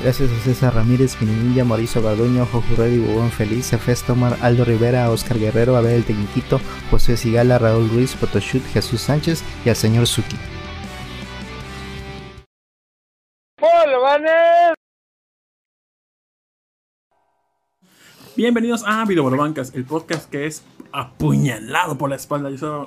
Gracias a César Ramírez, Pinilla, Mauricio Garduño, Jojo Reddy, Bubón Feliz, Efes Tomar, Aldo Rivera, Oscar Guerrero, Abel el Tecniquito, José Sigala, Raúl Ruiz, Photoshoot, Jesús Sánchez y al señor Suki. Bienvenidos a Videobolobancas, el podcast que es apuñalado por la espalda. Yo soy.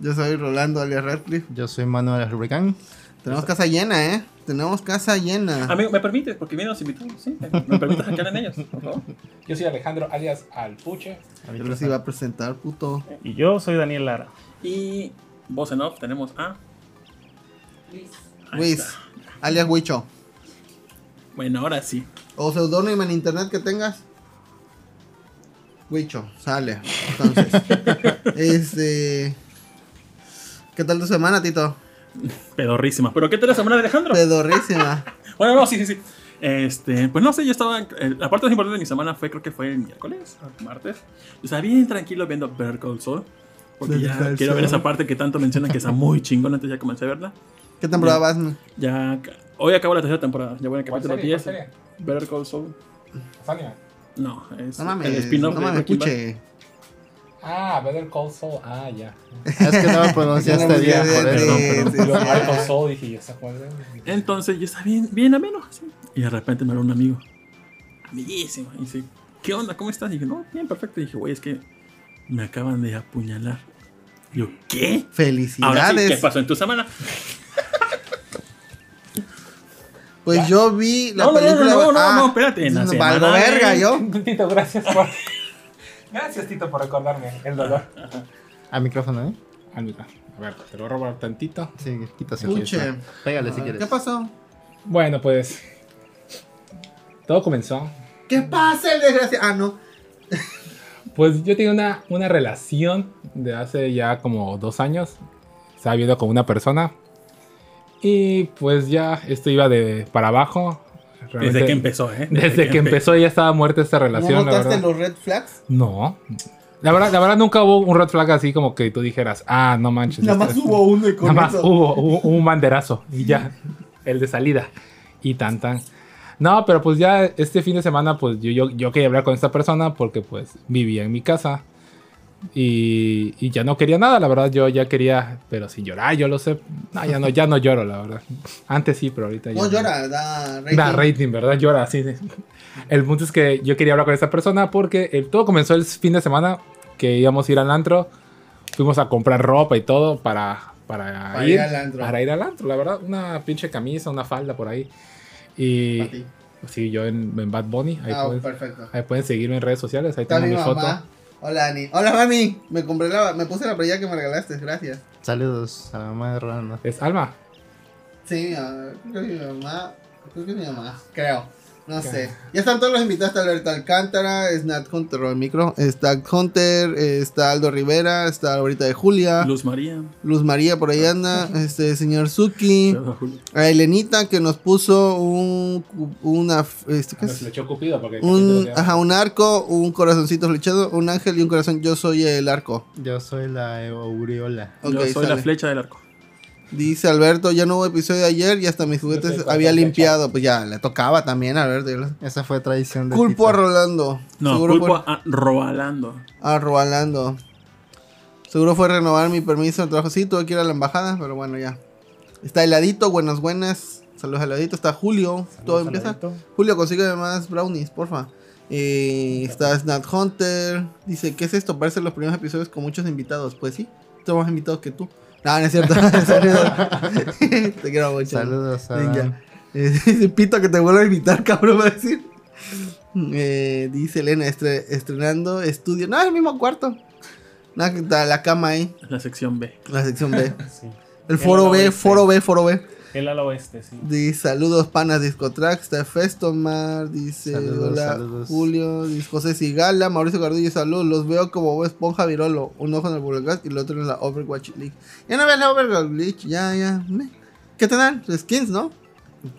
Yo soy Rolando alias Radcliffe. Yo soy Manuel Rubricán. Tenemos casa llena, ¿eh? Tenemos casa llena. Amigo, ¿me permites? Porque vienen los invitados, ¿sí? ¿Me permites hackear en ellos, por favor? Yo soy Alejandro alias Alpuche. Yo les iba a presentar, puto. Y yo soy Daniel Lara. Y voz en off tenemos a... Luis, está. alias Huicho. Bueno, ahora sí. O seudónimo en internet que tengas. Huicho, sale. Entonces, este. ¿Qué tal tu semana, Tito? Pedorrísima. ¿Pero qué tal la semana de Alejandro? Pedorrísima. Bueno, no, sí, sí, sí. Este, pues no sé, yo estaba. eh, la parte más importante de mi semana fue, creo que fue el miércoles, martes. Yo estaba bien tranquilo viendo Better Call Saul. Porque Better ya Call quiero ver esa parte que tanto mencionan que está muy chingona, entonces ya comencé a verla. ¿Qué temporada Ya. vas? Ya. Hoy acabo la tercera temporada. Ya voy en el ¿Cuál capítulo serie? 10. ¿Cuál serie? Better Call Saul. Fania. No, es No mames. el spin-off no de mames. Ah, Better Call Saul. Ah, ya. Es que no lo pronunciaste bien, ya, perdón. Yo Better Call Saul dije, ¿y esa cuál es? Entonces yo estaba bien, bien ameno. así. Y de repente me habló un amigo. Amiguísimo. Y dice, ¿qué onda? ¿Cómo estás? Y dije, no, bien, perfecto. Y dije, güey, es que me acaban de apuñalar. Y yo, ¿qué? Ahora sí, Felicidades. ¿qué pasó en tu semana? Pues yo vi la No, no, no, película. no, no, ah, no, espérate, en la semana verga, yo. Tito, gracias por. Gracias, Tito, por recordarme el dolor. A micrófono, ¿eh? Ah, mira. A ver, te lo voy a robar tantito. Sí, quita si quieres. Pégale si Ah, quieres. ¿Qué pasó? Bueno, pues. Todo comenzó. ¿Qué pasa, el desgraciado? Ah, no. Pues yo tenía una, una relación de hace ya como dos años. Estaba viendo con una persona. Y pues ya esto iba de para abajo. Desde Realmente- que empezó, ¿eh? Desde que empezó ya estaba muerta esta ¿No relación. la notaste los red flags? No. La verdad, la verdad nunca hubo un red flag así como que tú dijeras, ah, no manches. Nada esto más hubo uno y con Nada más hubo, hubo un banderazo y ya. El de salida. Y tan tan. No, pero pues ya este fin de semana pues yo, yo, yo quería hablar con esta persona porque pues vivía en mi casa. Y, y ya no quería nada, la verdad yo ya quería, pero sin llorar, yo lo sé. No, ya no, ya no lloro, la verdad. Antes sí, pero ahorita ya No llora, da rating. Da rating, ¿verdad? Llora, sí. sí. El punto es que yo quería hablar con esta persona porque el- todo comenzó el fin de semana que íbamos a ir al antro. Fuimos a comprar ropa y todo para, para, Para ir, ir al antro. Para ir al antro, la verdad. Una pinche camisa, una falda por ahí. Y sí, yo en, en Bad Bunny. Ahí, Ah, pueden, perfecto. ahí pueden seguirme en redes sociales. Ahí tengo mi mi foto. mamá. Hola, Ani. Hola, mami. Me compré la, me puse la playera que me regalaste, gracias. Saludos a la mamá de Rolando. Es Alma. Sí, ah, creo que mi mamá. Creo que mi mamá. Creo. No sé. Ya están todos los invitados. Está Alberto Alcántara, Snat Hunter, el micro. Está Hunter, está Aldo Rivera, está ahorita de Julia. Luz María. Luz María por ahí anda. Este señor Suki. A Elenita que nos puso un. Una. Este, ¿qué es? Cupido porque Un, ajá, un arco, un corazoncito flechado, un ángel y un corazón. Yo soy el arco. Yo soy la aureola. Yo soy la flecha del arco. Dice Alberto, ya no hubo episodio de ayer y hasta mis juguetes había limpiado. Pues ya, le tocaba también a Alberto. Esa fue tradición de Culpo Tito. a Rolando. No, Seguro culpo fue a Robalando. a Rolando. Seguro fue renovar mi permiso de trabajo. Sí, tuve que ir a la embajada, pero bueno, ya. Está heladito, buenas, buenas. Saludos heladito. Está Julio. Todo empieza. Julio, consigue más brownies, porfa. Eh, está Snat Hunter. Dice, ¿qué es esto? Parece los primeros episodios con muchos invitados. Pues sí, tengo más invitados que tú. No, no es cierto. Saludos. Te quiero mucho. Saludos. Eh, Dice Pito que te vuelvo a invitar, cabrón, va a decir. Eh, dice Elena, estre- estrenando estudio. No, es el mismo cuarto. No, la cama ahí, La sección B. la sección B. Sí. El foro B, oeste. foro B, foro B. El ala oeste, sí. Dice saludos panas Discotrack, está Festomar, dice Saludos, hola saludos. Julio, dice José Sigala, Mauricio Gardillo, saludos, los veo como Bob Esponja Virolo, un ojo en el Burger y el otro en la Overwatch League. Ya no ves la Overwatch League, ya, ya. ¿Qué te dan? Skins, ¿no?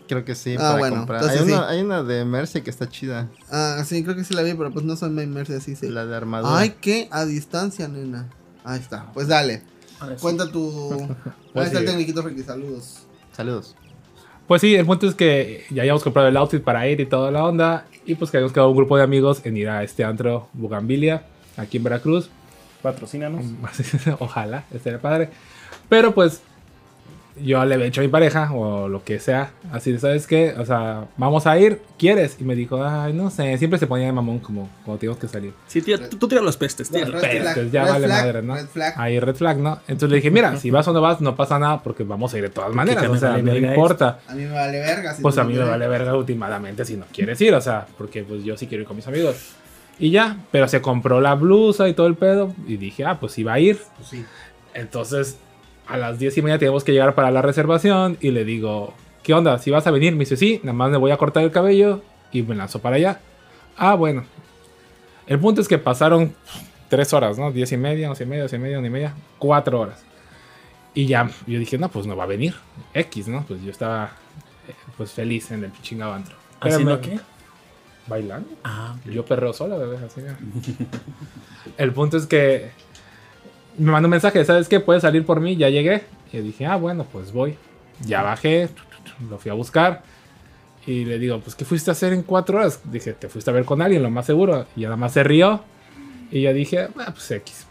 Creo que sí, Ah, para bueno, comprar. entonces Hay una, sí. hay una de Mercy que está chida. Ah, sí, creo que sí la vi, pero pues no soy main mercy, así sí. La de armadura. Ay, qué a distancia, nena. Ahí está, pues dale. Sí. Cuenta tu. Ahí está el sí. tecniquito Ricky, saludos. Saludos. Pues sí, el punto es que ya habíamos comprado el outfit para ir y toda la onda. Y pues que habíamos quedado un grupo de amigos en ir a este antro Bugambilia, aquí en Veracruz. Patrocínanos. Ojalá, estaría padre. Pero pues yo le había dicho a mi pareja o lo que sea, así de, ¿sabes qué? O sea, vamos a ir, ¿quieres? Y me dijo, ay, no sé, siempre se ponía de mamón como cuando teníamos que salir. Sí, tía, tú, tú tira los pestes, tira. Red Pestes, flag, ya red vale flag, madre, ¿no? red flag. Ahí red flag, ¿no? Entonces le dije, mira, si vas o no vas, no pasa nada porque vamos a ir de todas maneras, o sea, vale no importa. A mí me vale verga. si Pues a no mí me vale verga últimamente si no quieres ir, o sea, porque pues yo sí quiero ir con mis amigos. Y ya, pero se compró la blusa y todo el pedo y dije, ah, pues iba a ir. Pues sí. Entonces, a las 10 y media tenemos que llegar para la reservación y le digo, ¿qué onda? ¿Si vas a venir? Me dice, sí, nada más me voy a cortar el cabello y me lanzo para allá. Ah, bueno. El punto es que pasaron 3 horas, ¿no? 10 y media, 11 y media, 11 y media, 1 y media, 4 horas. Y ya, yo dije, no, pues no va a venir. X, ¿no? Pues yo estaba eh, pues feliz en el chingado antro. ¿Haciendo qué? Bailando. Ah, Yo perreo sola, bebé, así. El punto es que me mandó un mensaje, ¿sabes qué? Puedes salir por mí, ya llegué. Y yo dije, ah, bueno, pues voy. Ya bajé, lo fui a buscar. Y le digo, pues, ¿qué fuiste a hacer en cuatro horas? Dije, te fuiste a ver con alguien, lo más seguro. Y nada más se rió. Y yo dije, ah, pues X.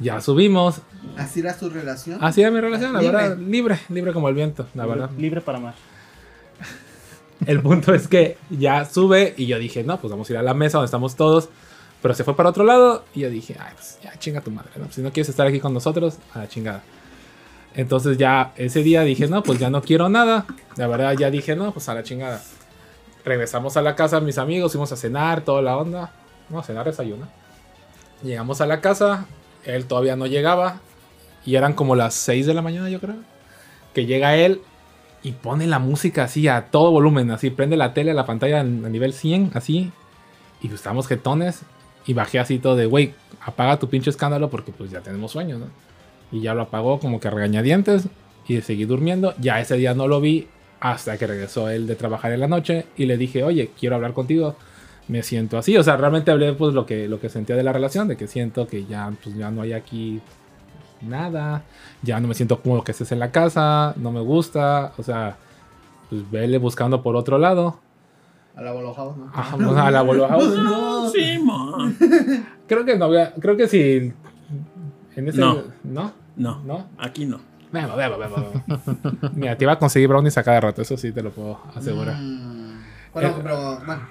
Ya subimos. Así era su relación. Así era mi relación, la Libre. verdad. Libre, libre como el viento, la verdad. Libre para amar. El punto es que ya sube y yo dije, no, pues vamos a ir a la mesa donde estamos todos. Pero se fue para otro lado y yo dije, ay, pues ya chinga tu madre, ¿no? Si no quieres estar aquí con nosotros, a la chingada. Entonces ya ese día dije, no, pues ya no quiero nada. La verdad ya dije, no, pues a la chingada. Regresamos a la casa, mis amigos, fuimos a cenar, toda la onda. No, a cenar, desayuno. Llegamos a la casa, él todavía no llegaba. Y eran como las 6 de la mañana, yo creo. Que llega él y pone la música así a todo volumen, así prende la tele, la pantalla a nivel 100, así. Y pues estábamos jetones. Y bajé así todo de, güey, apaga tu pinche escándalo porque pues ya tenemos sueño, ¿no? Y ya lo apagó como que a regañadientes y seguí durmiendo. Ya ese día no lo vi hasta que regresó él de trabajar en la noche y le dije, oye, quiero hablar contigo. Me siento así, o sea, realmente hablé pues lo que, lo que sentía de la relación, de que siento que ya, pues, ya no hay aquí nada, ya no me siento cómodo que estés en la casa, no me gusta, o sea, pues vele buscando por otro lado. A la Bolo House, ¿no? A la Bolo House. no, sí, man. Creo que no, creo que si en ese No. ¿no? No, ¿No? aquí no. Beba, beba. Mira, te iba a conseguir brownies a cada rato, eso sí te lo puedo asegurar. Mm. Bueno, Eh. pero bueno.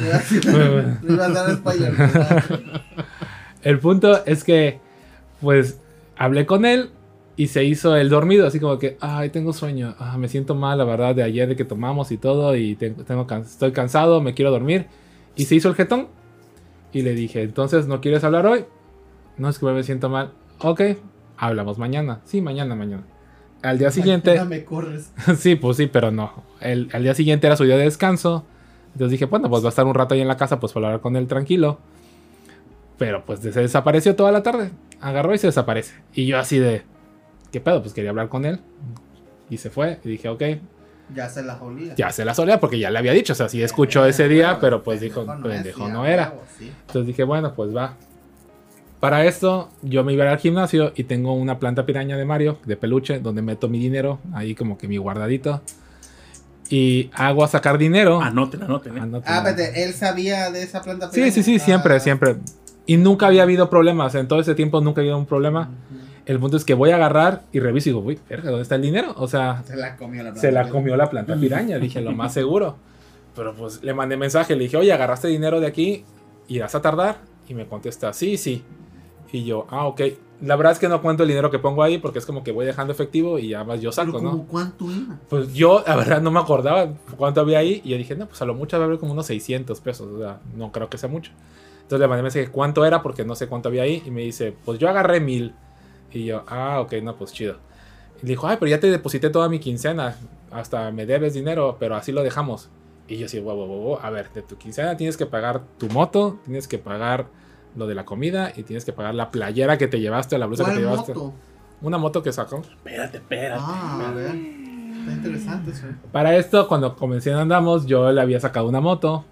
Me iba a dar spoiler. ¿verdad? El punto es que, pues, hablé con él y se hizo el dormido, así como que, ay, tengo sueño, ah, me siento mal, la verdad, de ayer de que tomamos y todo, y tengo, tengo can- estoy cansado, me quiero dormir. Y se hizo el jetón. Y le dije, entonces, ¿no quieres hablar hoy? No, es que me siento mal. Ok, hablamos mañana. Sí, mañana, mañana. Al día siguiente... Mañana me corres. sí, pues sí, pero no. El, al día siguiente era su día de descanso. Entonces dije, bueno, pues va a estar un rato ahí en la casa, pues para hablar con él tranquilo. Pero pues se desapareció toda la tarde. Agarró y se desaparece. Y yo así de, ¿qué pedo? Pues quería hablar con él. Y se fue. Y dije, ok, Ya se la jolía. ya se la solía porque ya le había dicho. O sea, sí escuchó ese día, pero pues dijo, pendejo no era. huevo, sí. Entonces dije, bueno, pues va. Para esto, yo me iba al gimnasio y tengo una planta piraña de Mario, de peluche, donde meto mi dinero, ahí como que mi guardadito. Y hago a sacar dinero. Anoten, anoten. eh. Anoten. Ah, espérate, él sabía de esa planta Sí, sí, sí, piraña? siempre, Ah. siempre. Y nunca había habido problemas. En todo ese tiempo nunca había habido un problema. Ujú. El punto es que voy a agarrar y reviso y digo, uy, verga, ¿dónde está el dinero? O sea, Se la comió la planta se la piraña. comió la planta piraña, dije, lo más seguro. Pero pues le mandé mensaje, le dije, oye, agarraste dinero de aquí, irás a tardar. Y me contesta, sí, sí. Y yo, ah, ok. La verdad es que no cuento el dinero que pongo ahí porque es como que voy dejando efectivo y ya más yo Pero saco, como ¿no? ¿Cuánto iba? Pues yo, la verdad, no me acordaba cuánto había ahí. Y yo dije, no, pues a lo mucho haber como unos 600 pesos. O sea, no creo que sea mucho. Entonces le mandé mensaje cuánto era porque no sé cuánto había ahí. Y me dice, pues yo agarré mil. Y yo, ah, ok, no, pues chido. Y dijo, ay, pero ya te deposité toda mi quincena. Hasta me debes dinero, pero así lo dejamos. Y yo así, wow, wow, wow. A ver, de tu quincena tienes que pagar tu moto, tienes que pagar lo de la comida y tienes que pagar la playera que te llevaste, la blusa que te ¿Cuál llevaste. moto? Una moto que sacó. Espérate, espérate. Ah, a ver. Está interesante eso. Para esto, cuando comencé en Andamos, yo le había sacado una moto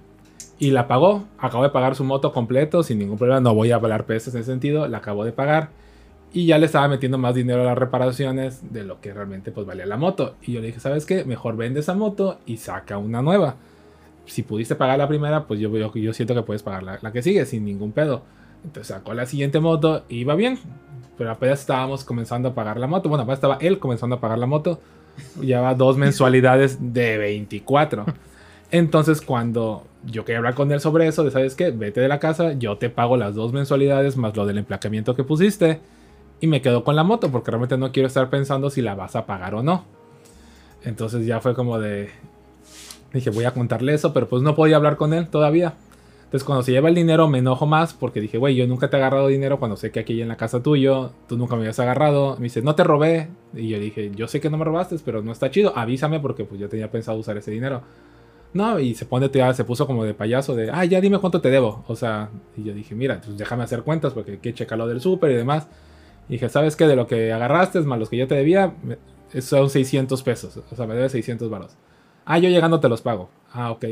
y la pagó. Acabo de pagar su moto completo sin ningún problema. No voy a hablar pesos en ese sentido. La acabo de pagar. Y ya le estaba metiendo más dinero a las reparaciones de lo que realmente pues valía la moto. Y yo le dije, ¿sabes qué? Mejor vende esa moto y saca una nueva. Si pudiste pagar la primera, pues yo, yo, siento que puedes pagar la, la que sigue sin ningún pedo. Entonces sacó la siguiente moto y iba bien. Pero apenas estábamos comenzando a pagar la moto. Bueno, apenas estaba él comenzando a pagar la moto. Lleva dos mensualidades de 24. Entonces cuando yo quería hablar con él sobre eso, de sabes qué, vete de la casa, yo te pago las dos mensualidades más lo del emplacamiento que pusiste y me quedo con la moto porque realmente no quiero estar pensando si la vas a pagar o no. Entonces ya fue como de... Dije, voy a contarle eso, pero pues no podía hablar con él todavía. Entonces cuando se lleva el dinero me enojo más porque dije, güey, yo nunca te he agarrado dinero cuando sé que aquí en la casa tuyo, tú nunca me habías agarrado. Me dice, no te robé. Y yo dije, yo sé que no me robaste, pero no está chido, avísame porque pues yo tenía pensado usar ese dinero. No, y se pone, se puso como de payaso de, ah, ya dime cuánto te debo. O sea, y yo dije, mira, pues déjame hacer cuentas porque hay que checar lo del súper y demás. Y dije, ¿sabes qué? De lo que agarraste más los que yo te debía, son 600 pesos. O sea, me debes 600 baros. Ah, yo llegando te los pago. Ah, ok.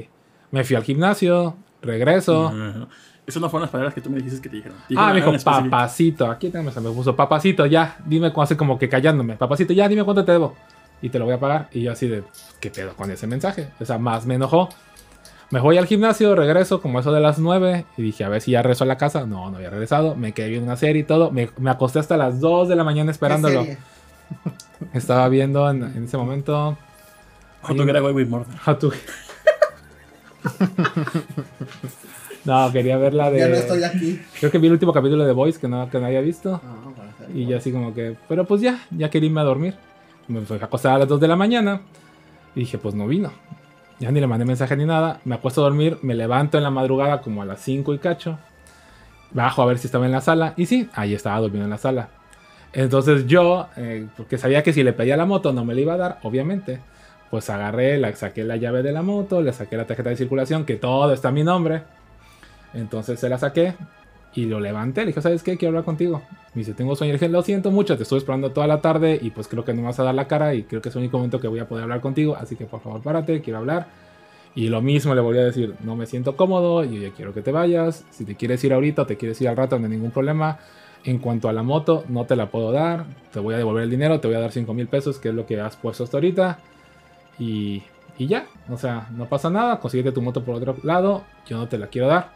Me fui al gimnasio, regreso. Ajá. Esas no fueron las palabras que tú me dijiste que te dijeron. Te Ah, me dijo, papacito. Aquí tenemos, me puso, papacito, ya, dime, cu- hace como que callándome. Papacito, ya, dime cuánto te debo. Y te lo voy a pagar. Y yo así de, ¿qué pedo con ese mensaje? O sea, más me enojó. Me voy al gimnasio, regreso como eso de las 9 y dije, a ver si ya regreso a la casa. No, no había regresado. Me quedé viendo una serie y todo. Me, me acosté hasta las 2 de la mañana esperándolo. ¿Qué serie? Estaba viendo en, en ese momento. How to get away with murder. How to- no, quería ver la de. Ya no estoy aquí. Creo que vi el último capítulo de Boys que no, que no había visto. No, hacer- Y yo así como que, pero pues ya, ya quería irme a dormir. Me fui a acostar a las 2 de la mañana. Y dije, pues no vino. Ya ni le mandé mensaje ni nada. Me acuesto a dormir, me levanto en la madrugada como a las 5 y cacho. Bajo a ver si estaba en la sala. Y sí, ahí estaba durmiendo en la sala. Entonces yo, eh, porque sabía que si le pedía la moto no me la iba a dar, obviamente. Pues agarré, la, saqué la llave de la moto, le saqué la tarjeta de circulación, que todo está a mi nombre. Entonces se la saqué y lo levanté. Le dije, ¿sabes qué? Quiero hablar contigo. Me dice, tengo sueño. Le dije, lo siento mucho, te estuve esperando toda la tarde y pues creo que no me vas a dar la cara y creo que es el único momento que voy a poder hablar contigo. Así que por favor, párate, quiero hablar. Y lo mismo le volví a decir, no me siento cómodo, yo ya quiero que te vayas. Si te quieres ir ahorita te quieres ir al rato, no hay ningún problema. En cuanto a la moto, no te la puedo dar. Te voy a devolver el dinero, te voy a dar 5 mil pesos, que es lo que has puesto hasta ahorita. Y, y ya, o sea, no pasa nada. Consíguete tu moto por otro lado, yo no te la quiero dar.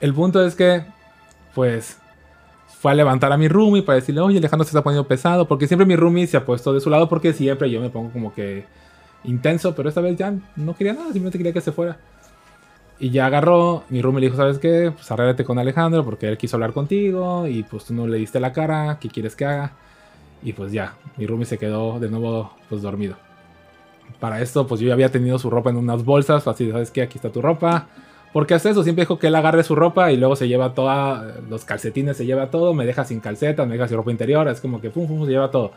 El punto es que, pues, fue a levantar a mi roomie para decirle, oye, Alejandro se está poniendo pesado. Porque siempre mi roomie se ha puesto de su lado porque siempre yo me pongo como que intenso. Pero esta vez ya no quería nada, simplemente quería que se fuera. Y ya agarró, mi roomie le dijo, ¿sabes qué? Pues arréglate con Alejandro porque él quiso hablar contigo y pues tú no le diste la cara, ¿qué quieres que haga? Y pues ya, mi roomie se quedó de nuevo pues dormido. Para esto pues yo ya había tenido su ropa en unas bolsas, así, ¿sabes qué? Aquí está tu ropa. Porque hace eso, siempre dijo que él agarre su ropa y luego se lleva toda, los calcetines se lleva todo, me deja sin calcetas, me deja sin ropa interior, es como que pum, pum, se lleva todo.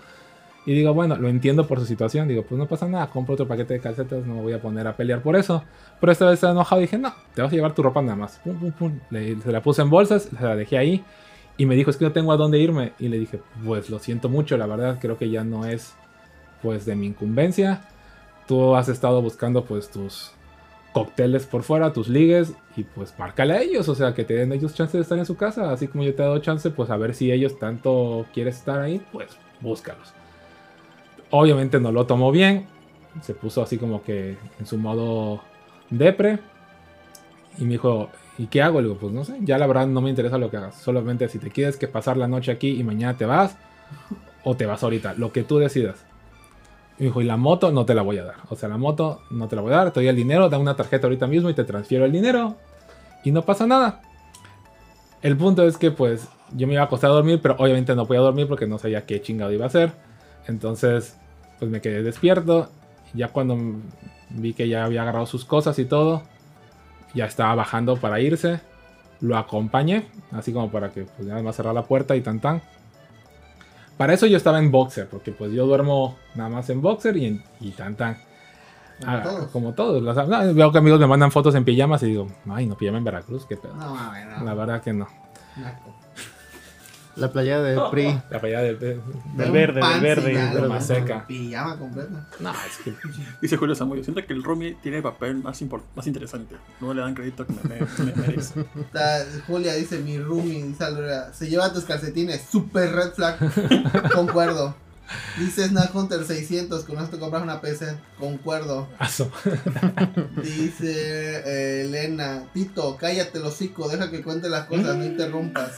Y digo, bueno, lo entiendo por su situación. Digo, pues no pasa nada, compro otro paquete de calcetas, no me voy a poner a pelear por eso. Pero esta vez estaba enojado y dije, no, te vas a llevar tu ropa nada más. Pum, pum, pum. Se la puse en bolsas, se la dejé ahí. Y me dijo, es que no tengo a dónde irme. Y le dije, pues lo siento mucho, la verdad, creo que ya no es pues de mi incumbencia. Tú has estado buscando pues tus cócteles por fuera, tus ligues, y pues márcale a ellos, o sea, que te den ellos chance de estar en su casa, así como yo te he dado chance, pues a ver si ellos tanto quieren estar ahí, pues búscalos. Obviamente no lo tomó bien, se puso así como que en su modo depre, y me dijo, ¿y qué hago? Le digo, pues no sé, ya la verdad no me interesa lo que hagas, solamente si te quieres que pasar la noche aquí y mañana te vas, o te vas ahorita, lo que tú decidas. Y dijo, y la moto no te la voy a dar. O sea, la moto no te la voy a dar, te doy el dinero, da una tarjeta ahorita mismo y te transfiero el dinero. Y no pasa nada. El punto es que pues yo me iba a acostar a dormir, pero obviamente no podía dormir porque no sabía qué chingado iba a hacer. Entonces, pues me quedé despierto. Ya cuando vi que ya había agarrado sus cosas y todo, ya estaba bajando para irse. Lo acompañé, así como para que pues nada más cerrar la puerta y tan tan. Para eso yo estaba en boxer, porque pues yo duermo nada más en boxer y, en, y tan tan. Como Ah, todos. como todos. Las- no, veo que amigos me mandan fotos en pijamas y digo, ay, no pijama en Veracruz, qué pedo. No, mames, no. La verdad que no. La playa del PRI. La playa del... de- Del verde, del verde. lo- más seca. Pijama completa. No, es que... Dice Julio Samudio, siento que el Rumi tiene el papel más, más interesante. No le dan crédito que me, me- me merece. Julia dice, mi Alora, se lleva tus calcetines, super red flag. Concuerdo. Dice Snack Hunter 600, con esto compras una PC. Concuerdo. Aso. Dice eh, Elena, Tito, cállate el hocico, deja que cuente las cosas, no interrumpas.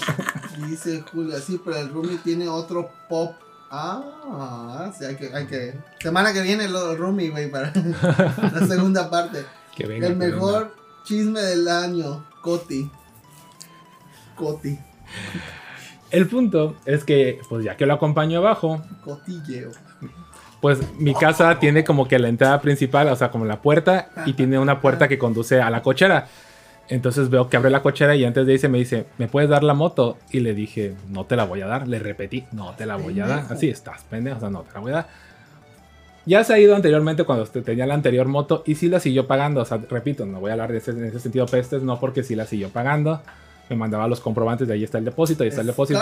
Dice Julia, sí, pero el roomie tiene otro pop. Ah, sí, hay que, hay que. Semana que viene lo del roomie, güey, para la segunda parte. Que venga. El que venga. mejor chisme del año, Coti. Coti. El punto es que, pues ya que lo acompaño abajo, Cotilleo. pues mi casa tiene como que la entrada principal, o sea, como la puerta, y tiene una puerta que conduce a la cochera. Entonces veo que abre la cochera y antes de irse me dice, ¿me puedes dar la moto? Y le dije, no te la voy a dar. Le repetí, no te la voy a dar. Así estás, pendejo, o sea, no te la voy a dar. Ya se ha ido anteriormente cuando tenía la anterior moto y sí la siguió pagando. O sea, repito, no voy a hablar de ese, en ese sentido pestes, no porque sí la siguió pagando. Me mandaba los comprobantes de ahí está el depósito, ahí está el depósito.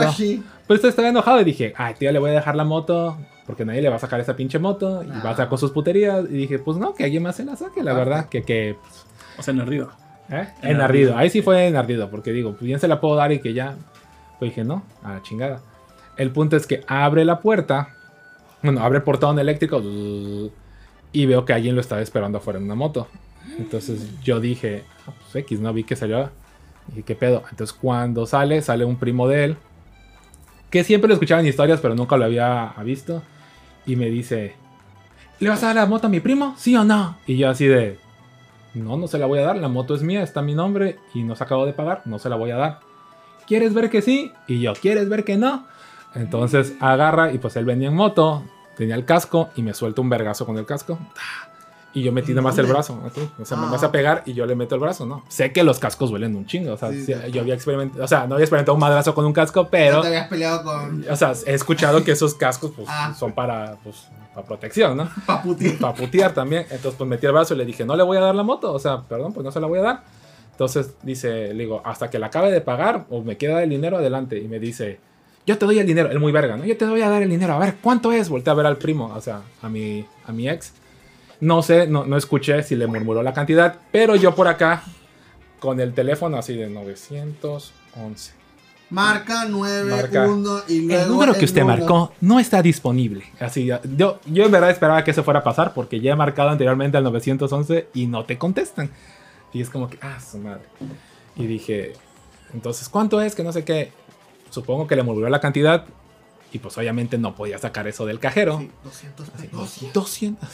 Pero esto estaba enojado y dije, ay, tío, le voy a dejar la moto porque nadie le va a sacar esa pinche moto y va a estar con sus puterías. Y dije, pues no, que alguien más se la saque, la Ah. verdad, que, que pues, O sea, en ardido. ¿eh? En en ardido. ardido. Ahí sí fue en ardido, porque digo, pues bien se la puedo dar y que ya. Pues dije, no, a la chingada. El punto es que abre la puerta, bueno, abre el portón eléctrico y veo que alguien lo estaba esperando afuera en una moto. Entonces yo dije, ah, pues X, no vi que salió. Y qué pedo. Entonces cuando sale, sale un primo de él, que siempre lo escuchaba en historias, pero nunca lo había visto. Y me dice, ¿le vas a dar la moto a mi primo? ¿Sí o no? Y yo así de, no, no se la voy a dar, la moto es mía, está mi nombre y no se acabó de pagar, no se la voy a dar. ¿Quieres ver que sí? Y yo, ¿quieres ver que no? Entonces agarra y pues él venía en moto, tenía el casco y me suelta un vergazo con el casco. Y yo metí nada más el brazo, así, o sea, me Ah. vas a pegar y yo le meto el brazo, ¿no? Sé que los cascos duelen un chingo, o sea, Sí, sí, sí. yo había experimentado, o sea, no había experimentado un madrazo con un casco, pero, te habías peleado con o sea, he escuchado que esos cascos pues, Ah. son para, pues, para protección, ¿no? Paputi. para putear también. Entonces, pues metí el brazo y le dije, no le voy a dar la moto. O sea, perdón, pues no se la voy a dar. Entonces dice, le digo, hasta que la acabe de pagar o me queda el dinero adelante. Y me dice, yo te doy el dinero. Él muy verga, ¿no? Yo te voy a dar el dinero. A ver, ¿cuánto es? Volteé a ver al primo, o sea, a mi, a mi ex. No sé, no, no escuché si le murmuró la cantidad, pero yo por acá, con el teléfono así de 911. Marca 9, Marca. 1 y luego. El número que el usted número. marcó no está disponible. Así, yo, yo en verdad esperaba que eso fuera a pasar porque ya he marcado anteriormente al 911 y no te contestan. Y es como que, ah, su madre. Y dije, entonces, ¿cuánto es? Que no sé qué. Supongo que le murmuró la cantidad y pues obviamente no podía sacar eso del cajero. Sí, 200 Así, pesos. 200.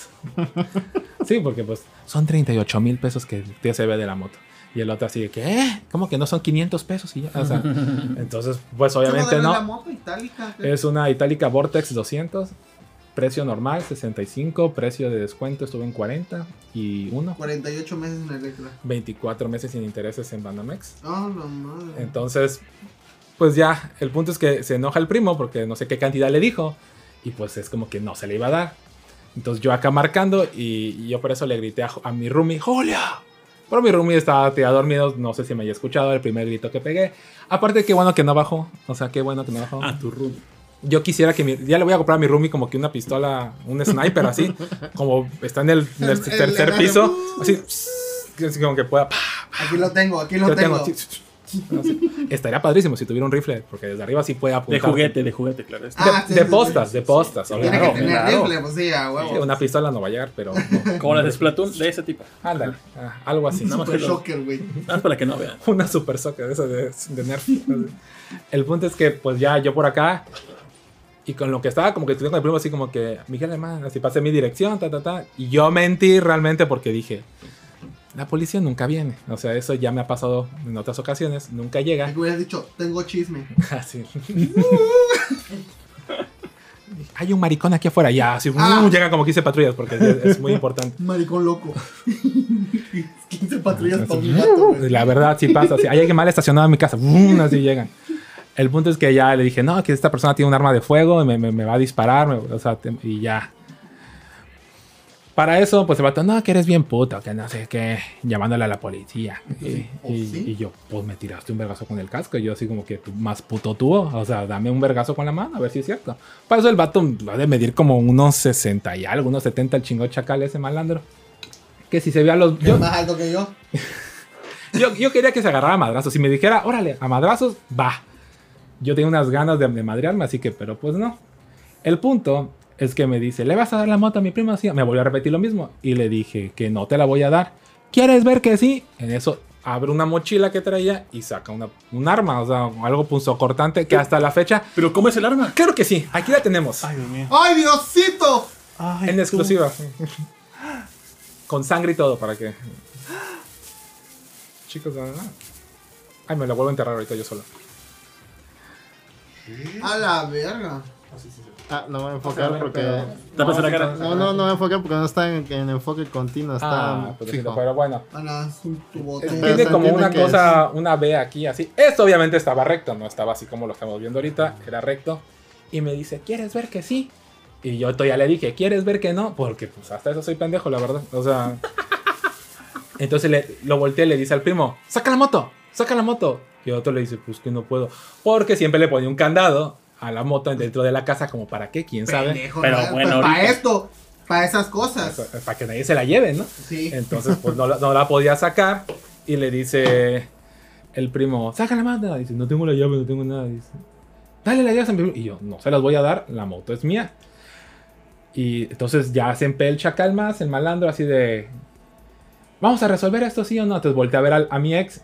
sí, porque pues son 38 mil pesos que el tío se ve de la moto. Y el otro así de que, ¿eh? ¿Cómo que no son 500 pesos? Y ya, o sea, entonces, pues obviamente ¿Cómo no. la moto itálica? Es una Itálica Vortex 200. Precio normal 65. Precio de descuento estuvo en 40. Y 1. 48 meses en Electra. 24 meses sin intereses en Banamex. Oh, la madre. Entonces, pues ya, el punto es que se enoja el primo porque no sé qué cantidad le dijo. Y pues es como que no se le iba a dar. Entonces yo acá marcando y, y yo por eso le grité a, a mi roomie, ¡Julia! Pero mi roomie estaba ya dormido, no sé si me haya escuchado el primer grito que pegué. Aparte, qué bueno que no bajó. O sea, qué bueno que no bajó. A tu Rumi. Yo quisiera que mi, ya le voy a comprar a mi roomie como que una pistola, un sniper así, como está en el, en el tercer el- piso, así, así como que pueda. Aquí lo tengo, aquí lo Yo tengo. tengo, así, así. Estaría padrísimo si tuviera un rifle, porque desde arriba sí puede De apuntar. juguete, de juguete, claro. Ah, De, sí, de sí, postas, sí, de sí, postas. Tiene claro. que tener claro. rifle, pues sí, a huevo. Sí, una pistola no va a llegar, pero Como las de Splatoon, de ese tipo. ándale, ah, algo así. Nada más Super shocker, güey. Nada más para que no vean. Una super soccer de esa de, de Nerf. El punto es que, pues ya yo por acá, y con lo que estaba, como que estuve con el primo, así como que, Miguel Alemán, así pasé mi dirección, ta, ta, ta. Y yo mentí realmente porque dije, la policía nunca viene. O sea, eso ya me ha pasado en otras ocasiones, nunca llega. Aquí hubieras dicho, tengo chisme. Así. Hay un maricón aquí afuera, ya, así, Ah. uh, llegan como 15 patrullas porque es, es muy importante. Maricón loco. 15 patrullas para un gato, güey. La verdad, sí pasa. así, hay alguien mal estacionado en mi casa. ¡bum! Así llegan. El punto es que ya le dije, no, que esta persona tiene un arma de fuego me, me- me va a disparar. me- o sea, te- y ya. Para eso, pues el vato, no, que eres bien puto, que no sé qué, llamándole a la policía. Y, ¿Oh, y- sí? y yo, pues me tiraste un vergazo con el casco. Y yo, así como que tú, más puto tú, o sea, dame un vergazo con la mano, a ver si es cierto. Para eso el vato va de medir como unos 60 y algo, unos 70 el chingo chacal ese malandro. Que si se ve a los. Yo, más alto que yo. yo, yo quería que se agarrara a madrazos. Si me dijera, órale, a madrazos, va. Yo tenía unas ganas de, de madrearme, así que, pero pues no. El punto es que me dice, ¿le vas a dar la moto a mi primo? Sí. Me volvió a repetir lo mismo. Y le dije que no te la voy a dar. ¿Quieres ver que sí? En eso abre una mochila que traía y saca una, un arma, o sea, algo punzocortante que hasta la fecha. ¿Pero cómo es el arma? Claro que sí, aquí la tenemos. Ay, Dios mío. ¡Ay, Diosito! Ay, en tú. exclusiva. Con sangre y todo para que. Chicos, ¿verdad? Ay, me la vuelvo a enterrar ahorita yo solo. A la verga. Ah, no voy a enfocar porque. La cara. No, no, no voy a enfocar porque no está en, en enfoque continuo, está Ah, fijo. pero bueno. Tiene como una cosa, una B aquí así. Esto obviamente estaba recto, no estaba así como lo estamos viendo ahorita, era recto. Y me dice, ¿quieres ver que sí? Y yo todavía le dije, ¿quieres ver que no? Porque pues hasta eso soy pendejo, la verdad. O sea... Entonces le, lo volteé y le dice al primo, saca la moto, saca la moto. Y otro le dice, pues que no puedo. Porque siempre le ponía un candado a la moto dentro de la casa, como para qué, quién sabe. Pendejo, Pero ¿no? bueno, Pues para esto, para esas cosas. Para que nadie se la lleve, ¿no? Sí. Entonces, pues no, la- no la podía sacar. Y le dice el primo, saca la mano. Dice, no tengo la llave, no tengo nada. Dice, dale la llave a mi primo. Y yo, no se las voy a dar, la moto es mía. Y entonces ya se empea el chacal más, el malandro, así de, vamos a resolver esto, sí o no. Entonces voltea a ver a, mi ex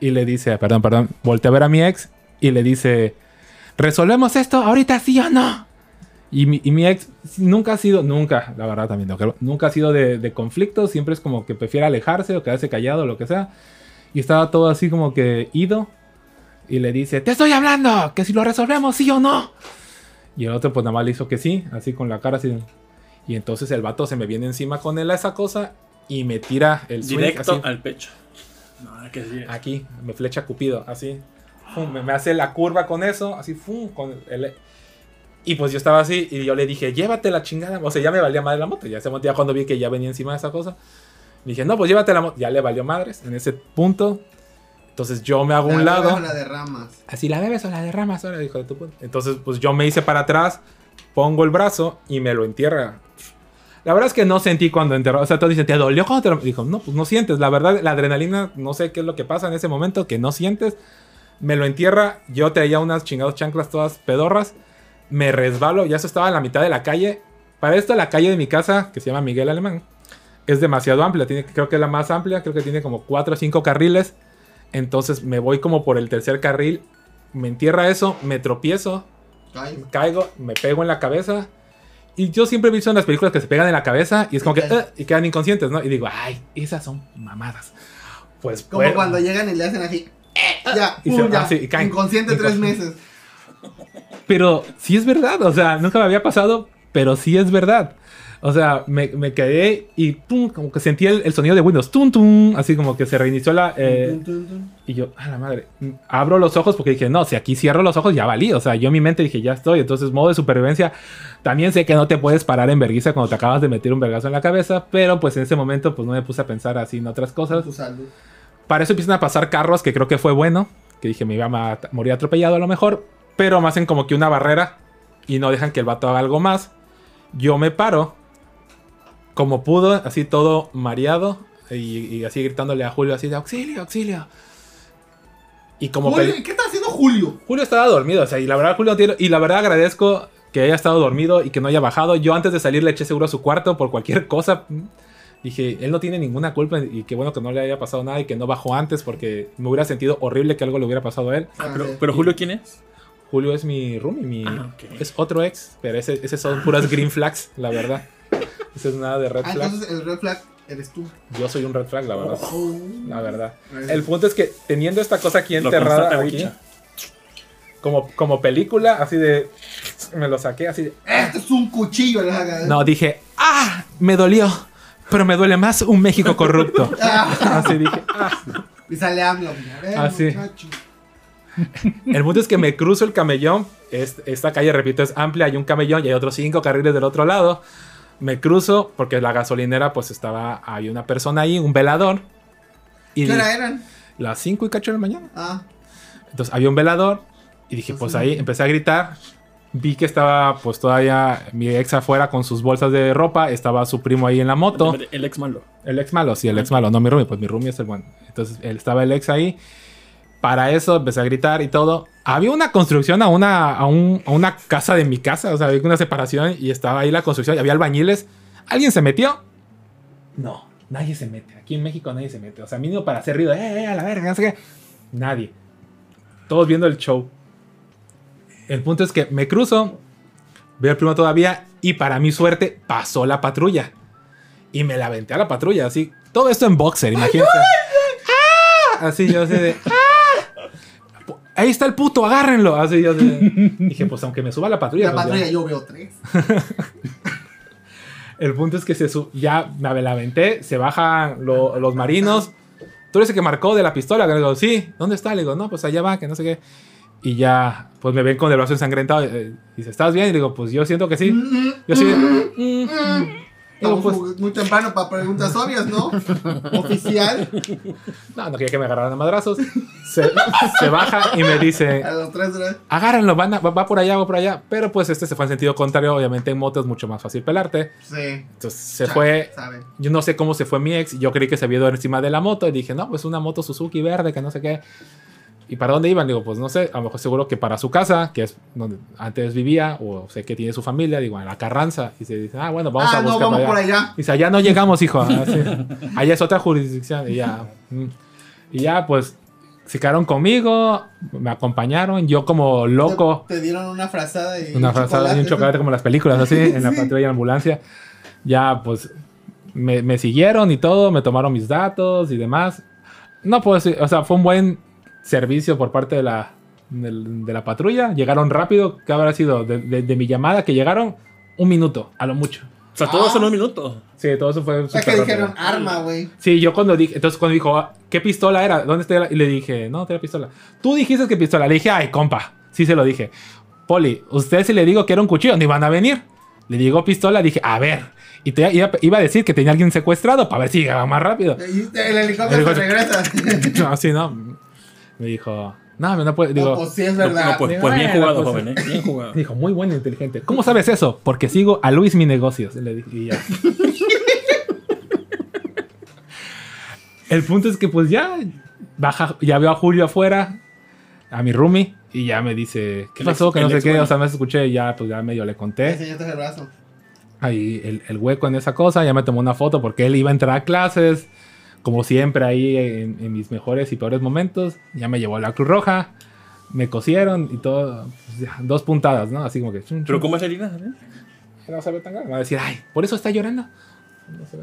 y le dice, perdón, perdón, voltea a ver a mi ex y le dice, resolvemos esto ahorita, sí o no. Y mi, y mi ex nunca ha sido, nunca, la verdad también, no nunca ha sido de, de conflictos, siempre es como que prefiere alejarse o quedarse callado o lo que sea. Y estaba todo así como que ido. Y le dice, te estoy hablando, que si lo resolvemos, sí o no. Y el otro pues nada más le hizo que sí, así con la cara así. Y entonces el vato se me viene encima con él a esa cosa y me tira el swing Directo así. al pecho. No, que sí. Aquí, me flecha Cupido, así. Fum, me, me hace la curva con eso, así, fum, con el... Y pues yo estaba así y yo le dije, llévate la chingada. O sea, ya me valía madre la moto. Ya, ese ya cuando vi que ya venía encima de esa cosa, dije, no, pues llévate la moto. Ya le valió madres en ese punto. Entonces yo me hago a un La lado. bebes o La de ramas. Así la bebes o la derramas ahora, dijo de tu puta. Entonces, pues yo me hice para atrás, pongo el brazo y me lo entierra. La verdad es que no sentí cuando enterró. O sea, todos dicen, ¿te dolió cuando te lo.? Dijo, no, pues no sientes. La verdad, la adrenalina, no sé qué es lo que pasa en ese momento, que no sientes. Me lo entierra. Yo traía unas chingadas chanclas todas pedorras. Me resbalo. Ya eso estaba en la mitad de la calle. Para esto, la calle de mi casa, que se llama Miguel Alemán, es demasiado amplia. Tiene, creo que es la más amplia. Creo que tiene como 4 o 5 carriles. Entonces me voy como por el tercer carril. Me entierra eso. Me tropiezo Ay, caigo, me pego en la cabeza. Y yo siempre he visto en las películas que se pegan en la cabeza y es como que. "Ugh", y quedan inconscientes, ¿no? Y digo, ay, esas son mamadas. Pues Como bueno, cuando llegan y le hacen así. Ya, Y pum, se- ya. ah, sí, y caen. Inconsciente tres meses. Pero sí es verdad, o sea, nunca me había pasado, pero sí es verdad. O sea, me, me quedé y pum, como que sentí el, el sonido de Windows, tum, tum, así como que se reinició la... eh. Y yo, a la madre, abro los ojos porque dije, no, si aquí cierro los ojos ya valí. O sea, yo en mi mente dije, ya estoy. Entonces, modo de supervivencia. También sé que no te puedes parar en vergüenza cuando te acabas de meter un vergazo en la cabeza. Pero pues en ese momento, pues no me puse a pensar así en otras cosas. Tu salud. Para eso empiezan a pasar carros, que creo que fue bueno. Que dije, me iba a morir atropellado a lo mejor. Pero me hacen como que una barrera y no dejan que el vato haga algo más. Yo me paro, como pudo, así todo mareado. Y, y así gritándole a Julio, así de auxilio, auxilio. Y como Julio, ¿Qué está haciendo Julio? Julio estaba dormido, o sea, y la verdad Julio no tiene- y la verdad agradezco que haya estado dormido y que no haya bajado. Yo antes de salir le eché seguro a su cuarto por cualquier cosa. Dije, él no tiene ninguna culpa y qué bueno que no le haya pasado nada y que no bajó antes porque me hubiera sentido horrible que algo le hubiera pasado a él. Ah, Pero, pero Julio, ¿quién es? Julio es mi roomie, mi, Ah, es otro ex, pero ese, ese son puras green flags, la verdad. Ese es nada de red Ah, flag. entonces el red flag eres tú. Yo soy un red flag, la verdad. Oh. La verdad. El punto es que teniendo esta cosa aquí enterrada aquí, como, como película, así de... Me lo saqué así de... Este es un cuchillo. No, dije, ¡ah! Me dolió. Pero me duele más un México corrupto. Ah, Así dije, ¡ah! y sale AMLO. A ver, sí. muchacho. El punto es que me cruzo el camellón. Es- esta calle, repito, es amplia. Hay un camellón y hay otros cinco carriles del otro lado. Me cruzo porque la gasolinera pues estaba, hay una persona ahí, un velador. Y ¿Qué hora eran? las 5 y cacho de la mañana. Ah, Entonces había un velador y dije, pues ahí empecé a gritar. Vi que estaba pues todavía mi ex afuera con sus bolsas de ropa, estaba su primo ahí en la moto. El ex malo. El ex malo, sí, el ex malo, no mi roomie, pues mi roomie es el bueno. Entonces él estaba el ex ahí. Para eso empecé a gritar y todo. Había una construcción a una, a, un- a una casa de mi casa, o sea, había una separación y estaba ahí la construcción y había albañiles. ¿Alguien se metió? No, nadie se mete. Aquí en México nadie se mete. O sea, mínimo para hacer ruido, ¡eh, eh, a la verga! No sé qué. Nadie. Todos viendo el show. El punto es que me cruzo, veo el primo todavía y para mi suerte pasó la patrulla. Y me la aventé a la patrulla, así. Todo esto en boxer, imagínate. ¡Ah! Así yo así de. ¡Ah! Ahí está el puto, agárrenlo. Así yo así de- Dije, pues aunque me suba a la patrulla. la pues, ya. patrulla yo veo tres. El punto es que se ya me la aventé, se bajan lo- los marinos. Tú eres el que marcó de la pistola. Le digo, sí, ¿dónde está? Le digo, no, pues allá va, que no sé qué. Y ya, pues me ven con el brazo ensangrentado. eh, Y dice, ¿estás bien? Y le digo, pues yo siento que sí. Yo sí. Digo, pues, muy temprano para preguntas obvias, ¿no? Oficial. no, no quería que me agarraran a madrazos. Se, se baja y me dice, A los tres horas. agárrenlo, van a- va, va por allá, va por allá. Pero pues este se fue en sentido contrario. Obviamente en moto es mucho más fácil pelarte. Sí. Entonces se fue. Yo no sé cómo se fue mi ex. Yo creí que se había ido encima de la moto. Y dije, no, pues una moto Suzuki verde, que no sé qué. ¿Y para dónde iban? Digo, pues no sé. A lo mejor seguro que para su casa, que es donde antes vivía, o sé que tiene su familia. Digo, a la Carranza. Y se dice, ah, bueno, vamos ah, a no, buscar vamos para por allá. allá. Dice, allá no llegamos, hijo. Así. allá es otra jurisdicción. Y ya. mm. Y ya, pues, se quedaron conmigo. Me acompañaron. Yo como loco. Te, te dieron una frazada y. Una frazada y un chocolate como las películas, así, en la patrulla y en la ambulancia. Ya, pues, me, me siguieron y todo, me tomaron mis datos y demás. No puedo decir, o sea, fue un buen servicio por parte de la, de, la patrulla. Llegaron rápido, ¿qué habrá sido? De, de- de mi llamada que llegaron, un minuto, a lo mucho. O sea, todo Ah. eso en un minuto. Sí, todo eso fue O sea, que rápido. dijeron arma, güey. Sí, yo cuando dije, entonces cuando dijo, "Ah, ¿qué pistola era? ¿Dónde está? la-?" Y le dije, no, tenía pistola. Tú dijiste que pistola. Le dije, ay, compa. Sí se lo dije. Poli, usted si le digo que era un cuchillo, ni van a venir. Le digo pistola, dije, a ver. Y te, iba, iba a decir que tenía alguien secuestrado para ver si llegaba más rápido. Y el helicóptero El se regresa. No, sí, no. Me dijo, no, no puede. Digo, no, pues sí es No, verdad. no, pues, pues bien jugado, pues- joven, ¿eh? Bien jugado. dijo, muy bueno, inteligente. ¿Cómo sabes eso? Porque sigo a Luis Mi Negocios. Le dije, y ya. El punto es que pues ya baja, ya veo a Julio afuera, a mi roomie, y ya me dice, ¿qué pasó? que no sé qué, bueno. o sea, me escuché y ya, pues ya medio le conté. enseñaste el brazo. Ahí el, el hueco en esa cosa, ya me tomó una foto porque él iba a entrar a clases, como siempre ahí en, en mis mejores y peores momentos, ya me llevó a la Cruz Roja, me cosieron y todo, pues, ya, dos puntadas, ¿no? Así como que... chun, Pero chun. ¿cómo es herida? eh? No se ve tan grave. Me va a decir, ay, por eso está llorando. No se ve,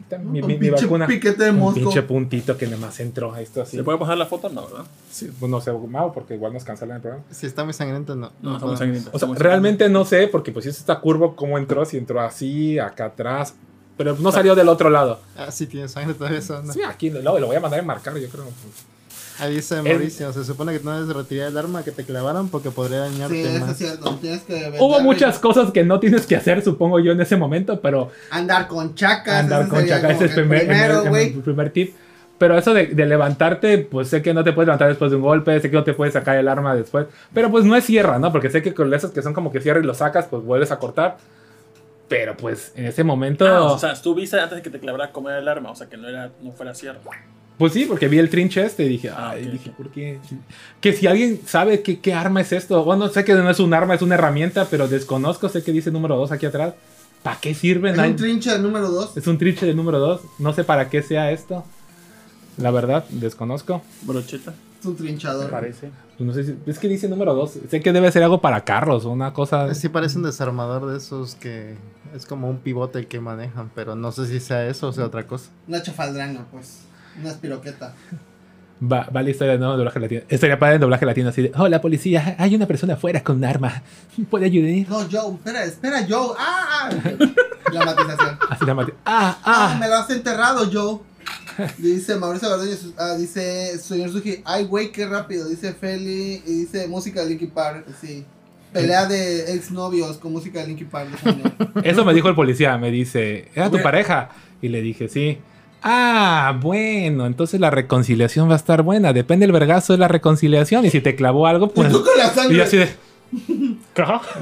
está mi, Un mi- mi pinche vacuna. piquete de Un mosco. pinche puntito que nada más entró. Esto así. ¿Se puede bajar la foto? No, ¿verdad? Sí, pues no sé, Mau, porque igual nos cancelan el programa. Si está muy sangriento, no. No, estamos podemos. sangrientos. O sea, realmente no sé, porque pues si está curvo, cómo entró, si entró así, acá atrás. Pero no salió del otro lado. Ah, sí, tiene sangre todavía. Eso, ¿no? Sí, aquí lo, lo voy a mandar a enmarcar, yo creo. Ahí dice El- Mauricio, se supone que no debes retirar el arma que te clavaron porque podría dañarte Sí, eso más. es cierto. Tienes que Hubo muchas cosas que no tienes que hacer, supongo yo, en ese momento, pero Andar con chacas. andar con sería chaca, ese es el primer, primero, primer- güey. el primer tip. Pero eso de, de levantarte, pues sé que no te puedes levantar después de un golpe, sé que no te puedes sacar el arma después, pero pues no es sierra, ¿no? Porque sé que con esos que son como que cierra y lo sacas, pues vuelves a cortar. Pero pues en ese momento, Ah, o sea, tú viste antes de que te clavara cómo era el arma, o sea, que no, era, no fuera cierto. pues sí, porque vi el trinche este y dije, Ah, ay, ok, dije. ¿por qué? Que si alguien sabe qué, qué arma es esto, bueno, sé que no es un arma, es una herramienta, pero desconozco, sé que dice número 2 aquí atrás. ¿Para qué sirve? Es un trinche número 2. Es un trinche de número 2. No sé para qué sea esto. La verdad, desconozco. Brocheta. Es un trinchador. Parece. Pues no sé si- es que dice número 2. Sé que debe ser algo para carros o una cosa. Sí parece un desarmador de esos que es como un pivote el que manejan, pero no sé si sea eso o sea otra cosa. Una chafaldrana, pues. Una espiroqueta. Va, va la historia de nuevo doblaje latino. Estaría para el doblaje latino así de: Hola, policía, hay una persona afuera con un arma. ¿Puede ayudar? No, Joe, espera, espera, Joe. ¡Ah! Dramatización. Así la mate. ¡Ah, Ah, ah! me lo has enterrado, Joe. Dice Mauricio Garduño, ah, dice señor Suji, ay güey, qué rápido, dice Feli, y dice música de Linkin Park, sí. Pelea de exnovios con música de Linkin Park. Eso me dijo el policía, me dice, ¿era tu pareja? Y le dije, sí. Ah, bueno, entonces la reconciliación va a estar buena. Depende del vergazo de la reconciliación. Y si te clavó algo, pues. Tú con la Y sangre. yo así de.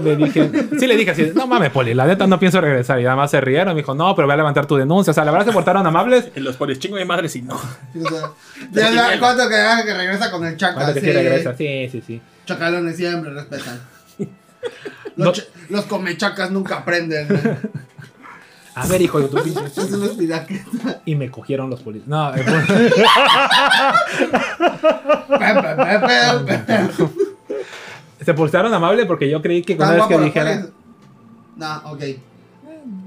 Le dije, sí, le dije así, de, no mames, Poli, la neta no pienso regresar. Y además se rieron. Me dijo, no, pero voy a levantar tu denuncia. O sea, la verdad se portaron amables. En los polis, chingo de madre, si no. Sí, o sea, ya la- ¿Cuánto que, que regresa con el que Sí. sí regresa. Sí, sí, sí. Chacalones siempre respetan. Los, los comechacas nunca aprenden. A ver, hijo de tu pinche. Y me cogieron los policías. No, eh, se portaron amable porque yo creí que una vez que dijera. No, ok.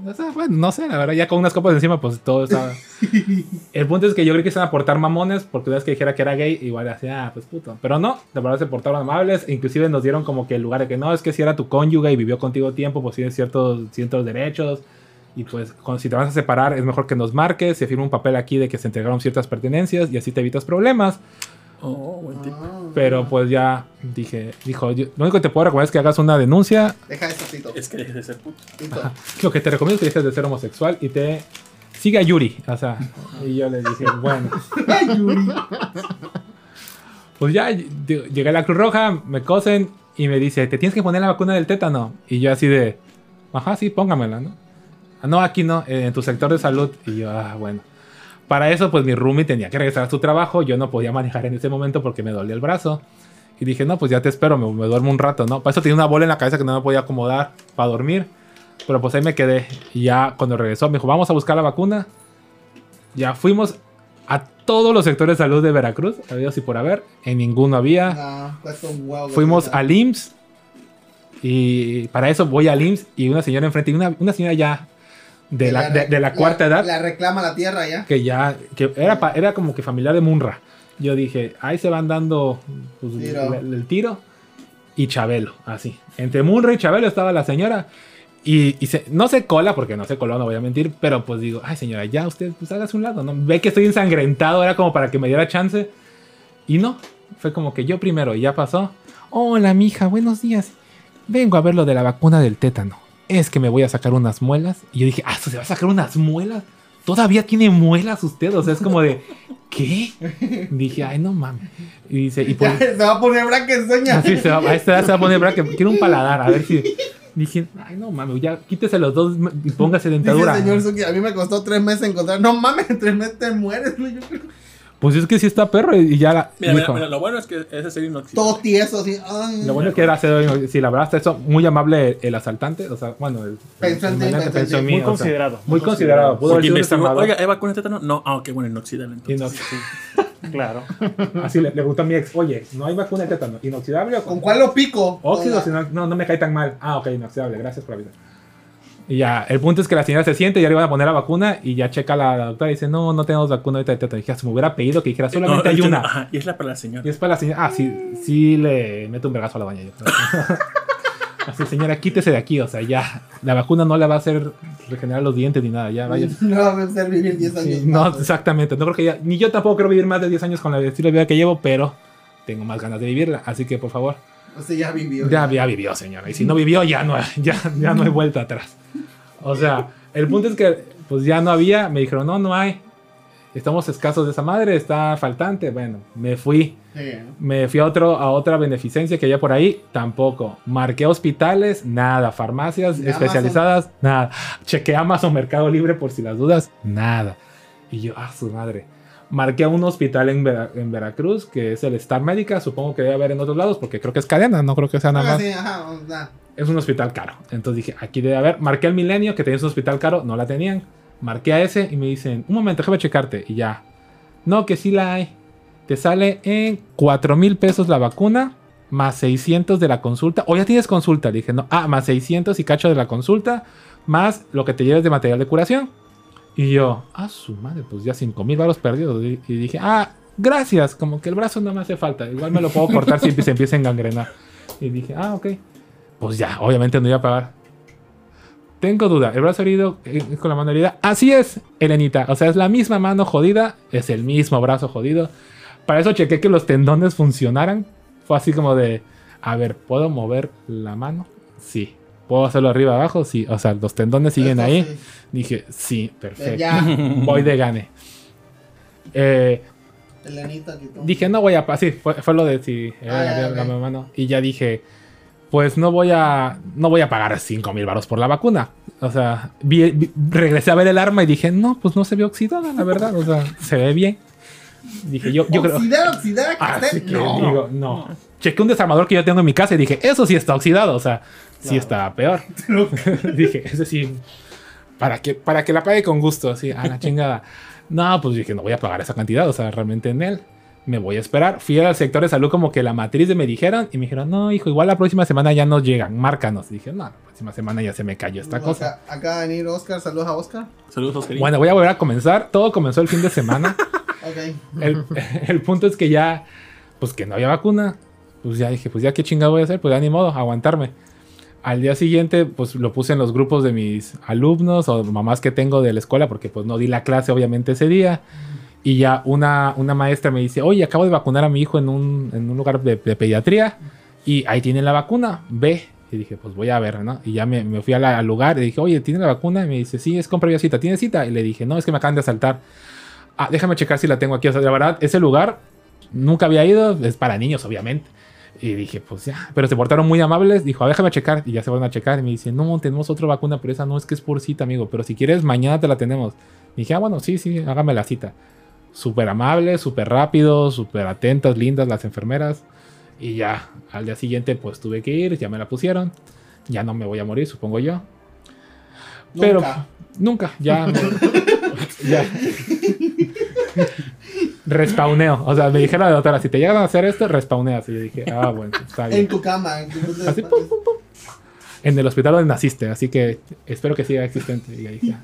O sea, bueno, no sé, la verdad, ya con unas copas encima, pues todo estaba. El punto es que yo creí que se iban a portar mamones, porque una vez que dijera que era gay, igual decía, ah, pues puto. Pero no, de verdad se portaron amables, e inclusive nos dieron como que el lugar de que no, es que si era tu cónyuge y vivió contigo tiempo, pues tienes ciertos, ciertos derechos. Y pues, cuando- si te vas a separar, es mejor que nos marques, se firma un papel aquí de que se entregaron ciertas pertenencias y así te evitas problemas. Oh, buen tipo. Pero pues ya dije, dijo, yo- lo único que te puedo recomendar es que hagas una denuncia Deja eso, Tito. Es que dejes de ser puto. Tito. Lo que te recomiendo es que dejes de ser homosexual y te siga Yuri. O sea, y yo le dije, bueno. Pues ya ll- llegué a la Cruz Roja, me cosen y me dice, ¿te tienes que poner la vacuna del tétano? Y yo así de, ajá, sí, póngamela, ¿no? "Ah, no, aquí no, en tu sector de salud. Y yo, ah, bueno. Para eso, pues mi roomie tenía que regresar a su trabajo. Yo no podía manejar en ese momento porque me dolía el brazo. Y dije, no, pues ya te espero, me, me duermo un rato, ¿no? Para eso tenía una bola en la cabeza que no me podía acomodar para dormir. Pero pues ahí me quedé. Y ya cuando regresó me dijo, vamos a buscar la vacuna. Ya fuimos a todos los sectores de salud de Veracruz, había y por haber. En ninguno había. Un huevo. Fuimos al IMSS. Y para eso voy al IMSS y una señora enfrente, y una, una señora ya de la, de, de la cuarta edad, La reclama la tierra ya. que ya, que era, pa- era como que familiar de Munra. Yo dije, ahí se van dando pues, Tiro. El, el tiro. Y Chabelo, así. Entre Munra y Chabelo estaba la señora. Y, y se- no se cola, porque no se coló, no voy a mentir, pero pues digo, ay señora, ya usted, pues hágase un lado, ¿no? Ve que estoy ensangrentado, era como para que me diera chance. Y no, fue como que yo primero, y ya pasó. Hola, mija, buenos días. Vengo a ver lo de la vacuna del tétano. Es que me voy a sacar unas muelas. Y yo dije, ah, ¿se va a sacar unas muelas? ¿Todavía tiene muelas usted? O sea, es como de, ¿qué? Dije, ay, no mames. Y dice, y por... se va a poner Frankenstein. Así se va, a esta edad se va a poner braque. Quiero un paladar, a ver si. Dije, ay, no mames, ya quítese los dos y póngase dentadura. el señor Suki, a mí me costó tres meses encontrar. No mames, tres meses te mueres, güey. Yo creo. Pues es que sí está perro y ya la. Mira, mira, dijo, mira, lo bueno es que ese sería inoxidable. Todo tieso, así. Ay, Lo bueno es que era acero. Si la verdad está eso, muy amable el asaltante. O sea, bueno, el. Pensó en el mí, Muy o sea, considerado. muy considerado. Pudo haber Porque sido investigó, desarmado. oiga, ¿hay vacuna de tétano? No, ah, ok, bueno, inoxidable entonces. Inox- Claro. Así le, le preguntó a mi ex, oye, ¿no hay vacuna de tétano? ¿Inoxidable o ¿Con cuál lo pico? Óxido, Con si no, no, no me cae tan mal. Ah, ok, inoxidable, gracias por avisar. Y ya, el punto es que la señora se siente, ya le van a poner la vacuna y ya checa la, la doctora y dice, no, no tenemos vacuna ahorita de tétano. Dije, "Ah, se me hubiera pedido que dijera, solamente No, hay no, una. Ajá, y es la para la señora. Y es para la señora, ah, sí, sí le meto un vergazo a la baña yo. Así, señora, quítese de aquí, o sea, ya, la vacuna no le va a hacer regenerar los dientes ni nada, ya, vaya. No va a hacer vivir 10 Sí, años. no, más, exactamente. No creo que ya, ni yo tampoco quiero vivir más de 10 años con el estilo de vida que llevo, pero tengo más ganas de vivirla. Así que, por favor, Ya vivió. ya, ya vivió, señora. Y si no vivió, ya no, ya, ya no hay vuelta atrás. O sea, el punto es que, pues ya no había. Me dijeron, no, no hay. Estamos escasos de esa madre, está faltante. Bueno, me fui. Sí. Me fui a, otro, a otra beneficencia que había por ahí, tampoco. Marqué hospitales, nada. Farmacias ¿Y especializadas, nada. Chequé Amazon Mercado Libre por si las dudas, nada. Y yo, ah, su madre. Marqué a un hospital en, Vera- en Veracruz, que es el Star Médica. Supongo que debe haber en otros lados, porque creo que es cadena, no creo que sea nada Ah, más. sí, ajá, o sea, Es un hospital caro. Entonces dije, aquí debe haber. Marqué al Milenio, que tenía un hospital caro, no la tenían. Marqué a ese y me dicen, un momento, déjame checarte. Y ya. No, que sí la hay. Te sale en 4 mil pesos la vacuna, más 600 de la consulta. O ya tienes consulta. Le dije, no, ah, más 600 y cacho de la consulta, más lo que te lleves de material de curación. Y yo, ah, su madre, pues ya 5 mil baros perdidos. Y dije, ah, gracias, como que el brazo no me hace falta. Igual me lo puedo cortar si se empieza a engangrenar. Y dije, ah, ok. Pues ya, obviamente no iba a pagar. Tengo duda, ¿el brazo herido eh, con la mano herida? Así es, Elenita. O sea, es la misma mano jodida, es el mismo brazo jodido. Para eso chequé que los tendones funcionaran. Fue así como de, A ver, ¿puedo mover la mano? Sí. ¿Puedo hacerlo arriba abajo? Sí. O sea, los tendones siguen ahí. sí. Dije, sí, perfecto. Ya, Voy de gane. Eh, dije, no voy a... pa- Sí, fue, fue lo de si Ah, la, la mano. Y ya dije, pues no voy a... No voy a pagar 5 mil baros por la vacuna. O sea, vi- vi- regresé a ver el arma y dije, no, pues no se ve oxidada, la verdad. O sea, se ve bien. Dije, yo, yo creo... Oxidar, oxidar, que Así que no. digo, no. Chequé un desarmador que yo tengo en mi casa y dije, eso sí está oxidado, o sea, sí está peor. dije, ese sí, para que, para que la pague con gusto, así, a la chingada. No, pues dije, no voy a pagar esa cantidad, o sea, realmente en él. Me voy a esperar. Fui al sector de salud como que la matriz de me dijeron y me dijeron, no, hijo, igual la próxima semana ya nos llegan, márcanos. dije, no, la próxima semana ya se me cayó esta cosa. Acá, acá va a venir Oscar, saludos a Oscar. Saludos, Oscar. Bueno, voy a volver a comenzar. Todo comenzó el fin de semana. Ok. el, el punto es que ya, pues que no había vacuna. Pues ya dije, pues ya qué chingado voy a hacer, pues ya ni modo, aguantarme. Al día siguiente, pues lo puse en los grupos de mis alumnos o mamás que tengo de la escuela, porque pues no di la clase obviamente ese día. Y ya una, una maestra me dice, oye, acabo de vacunar a mi hijo en un, en un lugar de, de pediatría y ahí tienen la vacuna, ve. Y dije, pues voy a ver, ¿no? Y ya me, me fui al lugar y dije, oye, ¿tiene la vacuna? Y me dice, sí, es con previa cita. ¿Tiene cita? Y le dije, no, es que me acaban de asaltar. Ah, déjame checar si la tengo aquí. O sea, la verdad, ese lugar nunca había ido. Es para niños, obviamente. Y dije, pues ya. Pero se portaron muy amables. Dijo, "Ah, déjame checar. Y ya se van a checar. Y me dice, no, tenemos otra vacuna, pero esa no es que es por cita, amigo. Pero si quieres, mañana te la tenemos. Y dije, ah, bueno, sí, sí, hágame la cita. Súper amables, súper rápidos, súper atentas, lindas las enfermeras. Y ya, al día siguiente, pues tuve que ir. Ya me la pusieron. Ya no me voy a morir, supongo yo. Pero Nunca. nunca, ya. me- ya. Respawneo. O sea, me dijeron la doctora, si te llegan a hacer esto, respawneas. Y yo dije, ah, bueno, está En bien. tu cama. En, tu Así, pum, pum, pum. En el hospital donde naciste, así que espero que siga existente. Y ya dije, ah.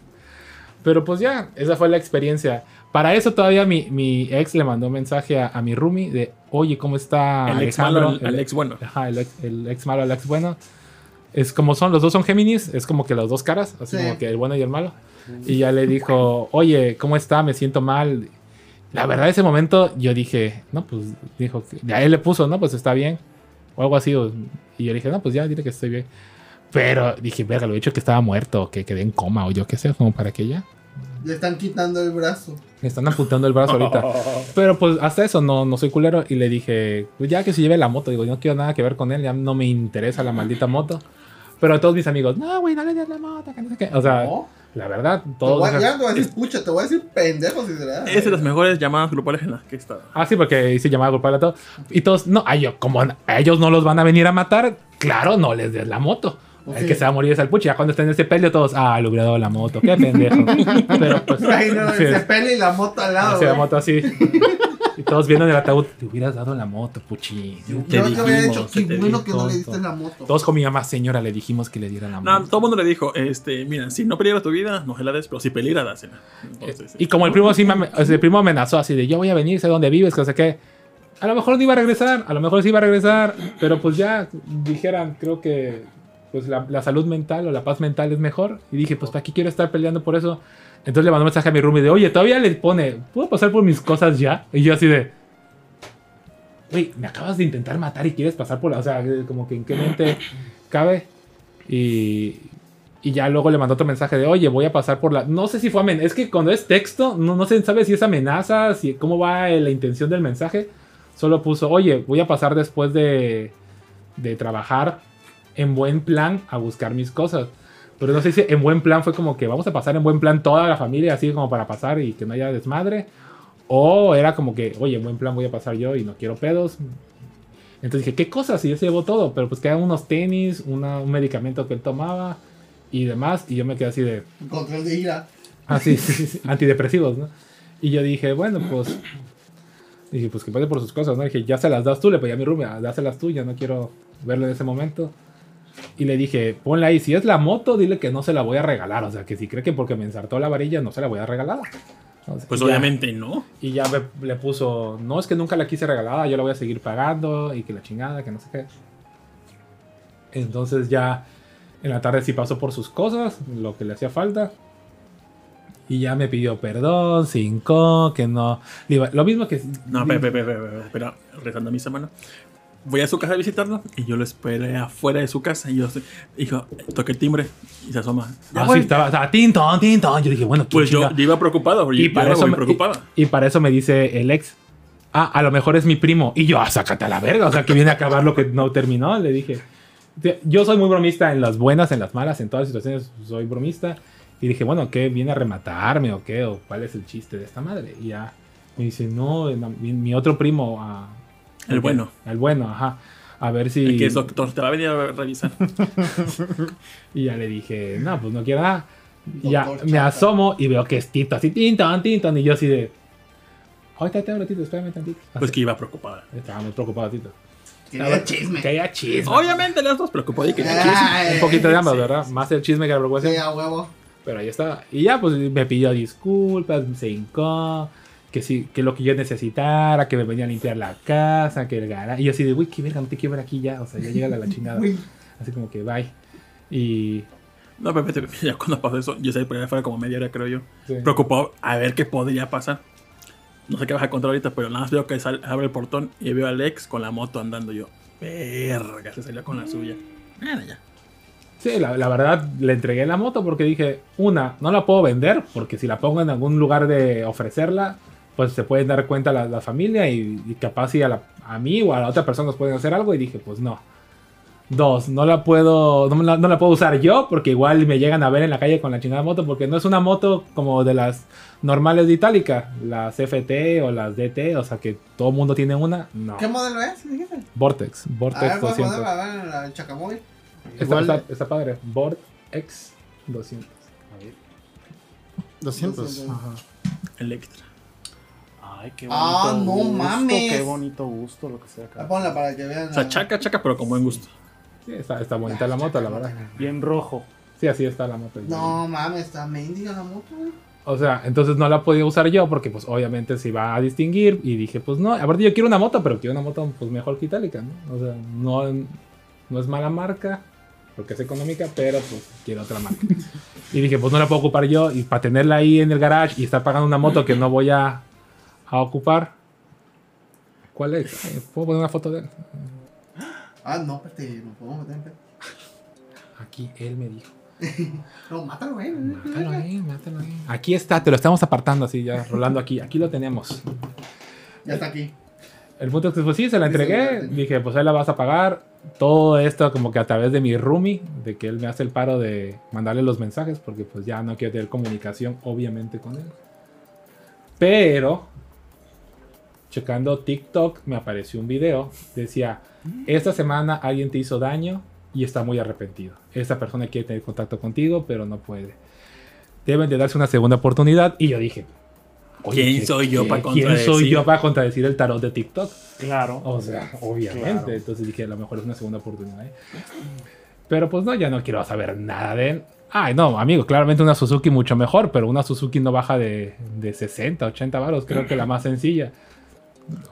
Pero pues ya, esa fue la experiencia. Para eso todavía mi, mi ex le mandó un mensaje a, a mi roomie de, oye, ¿cómo está el ex Alejandro? malo, el, el ex bueno. Ajá, el ex, el ex malo, el ex bueno. Es como son, los dos son Géminis, es como que las dos caras, así Sí. como que el bueno y el malo. Y ya le dijo, oye, ¿cómo está? Me siento mal. La verdad, ese momento yo dije, no, pues dijo, que- ya él le puso, no, pues está bien. O algo así. o- y yo dije, no, pues ya, dile que estoy bien. Pero dije, verga, lo he dicho que estaba muerto, que quedé en coma o yo qué sé, como para que ya. Le están quitando el brazo. Me están apuntando el brazo ahorita. Pero pues hasta eso no, no soy culero. Y le dije, pues ya que se lleve la moto. Digo, yo no quiero nada que ver con él. Ya no me interesa la maldita moto. Pero todos mis amigos, no, güey, no le des la moto. Que no sé qué. O sea, No. La verdad, Te todos. voy a- ya te voy a decir, escucha, te voy a decir pendejo si será. Es de las mejores llamadas grupales en las que he estado. Ah, sí, porque hice llamada grupal a todos. Y todos, no, a ellos, como a ellos no los van a venir a matar, claro, no les des la moto. El que se va a morir es el puchi. Ya cuando estén en ese peleo, todos, ah, le hubiera dado la moto. Qué pendejo. Pero pues. Ay, no, sí, se y la moto al lado. Así la güey. moto así. Y todos viendo en el ataúd. Te hubieras dado la moto, puchi. Yo Te había qué bueno que no le diste la moto. Todos con mi mamá, señora, le dijimos que le diera la No, moto. todo el mundo le dijo, este, mira, si no peligra tu vida, no se la des, pero si peligra, dásela. Entonces, Y como el primo sí el primo amenazó así de yo voy a venir, sé dónde vives, que no sé qué. A lo mejor no iba a regresar, a lo mejor sí iba a regresar, pero pues ya dijeran, creo que pues la, la salud mental o la paz mental es mejor. Y dije, pues ¿para qué quiero estar peleando por eso? Entonces le mandó un mensaje a mi roomie de, oye, todavía le pone, ¿puedo pasar por mis cosas ya? Y yo así de, güey, me acabas de intentar matar y quieres pasar por la, o sea, como que en qué mente cabe. Y, y ya luego le mandó otro mensaje de, oye, voy a pasar por la... No sé si fue amenaza. Es que cuando es texto, no, no se sabe si es amenaza, si cómo va eh, la intención del mensaje. Solo puso, oye, voy a pasar después de, de trabajar en buen plan a buscar mis cosas. Pero no sé si en buen plan fue como que vamos a pasar en buen plan toda la familia, así como para pasar y que no haya desmadre. O era como que, oye, en buen plan voy a pasar yo y no quiero pedos. Entonces dije, ¿qué cosas? Y ya se llevó todo. Pero pues quedan unos tenis, una- un medicamento que él tomaba y demás. Y yo me quedé así de, Control de ira. Ah, sí, sí, antidepresivos, ¿no? Y yo dije, bueno, pues. Dije, pues que vaya por sus cosas, ¿no? Dije, ya se las das tú, le pedí a mi roomie, "Ah, dáselas tú, ya no quiero verlo en ese momento. Y le dije, ponle ahí, si es la moto, dile que no se la voy a regalar. O sea, que si cree que porque me ensartó la varilla, no se la voy a regalar. Sea, pues y ya- obviamente no. Y ya me- le puso, no, es que nunca la quise regalada, yo la voy a seguir pagando y que la chingada, que no sé qué. Entonces ya en la tarde sí pasó por sus cosas, lo que le hacía falta. Y ya me pidió perdón, cinco, que no. iba- Lo mismo que. No, espera, espera, espera, rezando a mi semana. Voy a su casa a visitarlo y yo lo esperé afuera de su casa y yo dijo, toqué el timbre y se asoma. Ah, sí, estaba, estaba tintón, tintón. Yo dije, bueno, ¿quién Pues yo, yo iba preocupado. y yo para, iba eso me, preocupado. y, y para eso me dice el ex, ah, a lo mejor es mi primo. Y yo, ah, sácate a la verga, o sea, que viene a acabar lo que no terminó. Le dije, "Te- yo soy muy bromista en las buenas, en las malas, en todas las situaciones soy bromista. Y dije, bueno, ¿qué? ¿Viene a rematarme o qué? ¿O cuál es el chiste de esta madre? Y ya me dice, no, no, mi, mi otro primo, ah, El bueno. El bueno, ajá. A ver si... El que es doctor, te va a venir a revisar. Y ya le dije, no, pues no quiero nada. Y ya Doctor me Chata. asomo y veo que es Tito, así, Tinton, Tinton. Y yo así de, ahorita te hablo, Tito, espérame tantito. Pues Así. que iba preocupada. Estaba muy preocupado, Tito. Quería chisme. Que haya chisme. Obviamente las dos preocupadas y que Ay, Un poquito de ambas, sí. ¿verdad? Más el chisme que la Sí, preocupación. a huevo. Pero ahí estaba. Y ya, pues me pidió disculpas, se hincó. Que sí, que lo que yo necesitara, que me venía a limpiar la casa, que el garaje. Y yo así de, uy, qué verga, no te quiero ver aquí ya. O sea, ya llega la, chingada. Así como que, bye. Y. No, pero ya cuando pasó eso, yo salí por allá afuera como media hora, creo yo. sí. Preocupado a ver qué podría pasar. No sé qué vas a contar ahorita, pero nada más veo que sal- abre el portón y veo a Alex con la moto andando yo. Verga, se salió con la suya. Bueno, ya. Sí, la, la verdad le entregué la moto porque dije, una, no la puedo vender porque si la pongo en algún lugar de ofrecerla, pues se pueden dar cuenta la, la familia y, y capaz si a, la- a mí o a la otra persona nos pueden hacer algo y dije, pues no. Dos, no la puedo, no, la, no la puedo usar yo porque igual me llegan a ver en la calle con la chingada moto porque no es una moto como de las normales de Itálica, las FT o las DT, o sea que todo el mundo tiene una, no. ¿Qué modelo es? Dijiste? Vortex, A Vortex ver, ¿cuál 200. modelo? A ver, el Chacamóvil. Está, está, está padre, Vortex 200. 200. Electra. Ay, qué bonito Ah, no gusto, mames. Qué bonito gusto lo que sea acá. Ah, Ponla para que vean. O sea, chaca, chaca, pero con buen gusto. Sí, está, está bonita la moto, la verdad. Bien rojo. Sí, así está la moto. No mames, está mendiga la moto, güey. O sea, entonces no la podía usar yo porque pues obviamente se iba a distinguir y dije, pues no, aparte yo quiero una moto, pero quiero una moto pues mejor que Itálica, ¿no? O sea, no, no es mala marca porque es económica, pero pues quiero otra marca. y dije, pues no la puedo ocupar yo y para tenerla ahí en el garage y estar pagando una moto que no voy a, a ocupar. ¿Cuál es? Eh, ¿Puedo poner una foto de él? Ah, no, espérate, nos podemos meter en pedo. Aquí, él me dijo. No, mátalo, güey. Mátalo ahí, mátalo ahí. Aquí está, te lo estamos apartando así, ya rolando aquí. Aquí lo tenemos. Ya está aquí. El punto es que pues sí, se la entregué. Dije, pues ahí la vas a pagar. Todo esto como que a través de mi roomie, de que él me hace el paro de mandarle los mensajes, porque pues ya no quiero tener comunicación, obviamente, con él. Pero, checando TikTok, me apareció un video. Decía, esta semana alguien te hizo daño y está muy arrepentido. Esta persona quiere tener contacto contigo, pero no puede. Deben de darse una segunda oportunidad. Y yo dije, oye, ¿Quién ¿qué- soy yo para ¿Quién soy contradecir? yo para contradecir el tarot de TikTok? Claro. O sea, obviamente. Claro. Entonces dije, a lo mejor es una segunda oportunidad. ¿eh? Pero pues no, ya no quiero saber nada de él. Ay, no, amigo, claramente una Suzuki mucho mejor, pero una Suzuki no baja de, de 60, 80 baros. Creo que la más sencilla.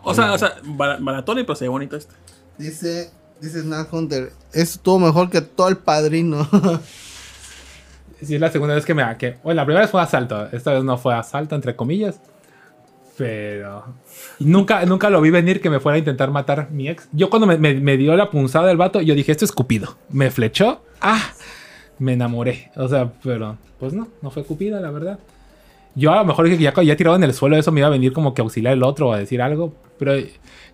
O sea, o sea, baratón y pues se ve bonito este. Dice, dice Snap Hunter. Eso estuvo mejor que todo el padrino. Sí, es la segunda vez que me... Que, bueno, la primera vez fue asalto. Esta vez no fue asalto, entre comillas. Pero... Nunca, nunca lo vi venir que me fuera a intentar matar mi ex. Yo cuando me, me- me dio la punzada del vato, yo dije, esto es Cupido. Me flechó. ¡Ah! Me enamoré. O sea, pero... Pues no, no fue Cupido, la verdad. Yo a lo mejor dije que ya, ya tirado en el suelo eso me iba a venir como que a auxiliar el otro o a decir algo. Pero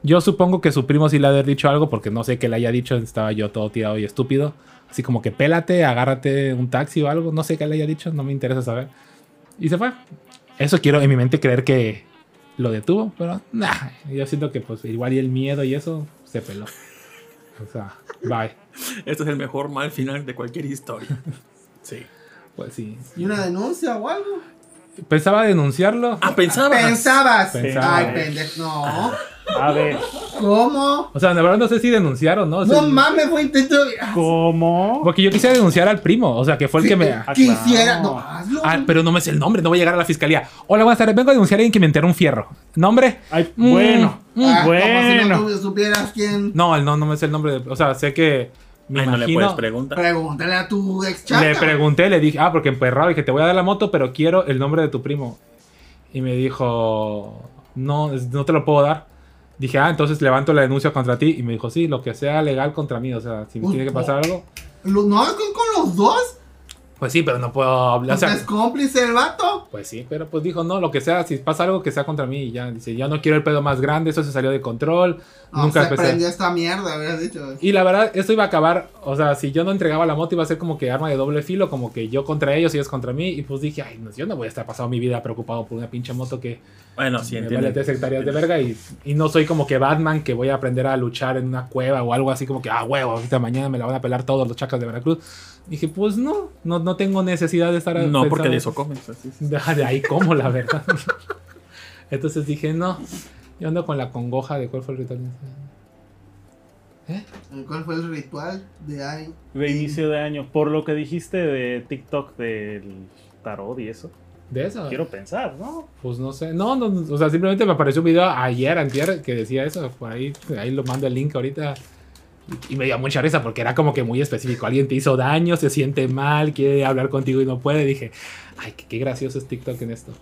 yo supongo que su primo sí le ha haber dicho algo porque no sé qué le haya dicho. Estaba yo todo tirado y estúpido. Así como que pélate, agárrate un taxi o algo. No sé qué le haya dicho, no me interesa saber. Y se fue. Eso quiero en mi mente creer que lo detuvo, pero nah, yo siento que pues igual y el miedo y eso se peló. O sea, bye. Este es el mejor mal final de cualquier historia. Sí. Pues sí. ¿Y una denuncia o algo? Pensaba denunciarlo. Ah, pensaba. Pensabas. Pensaba. Ay, pendejo. No. A ver, ¿Cómo? O sea, la verdad no sé si denunciar o no. o sea, No mames, fue intento. ¿cómo? Porque yo quisiera denunciar al primo, o sea, que fue el que me... Ah, Quisiera. claro. No, hazlo. Ah, pero no me sé el nombre, no voy a llegar a la fiscalía. Hola, buenas tardes, vengo a denunciar a alguien que me enteró un fierro. ¿Nombre? Ay, Mm, bueno. mm. Ah, Como bueno. si no tú supieras quién. No, el no, no me sé el nombre. de- o sea, sé que... Me Ay, no le imagino... puedes preguntar. Pregúntale a tu ex chata. le pregunté, le dije, ah, porque emperrado, dije, te voy a dar la moto, pero quiero el nombre de tu primo. Y me dijo, no, no te lo puedo dar. Dije, ah, entonces levanto la denuncia contra ti. Y me dijo, sí, lo que sea legal contra mí. O sea, si me Uy, tiene que pasar algo, Lo- ¿No es con, con los dos? Pues sí, pero no puedo hablar. O ¿Porque sea, es cómplice el vato? Pues sí, pero pues dijo, no, lo que sea, si pasa algo que sea contra mí y ya. Dice, yo no quiero el pedo más grande, eso se salió de control. No, nunca se empecé. prendió esta mierda, habrías dicho. Y la verdad, esto iba a acabar, o sea, si yo no entregaba la moto iba a ser como que arma de doble filo, como que yo contra ellos y ellos contra mí. Y pues dije, ay, no, yo no voy a estar pasando mi vida preocupado por una pinche moto que Bueno, sí, me entiendo. vale tres hectáreas de verga. Y, y no soy como que Batman que voy a aprender a luchar en una cueva o algo así como que, ah, huevo, ahorita mañana me la van a pelar todos los chacas de Veracruz. Dije, pues no, no, no tengo necesidad de estar No, porque de eso comes. así es. de, de ahí como, la verdad. Entonces dije, no. Yo ando con la congoja de cuál fue el ritual. ¿Cuál fue el ritual de ahí? De inicio de año. Por lo que dijiste de TikTok del tarot y eso. De eso. Quiero pensar, ¿no? Pues no sé. No, no, o sea, simplemente me apareció un video ayer, antier, que decía eso. Por ahí, ahí lo mando el link ahorita. Y, me dio mucha risa porque era como que muy específico. Alguien te hizo daño, se siente mal, quiere hablar contigo y no puede. Dije, ay, qué, qué gracioso es TikTok en esto.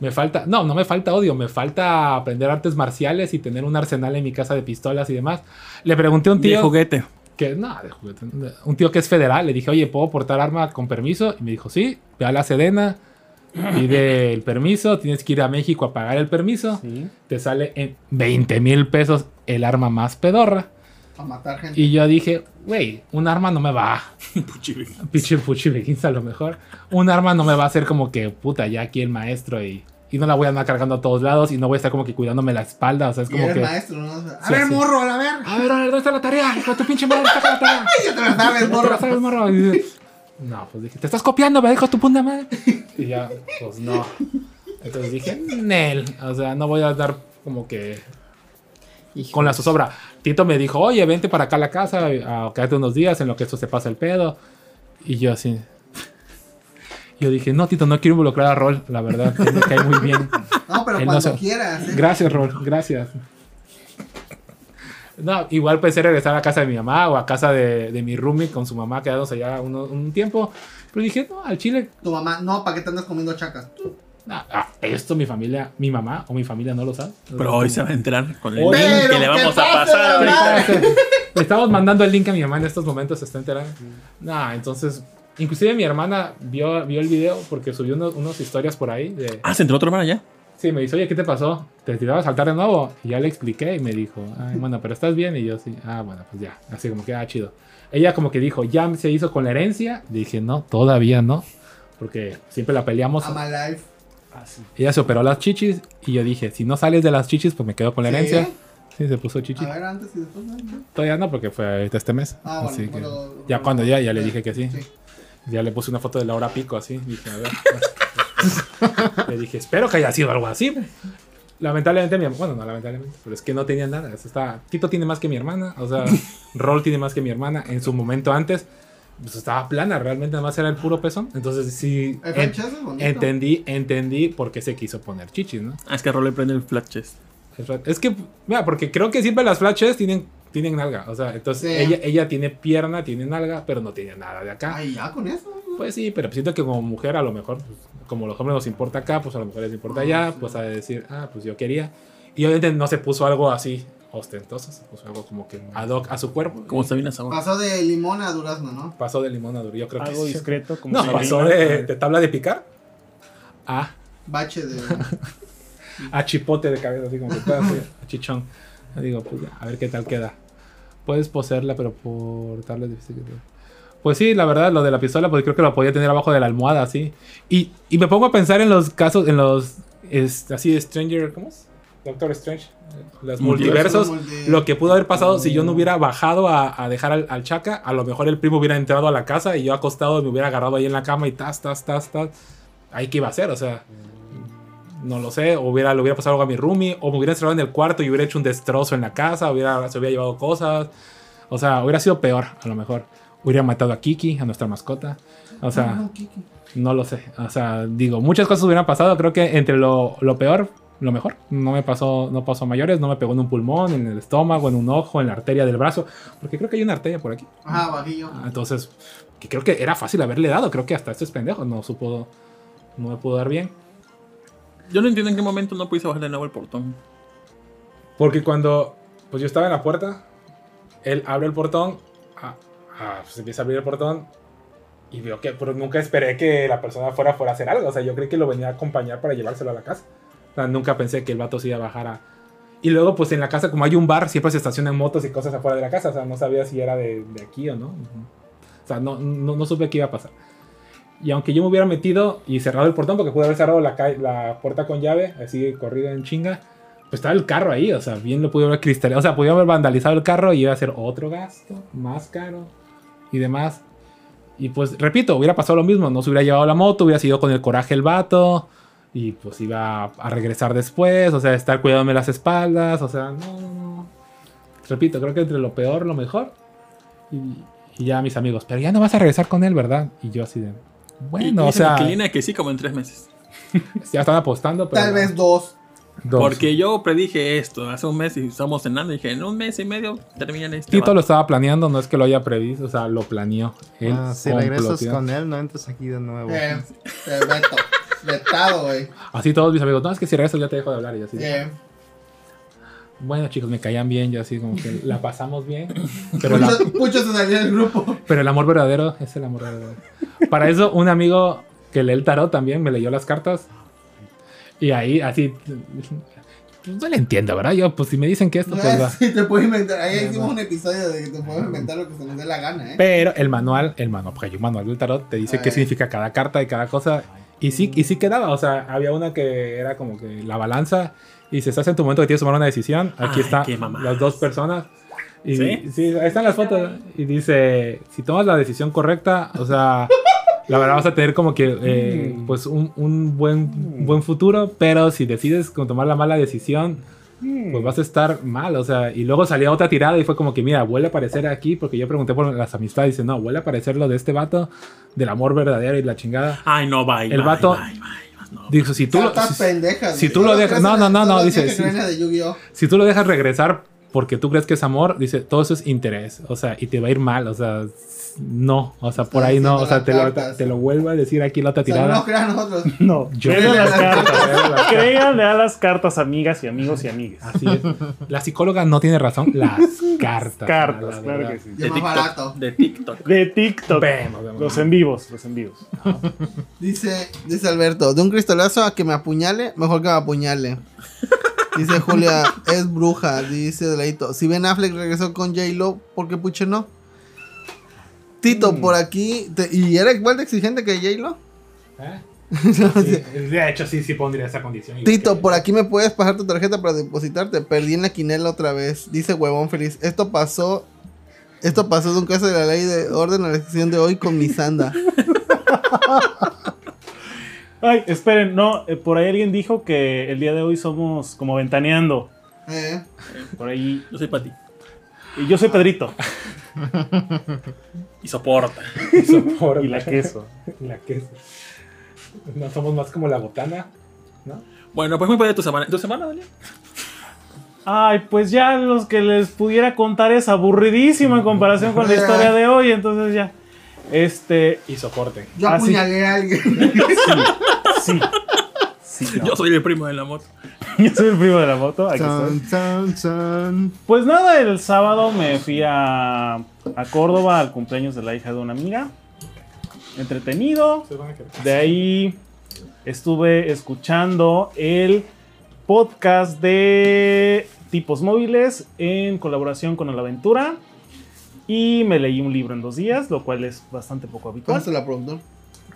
Me falta, no, no me falta odio, me falta aprender artes marciales y tener un arsenal en mi casa de pistolas y demás. Le pregunté a un De tío juguete. que, no, de juguete, un tío que es federal, le dije, oye, ¿puedo portar arma con permiso? Y me dijo, sí, ve a la Sedena, pide el permiso, tienes que ir a México a pagar el permiso, Sí. te sale en 20 mil pesos el arma más pedorra. A matar gente. Y yo dije, güey, un arma no me va, Puchi, pinche puchi a lo mejor, un arma no me va a hacer como que, puta, ya aquí el maestro y, y no la voy a andar cargando a todos lados y no voy a estar como que cuidándome la espalda, o sea, es como que... maestro, ¿no? A Sí, ver, sí. morro, a ver. A ver, a ver, ¿dónde está la tarea? Hijo de tu pinche madre, saca la tarea. Ya te la sabes, ¿Te la morro. sabes, morro? Y dice, no, pues dije, te estás copiando, me dijo tu puta madre. Y ya, pues no. Entonces dije, Nel, o sea, no voy a dar como que con la zozobra. Tito me dijo, oye, vente para acá a la casa a quedarte unos días en lo que esto se pasa el pedo. Y yo así. Yo dije, no, Tito, no quiero involucrar a Rol, la verdad, él me cae muy bien. No, pero Él no cuando se- quieras. ¿eh? Gracias, Rol, gracias. No, igual pensé regresar a casa de mi mamá o a casa de, de mi roomie con su mamá, quedándose allá uno- un tiempo. Pero dije, no, al chile, Tu mamá, no, ¿para qué te andas comiendo chacas? Ah, ah, esto mi familia, mi mamá o mi familia no lo sabe. Pero hoy se va a enterar con el link que le vamos a pasar ahorita. Le estamos mandando el link a mi mamá en estos momentos, se está enterando. No, entonces, inclusive mi hermana vio, vio el video porque subió unos, unas historias por ahí de... Ah, se enteró tu hermana ya. Sí, me dice, oye, ¿qué te pasó? ¿Te tirabas a saltar de nuevo? Y ya le expliqué y me dijo, ay, bueno, pero estás bien. Y yo sí, ah, bueno, pues ya, así como que, ah, chido. Ella como que dijo, ya se hizo con la herencia. Dije, no, todavía no, porque siempre la peleamos. I'm alive. Ella se operó las chichis y yo dije, si no sales de las chichis, pues me quedo con la herencia. Sí, se puso chichis. A ver, antes y después. ¿no? Todavía no, porque fue este mes. Ah, bueno. así que bueno, ya bueno, cuando ya, ya le dije que sí. Sí. Ya le puse una foto de la hora pico así. Dije, a ver. le dije, espero que haya sido algo así. Lamentablemente, mi bueno, no lamentablemente, pero es que no tenía nada. Eso está, Tito tiene más que mi hermana, o sea, Rol tiene más que mi hermana. En su momento antes, pues estaba plana, realmente nada más era el puro pezón. Entonces, sí, en- entendí, entendí por qué se quiso poner chichis, ¿no? Ah, es que Rol le prende el flat chest. Es que, mira, porque creo que siempre las flashes tienen, tienen nalga. O sea, entonces Sí. ella, ella tiene pierna, tiene nalga, pero no tiene nada de acá. Ay, ya con eso. Pues sí, pero siento que como mujer a lo mejor, pues, como los hombres nos importa acá, pues a las mujeres les importa allá, pues a decir, ah, pues yo quería. Y obviamente no se puso algo así ostentoso, se puso algo como que ad hoc a su cuerpo. Como está bien esa Pasó de limón a durazno, ¿no? Pasó de limón a duro, yo creo que Algo sí. discreto. Como No, pasó de, de tabla de picar a, Bache de. a chipote de cabeza, así como que todo así, a chichón. Digo, pues ya, a ver qué tal queda. Puedes poseerla, pero por tabla es difícil que te- Pues sí, la verdad, lo de la pistola, pues creo que lo podía tener abajo de la almohada, así. Y, y me pongo a pensar en los casos, en los. es- así de Stranger. ¿Cómo es? Doctor Strange. Los Multiversos. multiversos. Lo que pudo haber pasado si yo no hubiera bajado a, a dejar al, al chaca, a lo mejor el primo hubiera entrado a la casa y yo acostado me hubiera agarrado ahí en la cama y tas, tas, tas, tas. Ahí qué iba a hacer, o sea. No lo sé, o hubiera, le hubiera pasado algo a mi roomie, o me hubiera encerrado en el cuarto y hubiera hecho un destrozo en la casa, hubiera, se hubiera llevado cosas. O sea, hubiera sido peor, a lo mejor. Hubiera matado a Kiki, a nuestra mascota. O sea, No, Kiki. no lo sé. O sea, digo, muchas cosas hubieran pasado. Creo que entre lo, lo peor, lo mejor. No me pasó, no pasó a mayores. No me pegó en un pulmón, en el estómago, en un ojo, en la arteria del brazo. Porque creo que hay una arteria por aquí. Ajá, bajillo. Ah, Entonces, que creo que era fácil haberle dado. Creo que hasta estos pendejos no supo, no me pudo dar bien. Yo no entiendo en qué momento no pudiste bajar de nuevo el portón. Porque cuando pues yo estaba en la puerta, él abre el portón, ah, ah, pues empieza a abrir el portón y veo que, pero nunca esperé que la persona afuera fuera a hacer algo. O sea, yo creí que lo venía a acompañar para llevárselo a la casa. O sea, nunca pensé que el vato se iba a bajar a... Y luego, pues en la casa, como hay un bar, siempre se estacionan motos y cosas afuera de la casa. O sea, no sabía si era de, de aquí o no. O sea, no, no, no supe qué iba a pasar. Y aunque yo me hubiera metido y cerrado el portón, porque pude haber cerrado la, la puerta con llave, así corrido en chinga, pues estaba el carro ahí, o sea, bien lo pude haber cristalizado, o sea, podía haber vandalizado el carro y iba a ser otro gasto, más caro y demás. Y pues, repito, hubiera pasado lo mismo, no se hubiera llevado la moto, hubiera sido con el coraje el vato y pues iba a regresar después, o sea, estar cuidándome las espaldas, o sea, no, no, no. Repito, creo que entre lo peor, lo mejor. Y, y ya mis amigos, pero ya no vas a regresar con él, ¿verdad? Y yo así de, bueno, Y o dice sea, inquilina que sí, como en tres meses. ya están apostando, pero... Tal vez dos. dos. Porque yo predije esto hace un mes y estamos cenando y dije, en un mes y medio terminan este. Tito vato". lo estaba planeando, no es que lo haya previsto, o sea, lo planeó. Él Ah, si regresas con él, no entres aquí de nuevo. Eh, te. Vetado, güey. Así todos mis amigos, no, es que si regreso ya te dejo de hablar. Y así, de, Eh, bueno, chicos, me caían bien, yo así como que la pasamos bien. Pero, la- Pucho se salió del grupo. pero el amor verdadero es el amor verdadero. Para eso, un amigo que lee el tarot también me leyó las cartas. Y ahí, así. pues, no le entiendo, ¿verdad? Yo, pues si me dicen que esto, pues va. Sí, te puedes inventar. Ahí hicimos un episodio de que te puedes inventar lo que se nos dé la gana, ¿eh? Pero el manual, el manual, porque hay un manual del tarot, te dice qué significa cada carta y cada cosa. Y sí, y sí quedaba, o sea, había una que era como que la balanza y si estás en tu momento que tienes que tomar una decisión, aquí están las dos personas. Y ¿Sí? ¿Sí? ahí están las fotos. Y dice, si tomas la decisión correcta, o sea, la verdad vas a tener como que, eh, pues, un, un buen, buen futuro, pero si decides tomar la mala decisión, pues vas a estar mal, o sea, y luego salía otra tirada y fue como que, mira, vuelve a aparecer aquí, porque yo pregunté por las amistades, y dice, no, vuelve a aparecer lo de este vato, del amor verdadero y la chingada. Ay, no, bye. El bye, vato- bye, bye, no. Dijo, si tú lo, si, pendejas. si tú lo dejas- no, no, no, no, dice, Yu-Gi-Oh! si tú lo dejas regresar porque tú crees que es amor, dice, todo eso es interés, o sea, y te va a ir mal, o sea, no, o sea, por ahí no, o sea, te lo, te lo vuelvo a decir aquí la otra O sea, no tirada. crean nosotros. No, Yo- créanle a las cartas. Créanle. A las cartas, amigas y amigos y amigas. Así es. La psicóloga no tiene razón, las cartas. Cartas, la claro que sí. Es más barato. De TikTok. De TikTok. Vemos, vemos. Los en vivos, los en vivos. Dice, dice Alberto, de un cristalazo a que me apuñale, mejor que me apuñale. Dice Julia, es bruja, dice Deladito. Si Ben Affleck regresó con J-Lo, ¿por qué Puche no? Tito, Mm. por aquí, te- ¿y era igual de exigente que J-Lo? ¿Eh? Sí, de hecho, sí, sí pondría esa condición. Tito, por aquí me puedes pasar tu tarjeta para depositarte. Perdí en la quinela otra vez. Dice huevón feliz. Esto pasó. Esto pasó de un caso de la ley de orden a la sección de hoy con mi sanda. Ay, esperen, no, eh, por ahí alguien dijo que el día de hoy somos como ventaneando. Eh, Por ahí. Yo soy para ti. Y yo soy Pedrito. Y soporta. Y la queso. La queso. No somos más como la botana, ¿no? Bueno, pues muy padre tu semana. ¿Tu semana, Daniel? Ay, pues ya los que les pudiera contar es aburridísimo en comparación con la historia de hoy, entonces ya. Este, Y soporte. yo Ah, sí. apuñalé a alguien. sí. Sí, no. Yo soy el primo de la moto. Yo soy el primo de la moto. aquí estoy. Chan, chan, chan. Pues nada, el sábado me fui a, a Córdoba al cumpleaños de la hija de una amiga. Entretenido. De ahí estuve escuchando el podcast de tipos móviles en colaboración con la aventura. Y me leí un libro en dos días, lo cual es bastante poco habitual. Pásate la productor.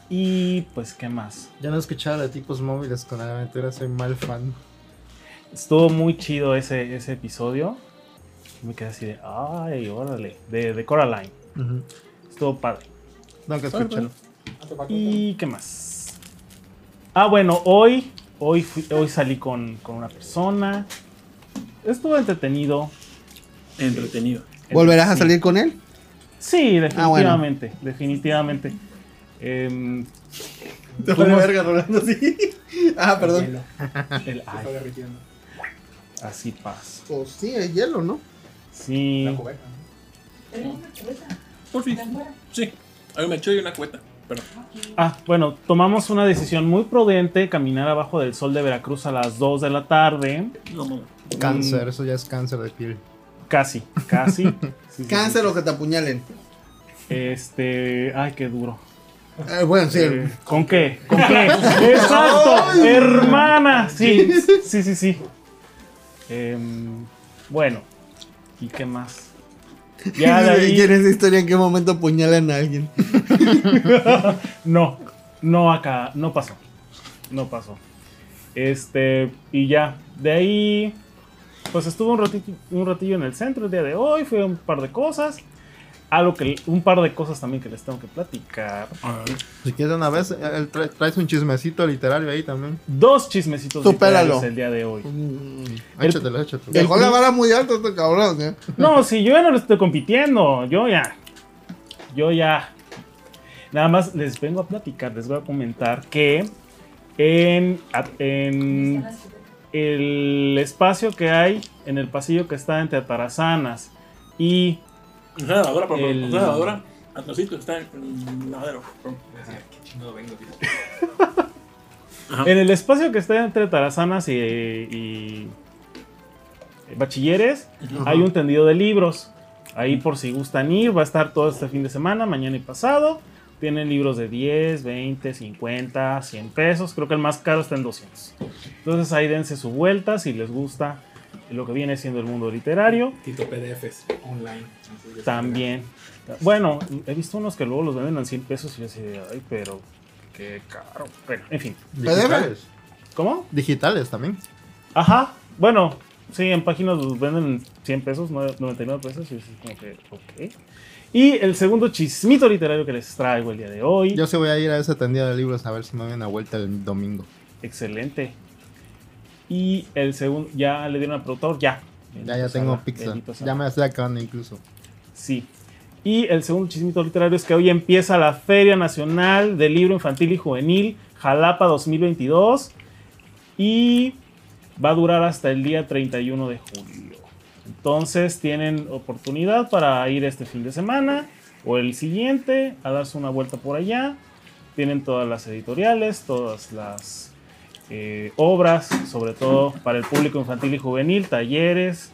Y pues, ¿qué más? Ya no he escuchado de tipos móviles con la aventura, soy mal fan. Estuvo muy chido ese, ese episodio. Me quedé así de, ay, órale, de, de Coraline. Estuvo padre. Tengo que escucharlo. ¿Y qué más? Ah, bueno, hoy, hoy, fui- hoy salí con, con una persona. Estuvo entretenido. Entretenido. ¿Volverás a salir con él? Sí, Ah, bueno. definitivamente, definitivamente. Em, Te vale verga rolando así. Ah, perdón. el- ay, así pasa. Pues sí, es hielo, ¿no? Sí. Por fin. Sí. Hay un mecho y una cueta. Pero Ah, bueno, tomamos una decisión muy prudente, caminar abajo del sol de Veracruz a las 2 de la tarde. no, no. Cáncer, eso ya es cáncer de piel. Casi, casi. Sí, sí, sí. Cáncer o que te apuñalen. Este. Ay, qué duro. Eh, bueno, sí. Eh, ¿Con qué? ¿Con qué? Exacto, hermana. Sí, sí, sí, sí. Em, bueno, ¿y qué más? Ya de ahí- ¿Y en esa historia en qué momento apuñalan a alguien? No, no acá, no pasó. No pasó. Este, y ya, de ahí, pues estuve un ratillo, un ratillo en el centro el día de hoy, fue un par de cosas. Algo que, un par de cosas también que les tengo que platicar. Si quieres una vez, tra- traes un chismecito literario ahí también. Dos chismecitos Supéralo. literarios el día de hoy. El- Échatelo, échatelo. Dejó la vara muy alta este cabrón, ¿eh? No, si yo ya no lo estoy compitiendo, yo ya. Yo ya. Nada más les vengo a platicar, les voy a comentar que en, en el espacio que hay en el pasillo que está entre Atarazanas y Una lavadora, por favor. El- Una lavadora. Atrásito está en el lavadero. Ajá. en el espacio que está entre Tarazanas y, y Bachilleres hay un tendido de libros. Ahí por si gustan ir, va a estar todo este fin de semana, mañana y pasado. Tienen libros de 10, 20, 50, 100 pesos. Creo que el más caro está en 200. Entonces ahí dense su vuelta si les gusta lo que viene siendo el mundo literario. Tito PDFs online. También. Bueno, he visto unos que luego los venden en 100 pesos y yo así de, ay, pero qué caro. Bueno, en fin. Digitales. ¿Cómo? Digitales también. Ajá. Bueno, sí, en páginas los venden en 100 pesos, nueve- 99 pesos. Y así como que, ok. Y el segundo chismito literario que les traigo el día de hoy. Yo sí voy a ir a esa tendida de libros a ver si me doy una vuelta el domingo. Excelente. Y el segundo, ya le dieron al productor, ya. Ya, ya tengo pizza. Ya me estoy acabando incluso. Sí. Y el segundo chismito literario es que hoy empieza la Feria Nacional del Libro Infantil y Juvenil Jalapa 2022 y va a durar hasta el día 31 de julio. Entonces tienen oportunidad para ir este fin de semana o el siguiente a darse una vuelta por allá. Tienen todas las editoriales, todas las eh, obras, sobre todo para el público infantil y juvenil, talleres,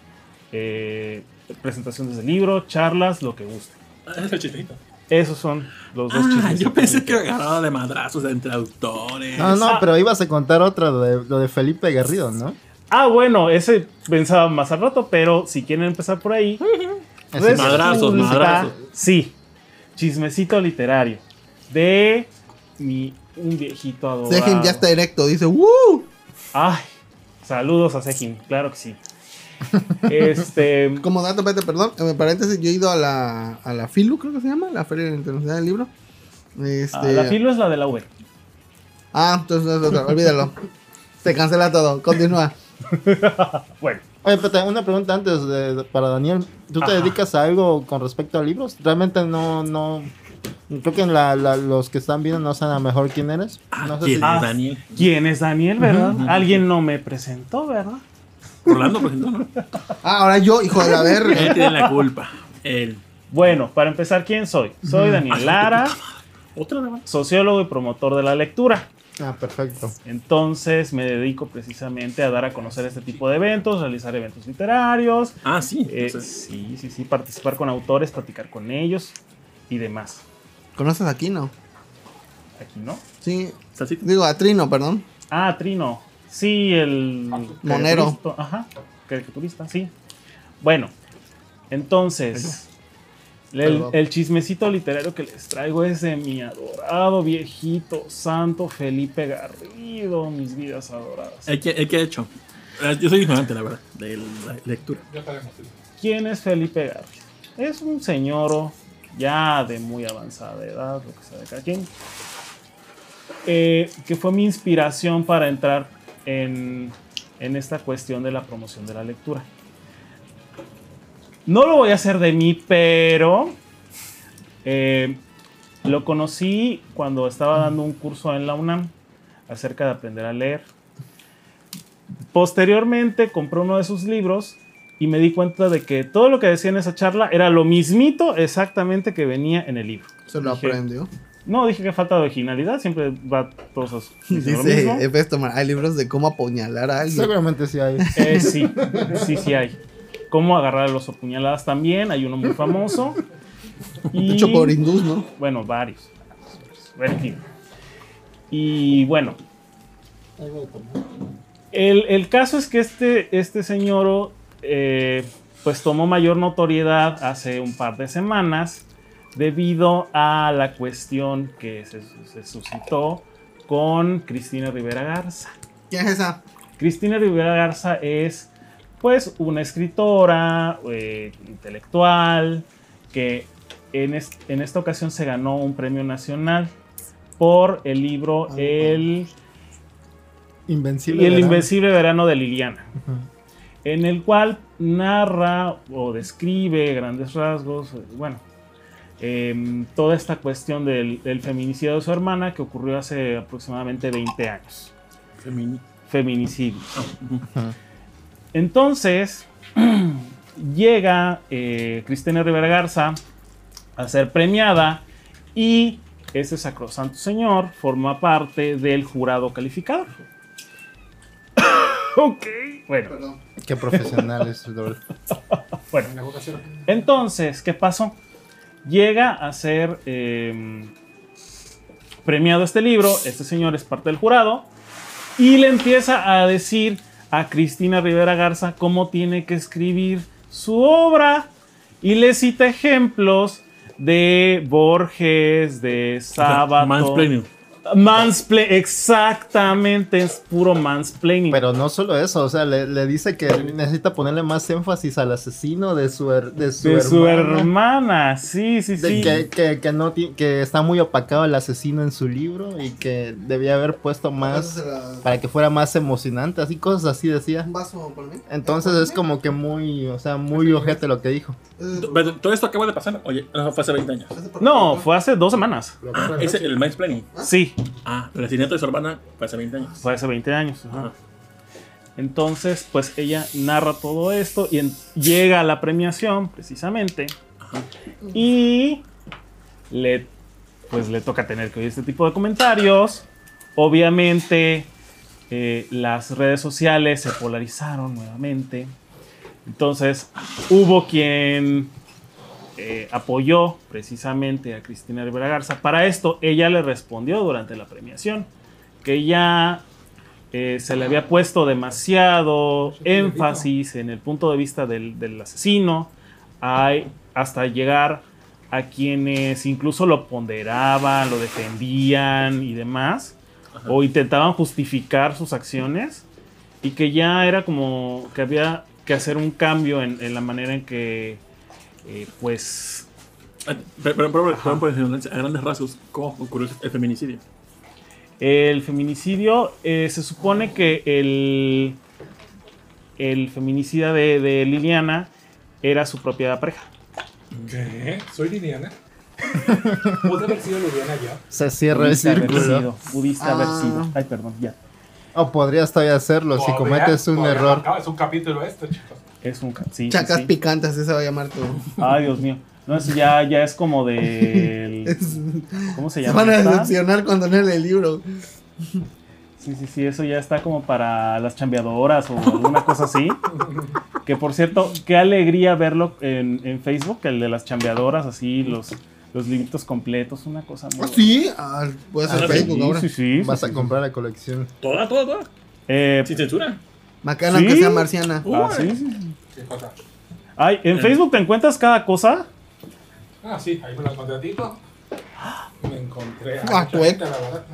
eh, presentaciones de libro, charlas, lo que guste. Ah, ese es el. Esos son los dos Ah, chismes. yo pensé que agarraba de madrazos entre autores. No, no, Ah. pero ibas a contar otra, lo de, lo de Felipe Garrido, ¿no? Ah, bueno, ese pensaba más al rato, pero si quieren empezar por ahí. Resulta- Madrazos, madrazos. Sí, chismecito literario. De mi, un viejito adorado. Sejin ya está directo, dice, ¡Woo! Ay, saludos a Sejin, claro que sí. Este. Como dato, espérate, perdón, en paréntesis, yo he ido a la, a la FILU, creo que se llama, la Feria Internacional del Libro. Este, ah, la filo es la de la V. ah, entonces es otra, olvídalo. Se cancela todo, continúa. Bueno, Oye, pero una pregunta antes de- para Daniel. ¿Tú te Ajá. dedicas a algo con respecto a libros? Realmente no, no. Creo que la- la- los que están viendo no saben a mejor quién eres. No sé ¿quién? si- Ah, Daniel. ¿quién es Daniel, verdad? Alguien no me presentó, ¿verdad? Rolando presentó, ¿no? Ah, ahora yo, hijo de la Él verga. tiene la culpa. Él. Bueno, para empezar, ¿quién soy? Soy Daniel Lara, Otra sociólogo y promotor de la lectura. Ah, perfecto. Entonces me dedico precisamente a dar a conocer este tipo de eventos, realizar eventos literarios, Ah, sí. eh, sí, sí, sí, participar con autores, platicar con ellos y demás. ¿Conoces a Kino? Aquí, ¿no? Sí, salsita. digo a Trino, perdón. Ah, Trino. Sí, el... Monero. caricaturista, Ajá, caricaturista, sí. Bueno, entonces... El, chismecito literario que les traigo es de mi adorado viejito santo Felipe Garrido, mis vidas adoradas. ¿El que, el que ha hecho? Eh, Yo soy ignorante, la verdad, de la lectura. ¿Quién es Felipe Garrido? Es un señor ya de muy avanzada edad, lo que sea de cada quien, eh, que fue mi inspiración para entrar en, en esta cuestión de la promoción de la lectura. No lo voy a hacer de mí, pero eh, lo conocí cuando estaba dando un curso en la UNAM acerca de aprender a leer. Posteriormente compré uno de sus libros y me di cuenta de que todo lo que decía en esa charla era lo mismito exactamente que venía en el libro. Se lo Dije, aprendió. No, dije que falta de originalidad, siempre va todos mismo. Dice Festomar, hay libros de cómo apuñalar a alguien. Seguramente sí hay. Eh, sí, sí, sí hay. Cómo agarrar a los apuñaladas también, hay uno muy famoso. Y, Hecho por hindús, ¿no? Bueno, varios. En fin. Y bueno, el, el caso es que este, este señor eh, pues tomó mayor notoriedad hace un par de semanas debido a la cuestión que se, se suscitó con Cristina Rivera Garza. ¿Quién es esa? Cristina Rivera Garza es pues una escritora eh, intelectual que en, es- en esta ocasión se ganó un premio nacional por el libro Ah, El, Invencible. y el ¿verdad? Invencible Verano de Liliana, en el cual narra o describe grandes rasgos, eh, bueno, em, toda esta cuestión del, del feminicidio de su hermana que ocurrió hace aproximadamente 20 años. Femini- Feminicidio. Ah, Entonces, llega eh, Cristina Rivera Garza a ser premiada y ese sacrosanto señor forma parte del jurado calificador. ok, bueno, Perdón. Qué profesional es Rodolfo. bueno. Entonces, ¿qué pasó? Llega a ser eh, premiado este libro, este señor es parte del jurado, y le empieza a decir a Cristina Rivera Garza cómo tiene que escribir su obra, y le cita ejemplos de Borges, de. Mansplaining. Mansplaining, exactamente, es puro mansplaining. Pero no solo eso, o sea, le, le dice que necesita ponerle más énfasis al asesino de su, her- de su de su hermana. hermana, sí, sí, De sí. que, que, que no que está muy opacado el asesino en su libro y que debía haber puesto más Eso será para que fuera más emocionante, así cosas así decía. Un vaso por mí. Entonces es como que muy, o sea, muy ojete lo que dijo. Pero todo esto acaba de pasar. Oye, no, fue hace 20 años. No, fue hace dos semanas. Ese, el mansplaining. Sí, Ah, el asesinato de su hermana fue hace 20 años. fue hace 20 años. ajá. Ajá. Entonces, pues ella narra todo esto y en- llega a la premiación, precisamente, y le, pues le toca tener que oír este tipo de comentarios. Obviamente, eh, las redes sociales se polarizaron nuevamente. Entonces, hubo quien eh, apoyó precisamente a Cristina Rivera Garza. Para esto, ella le respondió durante la premiación que ya eh, se le había puesto demasiado énfasis en el punto de vista del, del asesino, hay- hasta llegar a quienes incluso lo ponderaban, lo defendían y demás, o intentaban justificar sus acciones, y que ya era como que había que hacer un cambio en, en la manera en que, eh, pues, Ah, Pero, pero, pero, pero, por ejemplo, a grandes rasgos, ¿cómo ocurrió el feminicidio? El feminicidio, eh, se supone que el, el feminicida de, de Liliana era su propia pareja. ¿Qué? Soy Liliana. Pude haber sido Liliana yo. Se cierra el Pudiste haber círculo. sido. Pudiste haber Ah. sido. Ay, perdón, ya. O podrías todavía hacerlo si cometes un podría error. Es un capítulo esto, chicos. Es un... Sí, sí, Chacas sí. picantes, ese va a llamar todo. Ay, Dios mío. No, eso ya, ya es como del... ¿Cómo se Se llama? van a decepcionar cuando leen el libro. Sí, sí, sí, eso ya está como para las chambeadoras o alguna cosa así. Que por cierto, qué alegría verlo en, en Facebook, el de las chambeadoras, así, los, los libritos completos, una cosa muy... ¿Ah, sí? Ah, puede ser Ah, Facebook sí, ahora. sí, sí, Vas sí, a sí. comprar la colección. Toda, toda, toda. Eh, Sin censura. Macana ¿Sí? que sea marciana. ah, sí, sí. ¿Qué cosa? Ay, en Facebook te encuentras cada cosa. Ah, sí, ahí me lo encontré a Tito. Me encontré a Ah, mucha gente, la verdad.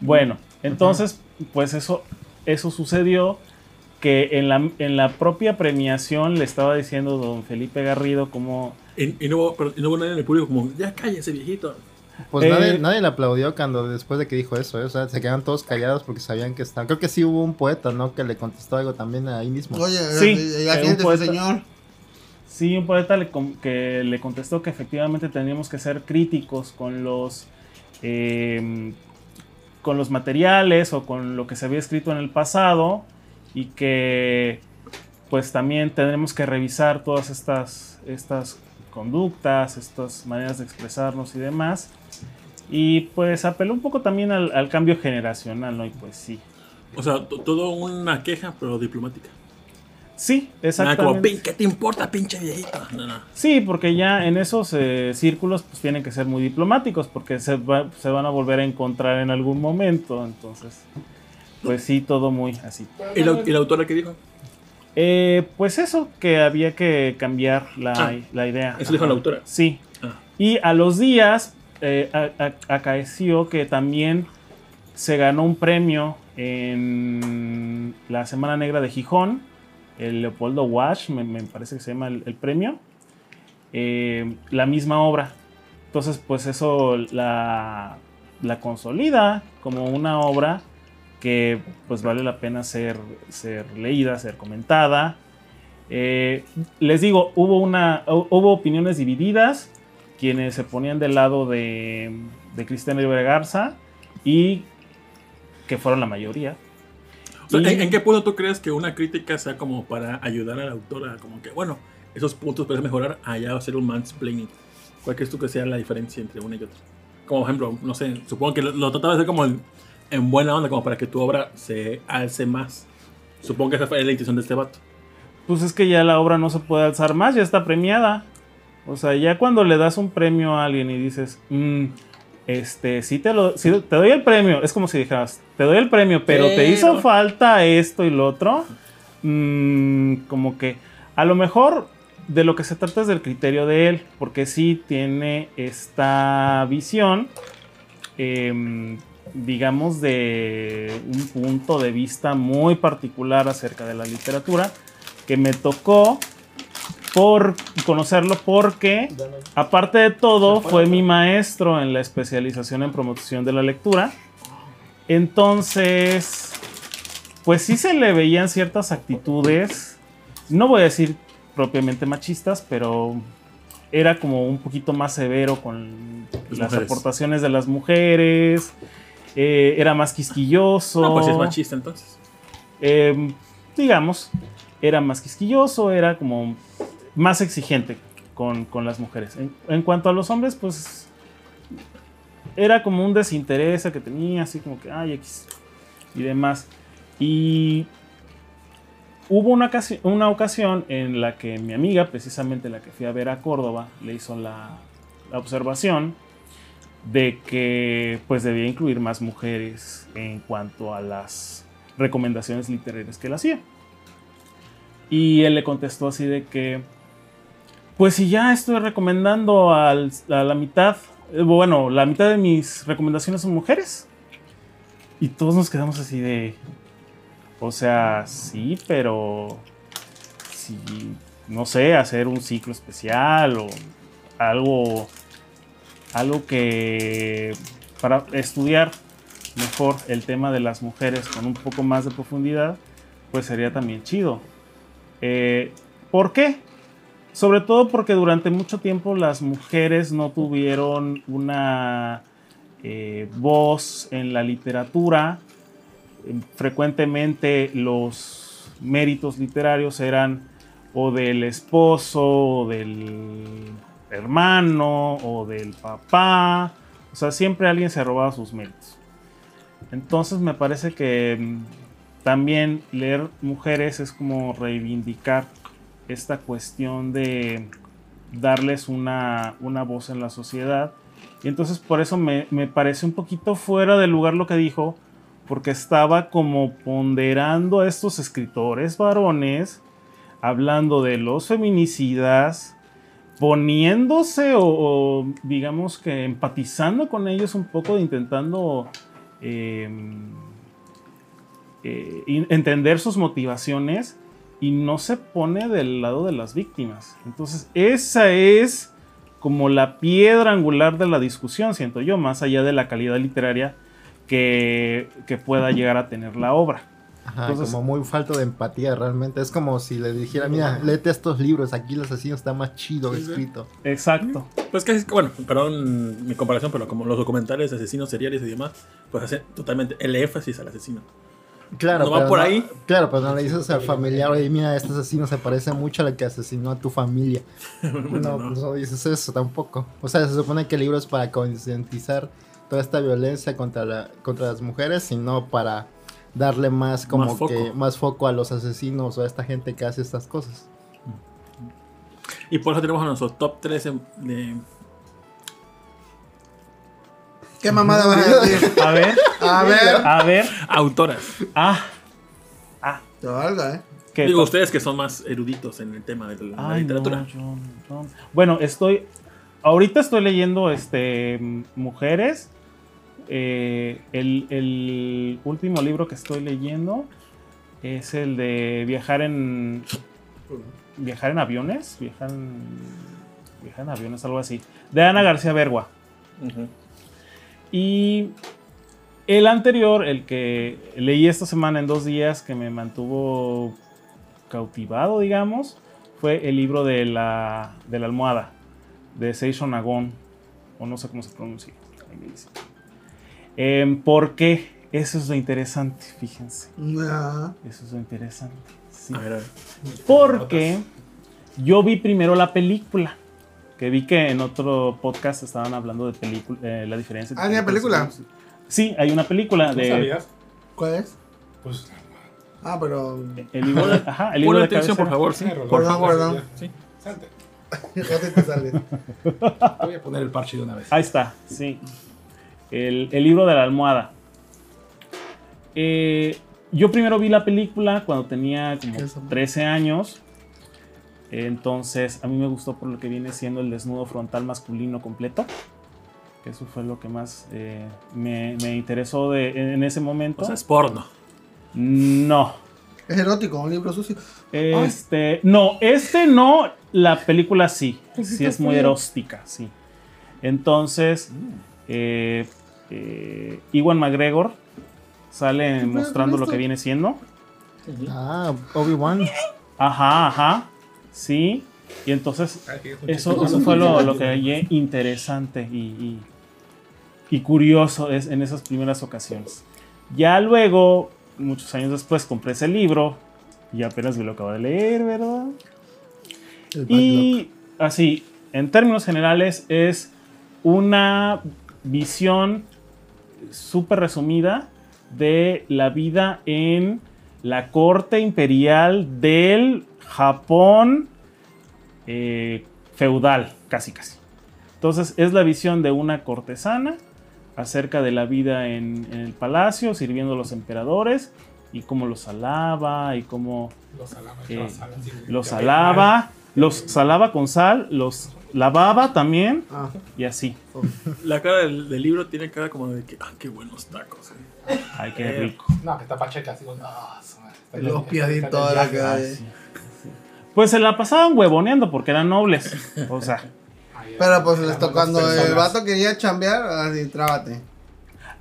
Bueno, entonces, pues eso, eso sucedió que en la, en la propia premiación le estaba diciendo don Felipe Garrido como... Y, y no, hubo- pero- y no hubo nadie en el público como, ya cállese, viejito. Pues Eh, nadie, nadie le aplaudió cuando después de que dijo eso, ¿eh? o sea, se quedaron todos callados porque sabían que estaban. Creo que sí hubo un poeta, ¿no? Que le contestó algo también ahí mismo. Oye, Sí, eh, la eh, un gente, poeta. señor. Sí, un poeta le que le contestó que efectivamente teníamos que ser críticos con los eh, con los materiales o con lo que se había escrito en el pasado y que pues también tenemos que revisar todas estas estas conductas, estas maneras de expresarnos y demás. Y pues apeló un poco también al, al cambio generacional, ¿no? Y pues sí. O sea, to- todo una queja, pero diplomática. Sí, como, exactamente. "Pin, ¿qué te importa, pinche viejito? No, no. Sí, porque ya en esos eh, círculos pues tienen que ser muy diplomáticos porque se, va- se van a volver a encontrar en algún momento. Entonces, pues sí, todo muy así. ¿Y la, y la autora qué dijo? Eh, pues eso, que había que cambiar la, Ah, la idea. eso dijo la autora. Sí. Ah. Y a los días eh, acaeció que también se ganó un premio en la Semana Negra de Gijón, el Leopoldo Wash, me, me parece que se llama el, el premio, eh, la misma obra. Entonces, pues eso la, la consolida como una obra que pues vale la pena ser, ser leída, ser comentada. Eh, les digo, hubo, una, hu- hubo opiniones divididas, quienes se ponían del lado de, de Cristian Rivera Garza y que fueron la mayoría. O sea, Y- ¿en, en qué punto tú crees que una crítica sea como para ayudar a la autora? Como que, bueno, esos puntos puedes mejorar allá hacer un mansplaining. ¿Cuál crees tú que sea la diferencia entre una y otra? Como ejemplo, no sé, supongo que lo, lo trataba de hacer como en, en buena onda, como para que tu obra se alce más. Supongo que esa fue la intención de este vato. Pues es que ya la obra no se puede alzar más, ya está premiada. O sea, ya cuando le das un premio a alguien y dices, "Mm, este, sí te, lo, sí te doy el premio, es como si dijeras, te doy el premio, pero, te hizo falta esto y lo otro. Mm, como que a lo mejor de lo que se trata es del criterio de él, porque sí tiene esta visión, em, digamos, de un punto de vista muy particular acerca de la literatura, que me tocó por conocerlo porque, aparte de todo, fue mi maestro en la especialización en promoción de la lectura. Entonces, pues sí se le veían ciertas actitudes, no voy a decir propiamente machistas, pero era como un poquito más severo con Las las aportaciones de las mujeres, eh, era más quisquilloso. No, pues es machista entonces. Eh, digamos, era más quisquilloso, era como más exigente con, con las mujeres. En, en cuanto a los hombres, pues era como un desinterés que tenía, así como que, ay, X y demás. Y hubo una, ocasi- una ocasión en la que mi amiga, precisamente la que fui a ver a Córdoba, le hizo la, la observación de que pues debía incluir más mujeres en cuanto a las recomendaciones literarias que él hacía. Y él le contestó así de que, pues si ya estoy recomendando a la mitad, eh, bueno, la mitad de mis recomendaciones son mujeres. Y todos nos quedamos así de, o sea, sí, pero si, no sé, hacer un ciclo especial o algo, algo que para estudiar mejor el tema de las mujeres con un poco más de profundidad, pues sería también chido. Eh, ¿Por qué? Sobre todo porque durante mucho tiempo las mujeres no tuvieron una eh, voz en la literatura. Frecuentemente los méritos literarios eran o del esposo, o del hermano, o del papá. O sea, siempre alguien se robaba sus méritos. Entonces me parece que mm, también leer mujeres es como reivindicar esta cuestión de darles una, una voz en la sociedad. Y entonces por eso me, me parece un poquito fuera de lugar lo que dijo, porque estaba como ponderando a estos escritores varones, hablando de los feminicidas, poniéndose o, digamos que empatizando con ellos un poco, intentando eh, eh, entender sus motivaciones y no se pone del lado de las víctimas. Entonces, esa es como la piedra angular de la discusión, siento yo, más allá de la calidad literaria que pueda llegar a tener la obra. Ajá, Entonces- como muy falto de empatía realmente. Es como si le dijera, mira, léete estos libros, aquí el asesino está más chido Sí, sí. escrito. Exacto. Pues casi, bueno, perdón mi comparación, pero como los documentales de asesinos seriales y demás, pues hacen totalmente el énfasis al asesino. Claro, ¿No va por ahí? Claro, pero no le dices al familiar, oye, mira, este asesino se parece mucho al que asesinó a tu familia. no, pues no dices eso tampoco. O sea, se supone que el libro es para concientizar toda esta violencia contra, la, contra las mujeres y no para darle más como Más foco. que más foco a los asesinos o a esta gente que hace estas cosas. Y por eso tenemos a nuestro top 13 de. ¿Qué mamada vas a decir? A ver, A ver. a ver. autoras. Ah, Te valga, ¿eh? que Digo, ustedes que son más eruditos en el tema de la Ay, literatura. no, yo- yo- Bueno, estoy. Ahorita estoy leyendo este Mujeres. Eh, el, el último libro que estoy leyendo es el de viajar en. Viajar en aviones. Viajar en. Viajar en aviones, algo así. De Ana García Bergua. Y el anterior, el que leí esta semana en dos días, que me mantuvo cautivado, digamos, fue el libro de la, de la almohada, de Seisho Nagon, o no sé cómo se pronuncia. ahí me dice. Em, ¿Por qué? Eso es lo interesante, fíjense. Nah. Eso es lo interesante. sí. A ver, a ver. Porque yo vi primero la película. Que vi que en otro podcast estaban hablando de película, eh, la diferencia. entre Ah, ¿hay una película? Sí, hay una película de sabías? ¿Cuál es? Pues, Ah, pero. el libro de, ajá, el libro de atención, por favor, sí. Rolando, Perdón, ya, perdón. ya. Sí. Salte. ¿Dónde te sale? Te voy a poner el parche de una vez. Ahí está, sí. El, el libro de la almohada. Eh, yo primero vi la película cuando tenía como ¿Qué es eso? 13 años. Entonces, a mí me gustó por lo que viene siendo el desnudo frontal masculino completo. Que eso fue lo que más eh, me, me interesó de, en ese momento. O sea, es porno. no. Es erótico, un libro sucio. Este, no, este no, la película sí, sí es muy eróstica, sí. Entonces, eh, eh, Iwan McGregor sale mostrando lo que viene siendo. Ah, Obi-Wan. Ajá, ajá, sí. Y entonces, eso, eso fue lo, lo que hallé interesante y, y- y curioso es, en esas primeras ocasiones. Ya luego, muchos años después, compré ese libro y apenas me lo acabo de leer, ¿verdad? Y así, en términos generales, es una visión súper resumida de la vida en la corte imperial del Japón eh, feudal, casi casi. Entonces es la visión de una cortesana acerca de la vida en, en el palacio, sirviendo a los emperadores y cómo los alaba y cómo Los alaba, Eh, los alaba, los los salaba con sal, los lavaba también Ah, y así. La cara del, del libro tiene cara como de que, ah, qué buenos tacos. eh". Ay, qué Eh, rico. No, que está pacheca, así, madre, está los piaditos ya- la cara. Sí, sí. Pues se la pasaban huevoneando porque eran nobles. O sea, Pero pues les buenas cuando el vato quería chambear, así, trábate.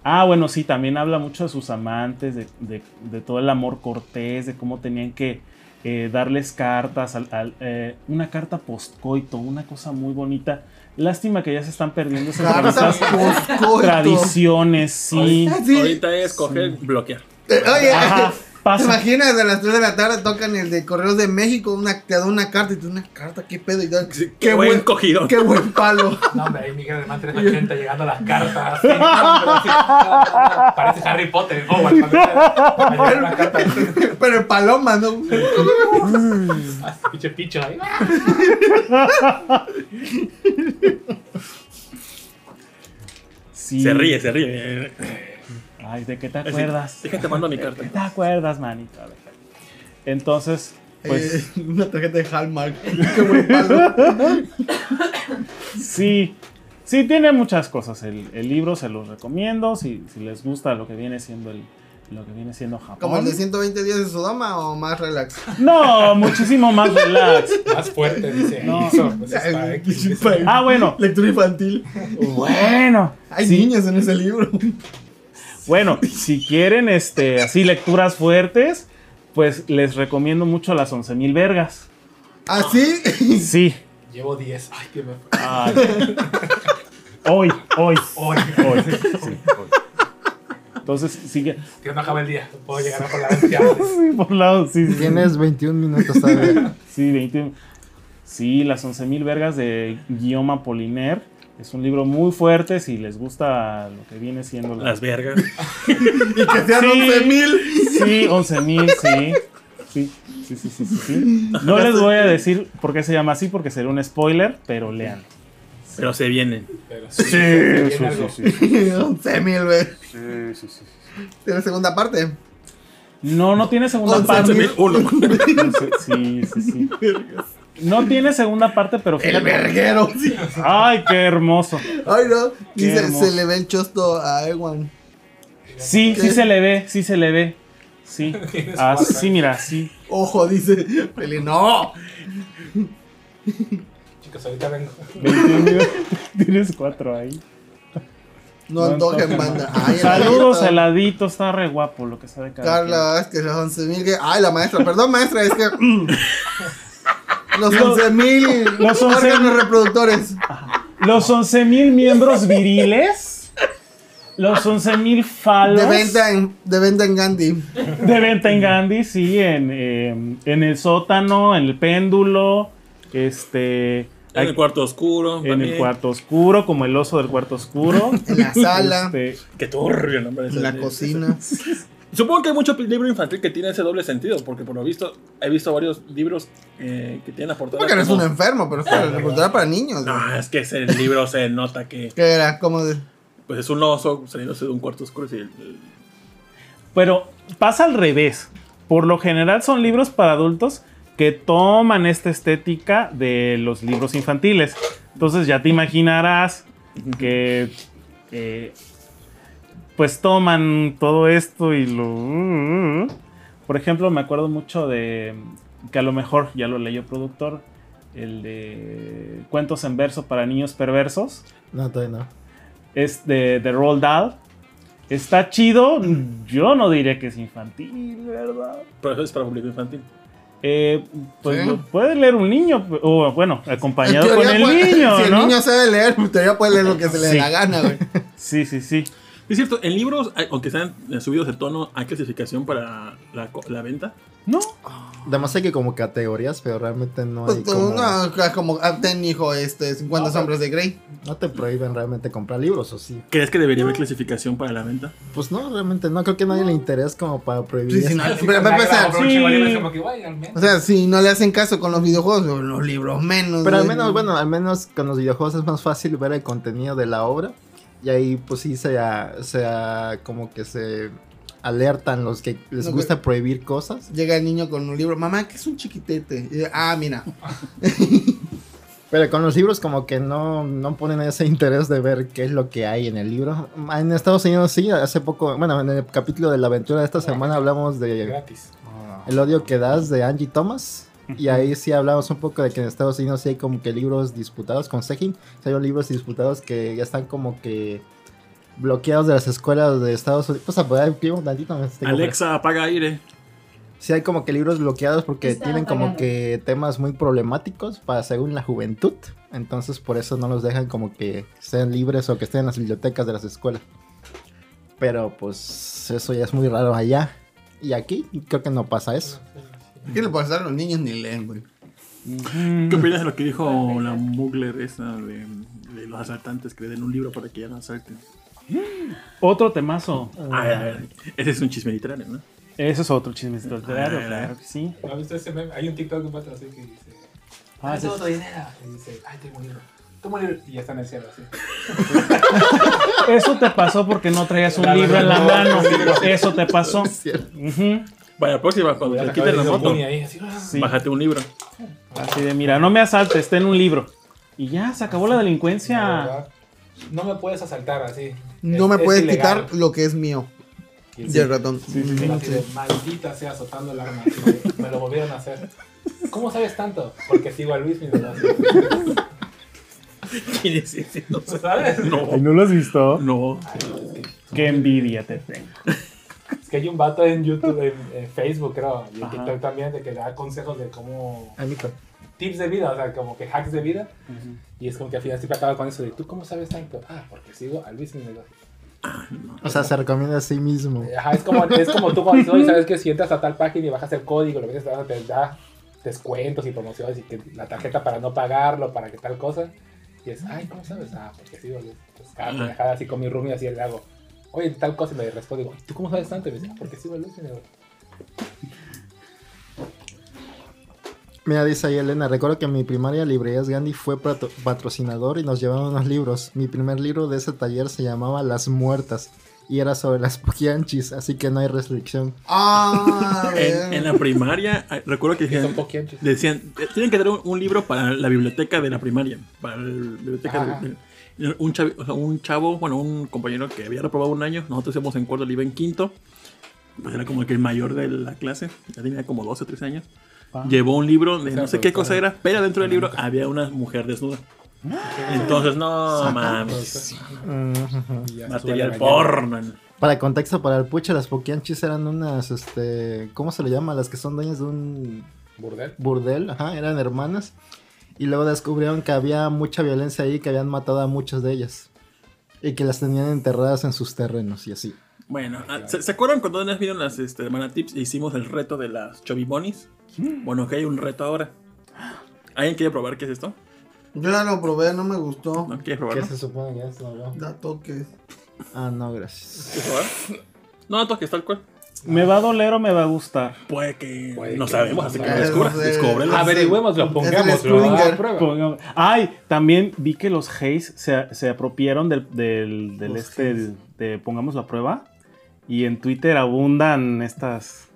ah, bueno, sí, también habla mucho de sus amantes, de, de- de todo el amor cortés, de cómo tenían que eh, darles cartas, al- al- eh, una carta postcoito, una cosa muy bonita. Lástima que ya se están perdiendo esas tradiciones, sí. Sí. Ahorita es coger, bloquear. Eh, Oye, Ajá, ¿te pasa. imaginas a las 3 de la tarde tocan el de Correos de México? Una, te da una carta y tú una carta, qué pedo. Y qué, buen buen, cogidón. qué buen palo. No, hombre, ahí Miguel Alemán 380 llegando a las cartas. así, no, pero así, no, no, no, Parece Harry Potter. Oh. Pero el paloma, ¿no? Pinche picho ahí. Sí. Se ríe, se ríe. Ay, ¿de qué te acuerdas? Déjate mando mi ¿De carta. qué te acuerdas, manito? A ver. Entonces, pues Eh, una tarjeta de Hallmark. qué buen palo. sí, sí tiene muchas cosas. El, el libro se los recomiendo si, si les gusta lo que viene siendo el, lo que viene siendo Japón. ¿Como el de 120 días de Sodoma o más relax? No, muchísimo más relax. Más fuerte, dice. No. Eso, pues, está X. Ah, bueno, Lectura infantil. bueno. Hay sí, niños en ese libro. Bueno, si quieren este, así lecturas fuertes, pues les recomiendo mucho las 11.000 vergas. ¿Así? Sí. Llevo 10. Ay, que me fue. Ay. Hoy, hoy, Hoy. hoy. sí, hoy. Entonces, sigue Que no acaba el día. Puedo llegar a por la sí, por lados, sí, sí. Tienes 21 minutos todavía. Sí, 20. Sí, las 11.000 vergas de Guillaume Apollinaire. Es un libro muy fuerte si les gusta lo que viene siendo la- Las vergas. Y que sean Sí. 11 mil. Sí, 11.000, sí. Sí, sí, sí, sí, sí, sí. No les voy a decir por qué se llama así, porque sería un spoiler, pero lean. Pero se vienen. Sí, sí, viene sí, sí, sí. 11 mil, güey. Sí, sí, sí. Tiene segunda parte. No, no tiene segunda 11,000. parte. 11.001. Sí, sí, sí. No tiene segunda parte, pero El verguero. sí. Ay, qué hermoso. Ay, no. Qué Dice, hermoso. se le ve el chosto a Ewan. Sí, sí se le ve, sí se le ve. Sí. Así, cuatro. mira, sí. Ojo, dice. Feli, no. Chicos, ahorita vengo. 21 minutos. Tienes cuatro ahí. No antojen banda. Ay, Saludos, heladito. está re guapo lo que sabe cada Carla Vázquez, los 11 mil que. Ay, la maestra, perdón, maestra, es que. Los 11 mil los 11,000 órganos reproductores. Los 11.000 miembros viriles. Los 11.000 falos. De venta en, de venta en Gandhi. De venta en Gandhi, sí, en, eh, en el sótano, en el péndulo, este, En el cuarto oscuro. en también. el cuarto oscuro, como el oso del cuarto oscuro. En la sala. Este, Qué turbio el nombre de En la cocina. Supongo que hay mucho libro infantil que tiene ese doble sentido, porque por lo visto he visto varios libros eh, que tienen la portada. Porque eres como- un enfermo, pero es la reportera para niños. güey. No, es que ese libro se nota que ¿Qué era? Como de. pues es un oso saliéndose de un cuarto oscuro. y el- el- pero pasa al revés. Por lo general son libros para adultos que toman esta estética de los libros infantiles. Entonces ya te imaginarás que eh, pues toman todo esto y lo... Por ejemplo, me acuerdo mucho de que a lo mejor ya lo leyó productor, el de cuentos en verso para niños perversos. No, todavía no. Es de, de Roald Dahl. Está chido, yo no diría que es infantil, ¿verdad? Pero eso es para público infantil. Eh, pues Sí. lo puede leer un niño, o bueno, acompañado con el puede- niño, Si el niño sabe leer, en teoría puede leer lo que se le dé la gana, güey. Sí, sí, sí. Es cierto, en libros, hay- aunque sean eh, subidos de tono, ¿hay clasificación para la, venta? No, Además hay que como categorías, pero realmente no Pues hay tú, como... no, es como ah, ten hijo, este, 50 sombras de Grey. No te prohíben realmente comprar libros, ¿o sí? ¿Crees que debería haber clasificación para la venta? Pues no, realmente no. Creo que a nadie le interesa como para prohibir Sí, sí, eso. no, pero va a empezar. Sí. O sea, si no le hacen caso con los videojuegos, los libros menos. Pero al menos, bueno, al menos con los videojuegos es más fácil ver el contenido de la obra. Y ahí pues sí se, se como que se alertan los que les No, gusta prohibir cosas. Llega el niño con un libro, mamá, que es un chiquitete. Y, ah, mira. Pero con los libros como que no, no ponen ese interés de ver qué es lo que hay en el libro. En Estados Unidos sí, hace poco, bueno, en el capítulo de la aventura de esta semana hablamos de Gratis. El odio que das de Angie Thomas. Y ahí sí hablamos un poco de que en Estados Unidos sí hay como que libros disputados con Sejin. Sí hay libros disputados que ya están como que bloqueados de las escuelas de Estados Unidos. Pues apagar el un tantito. Alexa, apaga aire. Sí hay como que libros bloqueados porque Está tienen como que temas muy problemáticos para según la juventud. Entonces por eso no los dejan como que sean libres o que estén en las bibliotecas de las escuelas. Pero pues eso ya es muy raro allá. Y aquí creo que no pasa eso. ¿Qué le pasa a los niños ni leen, güey? ¿Qué opinas de lo que dijo la Mugler esa de, de los asaltantes que le den un libro para que ya no asalten? otro temazo. A ver, a ver, ese es un chisme literario, ¿no? Ese es otro chisme literario, claro que sí. ¿No visto ese meme? Hay un TikTok de un pato así que dice... Ah, tu dinero. Y dice, ay, tengo un libro. Toma un libro. Y ya está en el cielo así. Eso te pasó porque no traías un libro en la mano. no. Eso te pasó. Es cierto. Vaya, próxima, cuando Ya te te quites la moto, ahí, así, ah. Sí. bájate un libro. Así de, mira, no me asaltes, ten un libro. Y ya, se acabó la La delincuencia. No me puedes asaltar así. No Es- me es puedes ilegal. quitar lo que es mío. Y el ratón. Sí, sí, sí. Así de, maldita sea azotando el arma. Me lo volvieron a hacer. ¿Cómo sabes tanto? Porque sigo a Luis, mi verdad. ¿Quién es ese? No sé. ¿Sabes? No, ¿No lo has visto? no. Ay, Qué envidia te tengo. Es que hay un vato en YouTube, en, en Facebook, creo, y en Ajá. TikTok también, de que da consejos de cómo. Ay, mijo. Tips de vida, o sea, como que hacks de vida. Y es como que al final siempre acaba con eso de, ¿tú cómo sabes tanto? Ah, porque sigo a Luis, mi verdad. O sea, se recomienda a sí mismo. Ajá, es como, es como tú cuando oye, ¿sabes que Si entras a tal página y bajas el código, lo metes, te da- te da descuentos y promociones y que la tarjeta para no pagarlo, para que tal cosa. Y es, ay, ¿cómo sabes? Ah, porque sí. Pues cada así con mi roomie así le hago. Oye, tal cosa y me responde, digo, ¿tú cómo sabes tanto? Y me dice, "Ah, porque sí, boludo. sí, boludo". Mira, dice ahí Elena, recuerdo que en mi primaria Librerías Gandhi fue patro- patrocinador y nos llevaron unos libros. Mi primer libro de ese taller se llamaba Las Muertas y era sobre las poquianchis, así que no hay restricción. Ah, En, la primaria, ay, recuerdo que decían, decían, "Eh, tienen que tener un, un libro para la biblioteca de la primaria. Para la biblioteca de- un, chavo, o sea, un chavo, bueno, un compañero que había reprobado un año, nosotros íbamos en cuarto, él iba en quinto, pues era como que el mayor de la clase, ya tenía como 12 o 13 años. Ah. Llevó un libro de no sé qué cosa era, pero dentro del libro había una mujer desnuda. Entonces, no mames, se sube material porno. Para contexto, para el puche, las poquianchis eran unas, este, ¿cómo se le llama? Las que son dueñas de un Burdel. burdel, ajá, eran hermanas. Y luego descubrieron que había mucha violencia ahí, que habían matado a muchas de ellas. Y que las tenían enterradas en sus terrenos y así. Bueno, ah, ¿se, se acuerdan cuando nos vieron las este, Hermana Tips e hicimos el reto de las Chobibonis? Bueno, que hay un reto ahora. ¿Alguien quiere probar qué es esto? Yo ya lo probé, no me gustó. ¿No quieres ¿Qué probarlo? se supone que es? No, no. Da toques. Ah, no, gracias. ¿Quieres probar? No, toques tal cual. ¿Me va a doler o me va a gustar? Puede que. Puede no que sabemos, así que lo descubra. Es el- Descúbrelo. Ah, Averigüémoslo, pongámoslo Schrödinger. a prueba. Pongamos- Ay, también vi que los Hayes se, se apropiaron del, del, este, de Pongamos la prueba. Y en Twitter abundan estas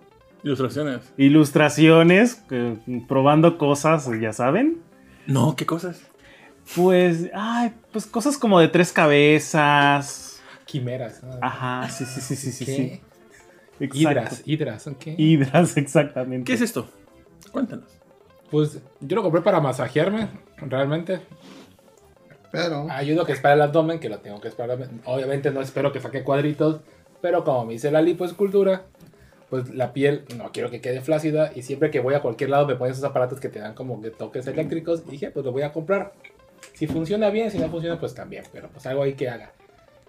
Ilustraciones. ilustraciones eh, probando cosas, ya saben. No, ¿qué cosas? Pues, ay, pues cosas como de tres cabezas. Quimeras. ¿no? Ajá, sí, sí, sí, sí, sí. ¿Qué? sí. Exacto. Hidras, hidras, ¿son qué? Hidras, exactamente. ¿Qué es esto? Cuéntanos. Pues yo lo compré para masajearme, realmente. Pero. Hay uno que es para el abdomen, que lo tengo que esperar. Obviamente no espero que saque cuadritos, pero como me hice la lipoescultura, pues la piel no quiero que quede flácida y siempre que voy a cualquier lado me ponen esos aparatos que te dan como que toques eléctricos y dije, pues lo voy a comprar. Si funciona bien, si no funciona, pues también, pero pues algo ahí que haga.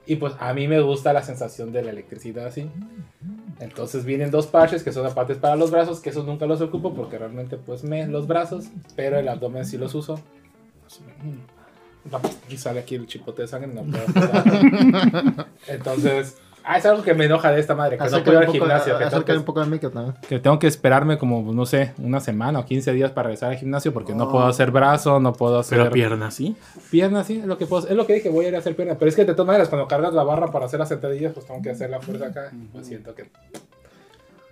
Y pues a mí me gusta la sensación de la electricidad así. Entonces vienen dos parches que son aparatos para los brazos, que esos nunca los ocupo porque realmente pues me los brazos, pero el abdomen sí los uso. Aquí sale aquí el chipote de sangre, no puedo. Entonces, ah, es algo que me enoja de esta madre, que no puedo ir al gimnasio. Que tengo que, un poco al micro también. que tengo que esperarme como, no sé, una semana o 15 días para regresar al gimnasio porque no Oh. puedo hacer brazo, no puedo hacer Pero piernas, ¿sí? piernas, sí, es lo que puedo, es lo que dije, voy a ir a hacer piernas. Pero es que de todas maneras, cuando cargas la barra para hacer las sentadillas, pues tengo que hacer la fuerza acá. y Pues siento que.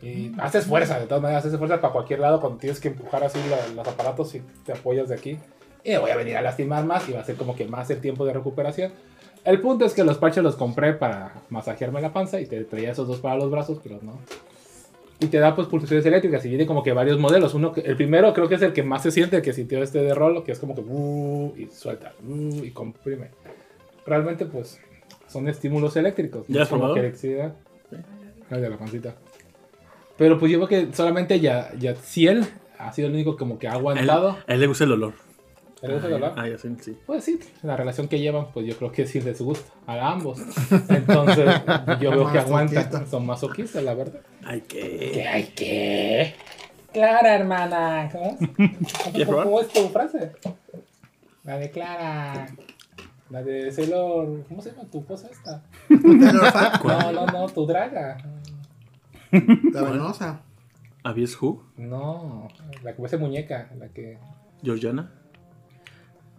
Y haces fuerza, de todas maneras, haces fuerza para cualquier lado cuando tienes que empujar así la- los aparatos y te apoyas de aquí. Y voy a venir a lastimar más y va a ser como que más el tiempo de recuperación. El punto es que los parches los compré para masajearme la panza y te traía esos dos para los brazos, pero no. Y te da pues pulsaciones eléctricas y viene como que varios modelos. Uno el primero creo que es el que más se siente, el que sintió este de rolo, que es como que uh, y suelta uh, y comprime. Realmente pues son estímulos eléctricos. ¿Ya has probado? electricidad. Ay, de la pancita. Pero pues yo creo que solamente ya, ya Ciel ha sido el único como que ha A él, aguantado. a él le gusta el olor. ¿Te gusta el olor? Ah, ya sí, sí. Pues sí, la relación que llevan, pues yo creo que sí les gusta a ambos. Entonces, yo veo que aguantan. Masoquista. Son masoquistas, la verdad. Ay, ¿Qué qué. hay que? Clara, hermana. ¿Cómo, ¿Quieres probar? ¿Cómo es tu frase? La de Clara. La de Sailor. ¿Cómo se llama tu cosa esta? No, no, no, tu draga. La venosa. ¿Abies Who? No, la que parece muñeca. La que. ¿Georgiana?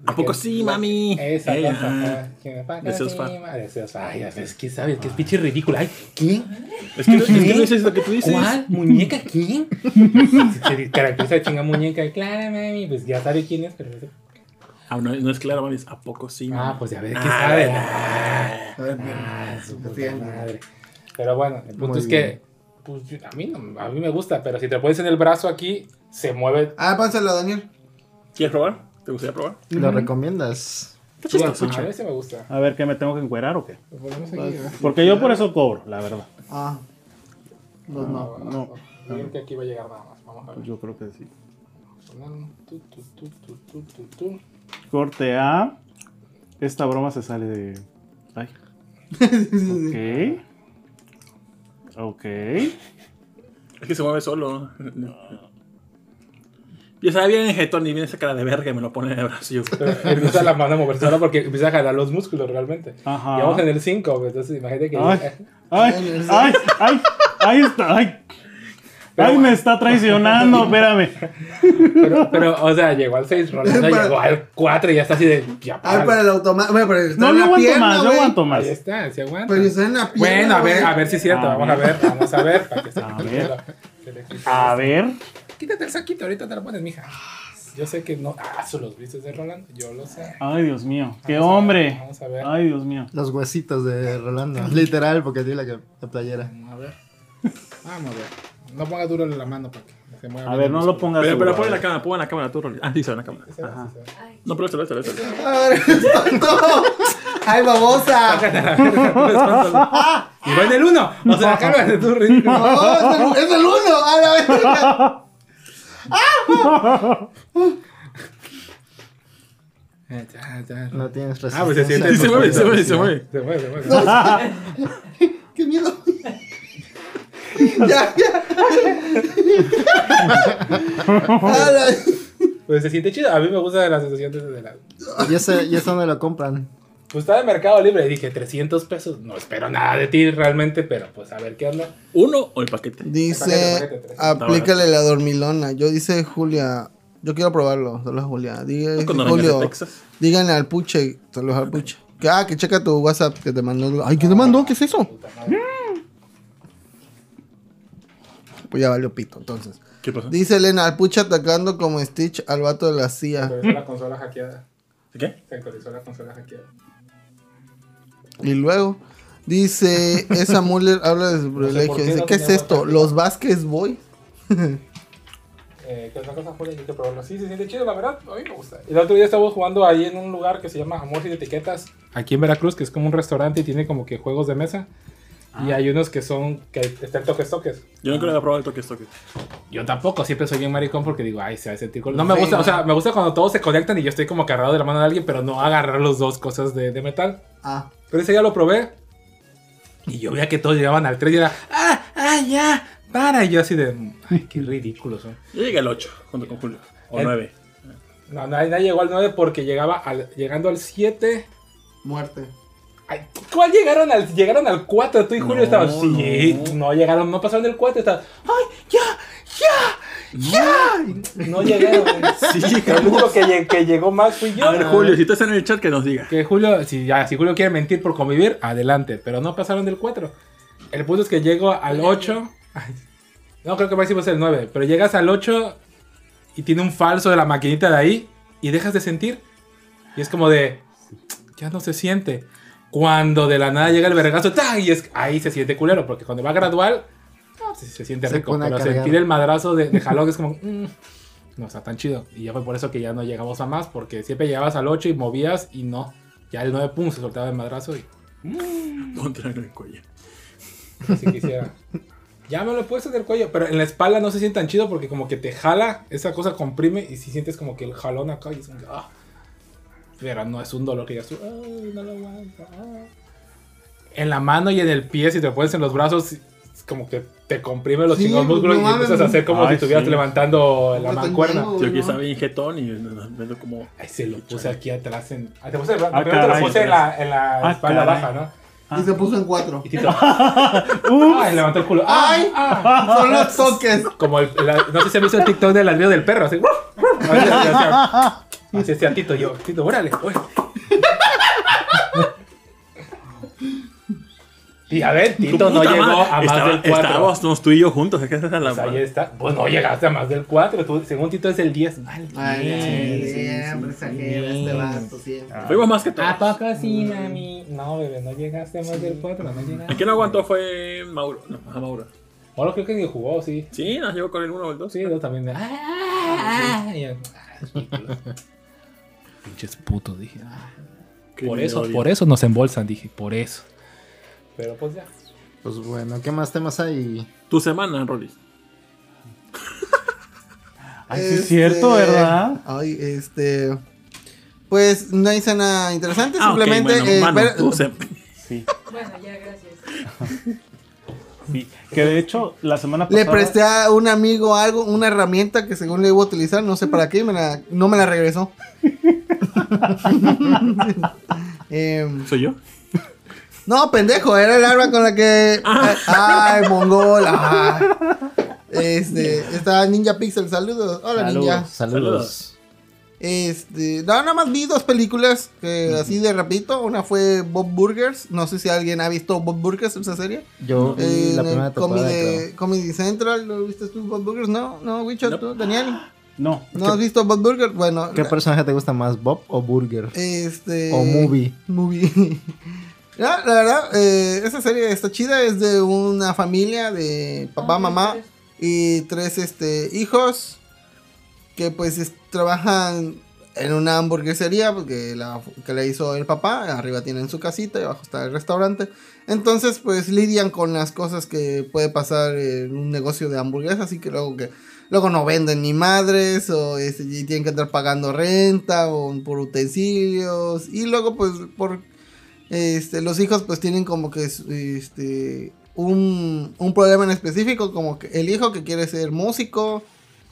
¿A poco que- sí, mami? Esa Ella, cosa. ah. Deseos encima, Deseos. Ay, ya ves, ¿qué sabes? Que es pinche ridícula. Ay, ¿quién? Es que, no- es que no dices lo que tú dices. ¿Cuál? ¿Muñeca quién? Se caracteriza de chinga muñeca. Claro, mami. Pues ya sabe quién es, pero. Ah, no, no es claro, mami. es ¿A poco sí, mami? Ah, pues ya ves que Ah, sabe. Ah, A ver, ah, su puta Defiende. madre. Pero bueno, el punto Muy es bien. que. Pues a mí, no, a mí me gusta, pero si te pones en el brazo aquí, se mueve. Ah, pásala, Daniel. ¿Quieres probar? ¿Te gustaría probar? ¿Lo recomiendas? Chistoso. a mí sí me gusta. A ver, ¿qué me tengo que encuerar o qué? Lo ponemos aquí, ¿verdad? Porque yo por eso cobro, la verdad. Ah. Pues no. No, Yo creo que aquí va a llegar nada más. Vamos a ver. yo creo que sí. Tu, tu, tu. Corte A. Esta broma se sale de. Ay. Ok. Ok. Es que se mueve solo. Yo sabía bien jetón y viene esa cara de verga y me lo pone en el brazo. Pero empieza la mano a moverse sola porque empieza a jalar los músculos realmente. Ajá. Y vamos en el 5, entonces imagínate que. Ay, ay, ay, ay, ahí está, ay. Ay, me está traicionando, espérame. Pero, pero, o sea, llegó al 6, Rolando Para- llegó al 4 y ya está así de. Ya, Ay, para. el automático. Bueno, pero está No, en yo la aguanto pierna, más, yo aguanto más. Ahí está, se aguanta. Pero está en la pierna. Bueno, a ver, a ver si es cierto. A Vamos a ver, vamos a ver. Para que se A ver. A ver. Quítate el saquito, ahorita te lo pones, mija. Yo sé que no. Ah, son los bristes de Rolando, yo lo sé. Ay, Dios mío. Qué Vamos a ver, hombre. Vamos a ver. Ay, Dios mío. Los huesitos de Rolando. Literal, porque tiene la, la playera. Vamos a ver. Vamos a ver. No ponga duro la mano para que se mueva. A ver, no lo pongas. Pero, pero pon la ver. cámara, pon la cámara tú, Rolly. Ah, sí, se ve en la cámara. Ajá. No, pero. A ver, tonto. Ay, babosa. Y va en el 1. O sea, cálmate tú, ridículo. No, es el, es el uno. A la verga. Ya, ya. No tienes resistencia. Ah, pues se siente. Sí, se mueve, se mueve, se mueve. Se mueve, se mueve. Qué miedo. ya, ya. A la- Pues se siente chido. A mí me gusta la sensación de, de la. ¿Y ese, ¿Y ese dónde lo compran? Pues estaba en Mercado Libre y dije 300 pesos. No espero nada de ti realmente, pero pues a ver qué onda. ¿Uno o el paquete? Dice, Paquete, paquete, aplícale la dormilona. Yo dice Julia, yo quiero probarlo. Saludos Julia. Diga, Cuando vengas Julio, de Texas. díganle al puche, saludos al puche. Que, ah, que checa tu WhatsApp que te mandó. Ay, ¿qué te mandó? ¿Qué es eso? Madre. Pues ya valió pito, entonces. ¿Qué pasó? Dice Elena, al puche atacando como Stitch al vato de la Se CIA. actualizó la consola hackeada. ¿Qué? Se actualizó la consola hackeada. Y luego, dice, esa Muller habla de su privilegio. qué Dice, no ¿qué es esto? ¿Los Vázquez Boy? Eh, ¿Qué otra cosa, Julia? Hay que probarlo. Sí, se siente chido, la verdad. A mí me gusta. El otro día estaba jugando ahí en un lugar que se llama Amor sin Etiquetas. Aquí en Veracruz, que es como un restaurante y tiene como que juegos de mesa. Y hay unos que son, que están toques toques. Yo nunca le había probado el toque toque. Yo tampoco, siempre soy bien maricón porque digo, ay, se va a sentir cool. No me gusta, o sea, me gusta cuando todos se conectan y yo estoy como agarrado de la mano de alguien, pero no agarrar los dos cosas de, de metal. Ah. Pero ese ya lo probé. Y yo veía que todos llegaban al 3 y era, ah, ah, ya, para. Y yo así de, ay, qué ridículos son. Yo llegué al 8 junto con Julio. O El- 9. No, nadie, nadie llegó al 9 porque llegaba al, llegando al 7. Muerte. Ay, ¿Cuál llegaron al, llegaron al 4? Tú y Julio No, estaban, sí, no. no. llegaron, no pasaron del 4, estaban, ay, ya, ya, ya. No llegaron. Sí, El único que, lle- que llegó más fui yo. A ver, Julio, si estás en el chat, que nos diga. Que Julio, si, ya, si Julio quiere mentir por convivir, adelante. Pero no pasaron del 4. El punto es que llego al 8. Ay, no, creo que máximo es el 9. Pero llegas al 8 y tiene un falso de la maquinita de ahí y dejas de sentir. Y es como de. Ya no se siente. Cuando de la nada llega el vergazo, ¡tang! y es, ahí se siente culero. Porque cuando va gradual, ah, se, se siente Se rico. Pero sentir el madrazo de, de jalón es como. mm, no está tan chido. Y ya fue por eso que ya no llegamos a más. Porque siempre llegabas al 8 y movías y no. Ya el 9 pum se soltaba el madrazo y Ponte en el cuello. si quisiera. Ya me lo he puesto en el cuello, pero en la espalda no se siente tan chido porque como que te jala, esa cosa comprime y si sientes como que el jalón acá y es como que, ah. Pero no es un dolor que digas tú, "Ay, no lo aguanto. ah". En la mano y en el pie, si te lo pones en los brazos, como que te comprime los Sí, chingados músculos no y empiezas a hacer como Ay, si estuvieras sí. levantando la No, mancuerna. Yo aquí estaba bien jetón y viendo como. Ay, se lo puse aquí atrás en. Ah, te puse, Ah, primero te lo caray, puse en la, en la Ah, espalda caray. baja, ¿no? Y se puso en cuatro. Y Tito. Ay, levantó el culo. ¡Ay! ah. Son los toques. Como el, la- no sé si han visto el TikTok del ladrido del perro, así. Así hacía- Así hacía Tito, yo, Tito, órale, órale. Y a ver, Tito no llegó madre, a más estaba- del 4. Estábamos tú y yo juntos. es que esa es la Pues ahí está. Pues no llegaste a más del 4. Tú, según Tito es el 10. Mal. Ay, siempre exagera este vato, siempre. Fuimos más que todos. ¿A poco sí, mami? No, bebé, no llegaste a más del 4. No llegaste. El que no aguantó fue Mauro. No, a Mauro. Ahora creo que ni jugó, sí. Sí, nos llegó con el 1 o el 2. Sí, yo también. Ah, ah, ridículos. Pinches putos, dije. ah. Por eso, por eso nos embolsan, dije, por eso. Pero pues ya. Pues bueno, ¿qué más temas hay? Tu semana, Rolly. Ay, sí es cierto, ¿verdad? Ay, este. Pues no hice nada interesante, Ah, simplemente. bueno, eh, mano, Sí. Bueno, ya, gracias. Sí, que de hecho, la semana pasada. Le presté a un amigo algo, una herramienta que según le iba a utilizar, no sé para qué, y me la- no me la regresó. Em, ¿Soy yo? No, pendejo, era el arma con la que. Ay, mongol. ay. Este, está Ninja Pixel, saludos. Hola, Saludos. Ninja. Saludos. Este, no, nada más vi dos películas que así de rapidito. Una fue Bob Burgers. No sé si alguien ha visto Bob Burgers, esa serie. Yo vi Eh, la primera temporada. Comedy, Central, ¿lo viste tú, Bob Burgers? No, no, Wicho, No. tú, Daniel. No, ¿No has visto Bob Burgers? Bueno, ¿Qué la- personaje te gusta más, Bob o Burger? este. O Movie. Movie. Ya, la verdad, eh, esa serie está chida. Es de una familia de papá, Ah, mamá y tres este, hijos que pues es- trabajan en una hamburguesería porque la, que le hizo el papá. Arriba tienen su casita y abajo está el restaurante. Entonces pues lidian con las cosas que puede pasar en un negocio de hamburguesas. Así que luego que luego no venden ni madres o este, y tienen que estar pagando renta o por utensilios. Y luego pues por este, los hijos pues tienen como que este, un, un problema en específico, como que el hijo que quiere ser músico,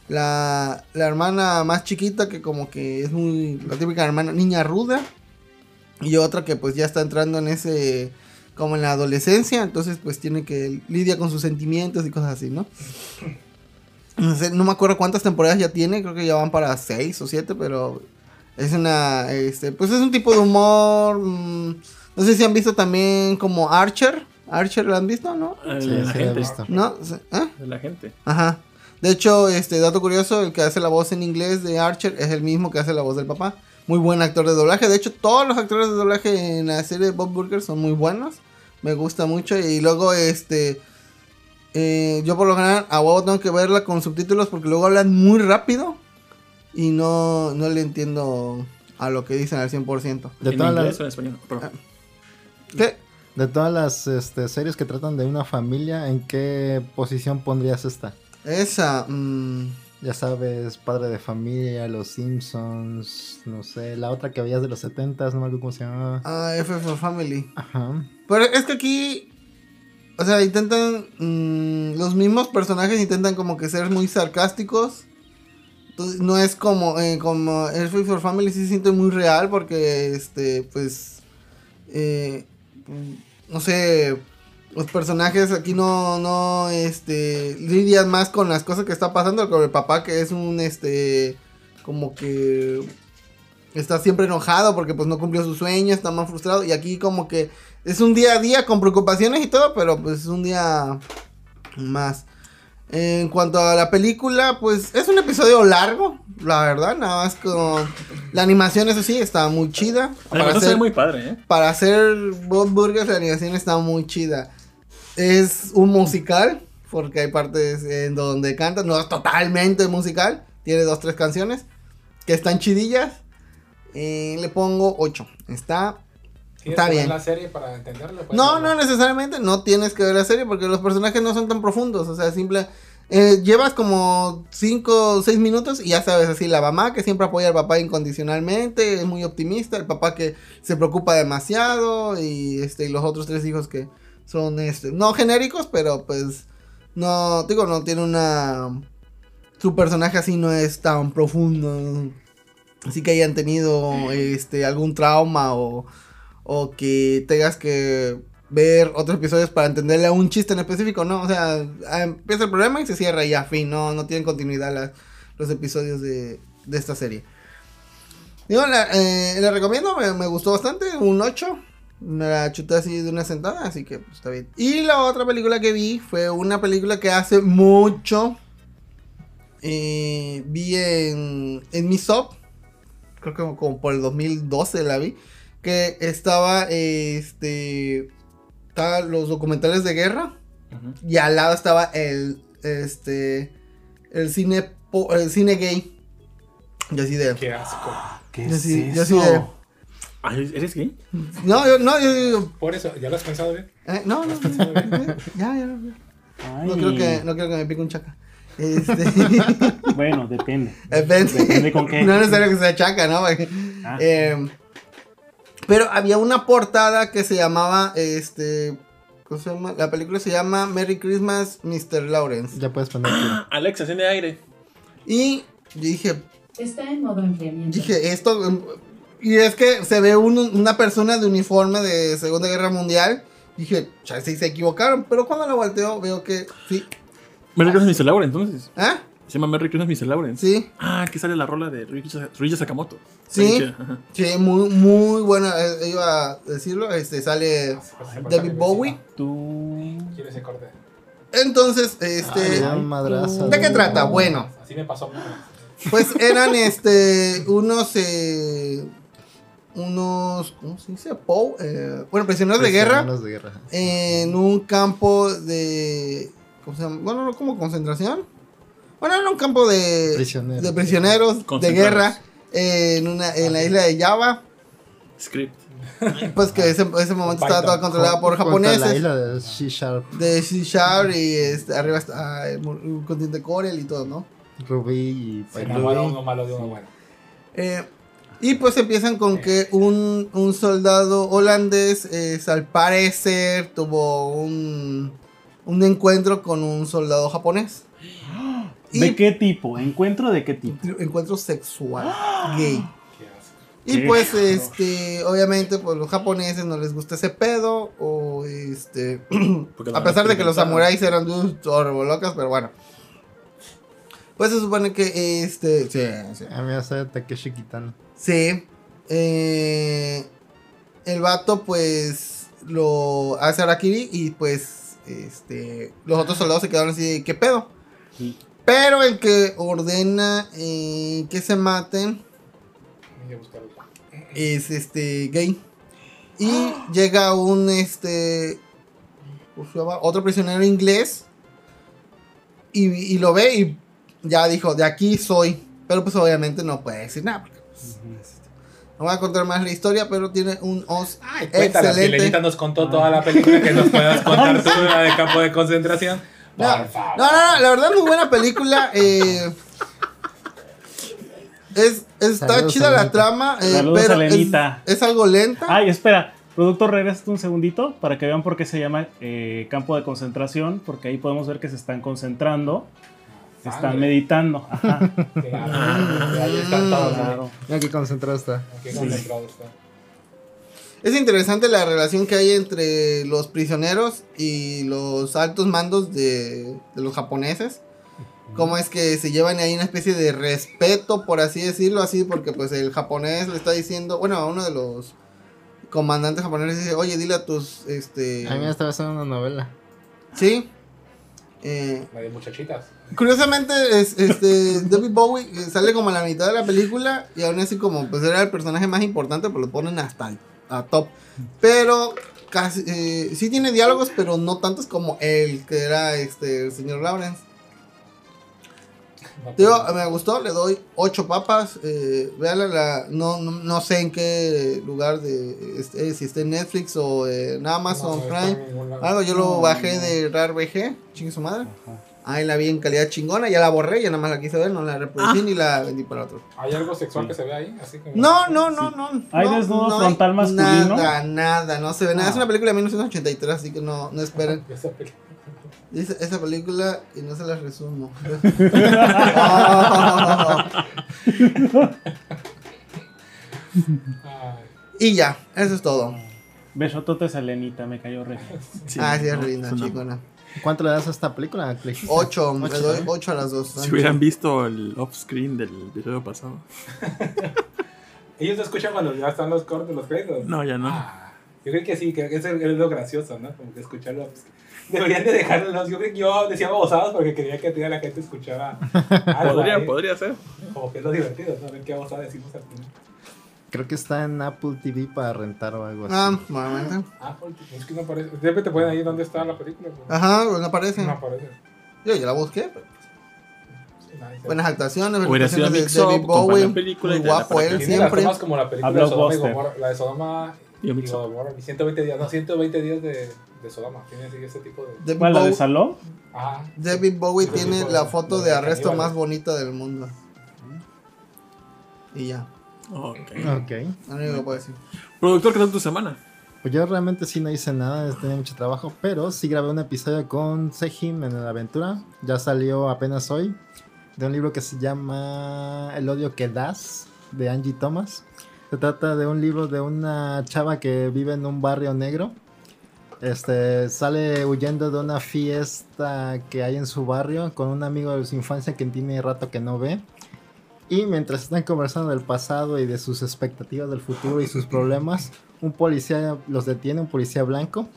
la, la hermana más chiquita que como que es muy la típica hermana niña ruda, y otra que pues ya está entrando en ese, como en la adolescencia, entonces pues tiene que lidia con sus sentimientos y cosas así, ¿no? No, sé, no me acuerdo cuántas temporadas ya tiene, creo que ya van para seis o siete, pero es una, este, pues es un tipo de humor. mm, no sé si han visto también como Archer. Archer, ¿lo han visto, no? El- Sí, la sí, la he gente. visto. No, sí, ¿eh? La gente. Ajá. De hecho, este dato curioso, el que hace la voz en inglés de Archer es el mismo que hace la voz del papá. Muy buen actor de doblaje. De hecho, todos los actores de doblaje en la serie de Bob Burger son muy buenos. Me gusta mucho. Y luego, este. eh, yo por lo general a huevo tengo que verla con subtítulos porque luego hablan muy rápido. Y no, no le entiendo a lo que dicen al 100%. De ¿En todas inglés las, o en español? Perdón. ¿Qué? de todas las este, series que tratan de una familia, ¿en qué posición pondrías esta? Esa. mm, Ya sabes, Padre de Familia, Los Simpsons, no sé, la otra que veías de los 70s, no me acuerdo cómo se llamaba. ah, F for Family. Ajá. Pero es que aquí, o sea, intentan, mm, los mismos personajes intentan como que ser muy sarcásticos. Entonces, no es como, eh, como for Family sí se siente muy real porque, este, pues, eh, no sé, los personajes aquí no, no, este, lidian más con las cosas que está pasando con el papá que es un, este, como que está siempre enojado porque pues no cumplió su sueño, está más frustrado y aquí como que es un día a día con preocupaciones y todo, pero pues es un día más. En cuanto a la película, pues es un episodio largo, la verdad, nada más con la animación, eso sí, está muy chida. La Para animación se hacer, ve muy padre, ¿eh? para hacer Bob Burgers, la animación está muy chida. Es un musical, porque hay partes en donde cantan, no es totalmente musical, tiene dos, tres canciones que están chidillas. Eh, le pongo 8. Está Está bien. la serie para entenderlo? no, no necesariamente, no tienes que ver la serie porque los personajes no son tan profundos, o sea, simple... eh, llevas como 5 o 6 minutos y ya sabes, así la mamá que siempre apoya al papá incondicionalmente, es muy optimista, el papá que se preocupa demasiado y este y los otros tres hijos que son este no genéricos, pero pues no, digo, no tiene una su personaje así no es tan profundo. Así que hayan tenido este algún trauma o o que tengas que ver otros episodios para entenderle a un chiste en específico, ¿no? O sea, ah, empieza el problema y se cierra y ya, fin, no, no tienen continuidad los episodios de, de esta serie. Digo, la, eh, la recomiendo, me, gustó bastante, un 8. Me la chuté así de una sentada, así que pues, está bien. Y la otra película que vi fue una película que hace mucho eh, vi en, en mi shop. Creo que como por el 2012 la vi que estaba este estaban los documentales de guerra y al lado estaba el este el cine po- el cine gay y así de Qué asco. ¿Qué Yo es yo de- Ay, ¿Eres gay? no yo no yo digo Por eso, ¿ya lo has pensado bien? eh, no no ya ya, ya. No creo que no creo que me pique un chaca este Bueno, depende. Depende. Depende con qué. No es necesario que sea chaca, ¿no? Ah. eh, Pero había una portada que se llamaba, este, ¿cómo se llama? La película se llama Merry Christmas, Mr. Lawrence. Ya puedes poner aquí. Alexa, enciende aire. Y yo dije, Está en modo enfriamiento. dije, esto, y es que se ve un- una persona de uniforme de Segunda Guerra Mundial. Dije, ya sí se equivocaron, pero cuando lo volteo veo que sí. Merry Christmas, Mr. Laura, entonces. ¿Ah? Se llama Merry Christmas, Mr. Lawrence. Sí, Ah, aquí sale la rola de Ryuichi Sakamoto. Sí. Sí, muy, muy buena, eh, iba a decirlo. Este, sale David Bowie. Tú. ¿Quién ese corte? Entonces, este, madrazo. ¿de qué trata? Bueno, Así me pasó. pues eran este, unos, eh, unos, ¿cómo se dice? Pou, eh, bueno, prisioneros de guerra Prisioneros de guerra. en un campo de, ¿cómo se llama? Bueno, no como concentración. Bueno, era un campo de Prisioneros. de, prisioneros de Concentrados. guerra eh, en, una, en la isla de Java. Script. Pues que ese, ese momento estaba toda controlada por Contra La japoneses. isla de C-Sharp, De Shishar y este, arriba está el mu- un continente Corel y todo, ¿no? Rubí y Se uno malo de uno bueno. Eh, y pues empiezan con que un, un soldado holandés, es, al parecer, tuvo un, un encuentro con un soldado japonés. ¿De Y qué tipo? ¿Encuentro de qué tipo? encuentro sexual, gay. Qué asco. Y Qué pues, este, obviamente, pues los japoneses no les gusta ese pedo, o este, a pesar de que los samuráis eran dudes locas, pero bueno. Pues se supone que, este, sí, sí. A mí me hace Takeshi Kitano. Sí. eh, el vato, pues, lo hace Arakiri y, pues, este, los otros soldados se quedaron así, de, ¿qué pedo? Sí. Pero el que ordena eh, que se maten es este gay. Y llega un este otro prisionero inglés y, y lo ve y ya dijo, de aquí soy. Pero pues obviamente no puede decir nada. porque, pues, este, no voy a contar más la historia, pero tiene un os Ay, cuéntanos, si excelente. Lenita nos contó toda la película que nos puedas contar tú la de campo de concentración. No, Por no, favor. no, no, la verdad muy buena película. eh, es, está Saludos, chida la trama, eh, Saludos, pero es, Elenita. es algo lenta. Ay, espera. Productor, regresa un segundito para que vean por qué se llama eh, campo de concentración. Porque ahí podemos ver que se están concentrando. Están Sangre. meditando. Ajá. Ahí están todos. ¿no? Claro. Mira qué concentrado está. Qué concentrado está. Es interesante la relación que hay entre los prisioneros y los altos mandos de, de los japoneses. Cómo es que se llevan ahí una especie de respeto, por así decirlo, así, porque pues el japonés le está diciendo, bueno, a uno de los comandantes japoneses dice, oye, dile a tus, este... A mí me estaba haciendo una novela. Sí. Eh, La de muchachitas. Curiosamente, es, este, David Bowie eh, sale como a la mitad de la película y aún así como pues era el personaje más importante, pues lo ponen hasta el a top. Pero casi, eh, sí tiene diálogos, pero no tantos como el que era este, el señor Lawrence. Me gustó, le doy 8 papas. Eh, la, no, no, no sé en qué lugar de este, si está en Netflix o en Amazon no, Prime. Algo, yo lo bajé de Rar VG, chingue su madre. Ahí la vi en calidad chingona, ya la borré, ya nada más la quise ver, no la reproducí ni la vendí para otro. ¿Hay algo sexual que se ve ahí? Así como- No, no, no, no. ¿Hay no, desnudo no hay frontal masculino? Nada, nada, no se ve nada. Ah. Es una película de 1983, así que no, no esperen. Esa película y no se las resumo. Y ya, eso es todo. Besototes a Lenita, me cayó re. ah, sí, es no, linda, chicona. ¿Cuánto le das a esta película? 8, le Ocho, doy ¿eh? 8 a las dos. Si hubieran visto el off-screen del video pasado. Ellos no escuchan cuando ya están los cortes, los créditos. No, ya no. Ah, yo creo que sí, que eso es lo gracioso, ¿no? Como que escucharlo. pues, deberían de dejarlos. Yo creo que yo decía babosadas porque quería que toda la gente escuchara algo. Podría, podría ser. Como que es lo divertido, ¿no? Ver qué babosada decimos al final. Creo que está en Apple TV para rentar o algo así. Ah, normalmente. Ah, pues, es que no aparece. Siempre te ponen ahí dónde está la película. pues. Ajá, no aparece. No aparece. Yo ya la busqué. pero. Buenas actuaciones, Hubiera sido actuaciones de David Bowie. película Muy guapo él las siempre. tomas como la película de Sodoma y. Gomorra, la de Sodoma Y y Mix Up. Gomorra, y 120 días, no, 120 días de, de Sodoma. Tiene así ese tipo de. ¿Cuál, la de Salón? Ah, David Bowie tiene la foto de arresto más bonita del mundo. Y ya, Ok. Ok. lo único que puedo decir. Productor, ¿qué tal tu semana? Pues yo realmente sí no hice nada, tenía mucho trabajo, pero sí grabé un episodio con Sejim en la aventura. Ya salió apenas hoy, de un libro que se llama El odio que das, de Angie Thomas. Se trata de un libro de una chava que vive en un barrio negro. Este sale huyendo de una fiesta que hay en su barrio con un amigo de su infancia que tiene rato que no ve. Y mientras están conversando del pasado y de sus expectativas del futuro y sus problemas, un policía los detiene, un policía blanco.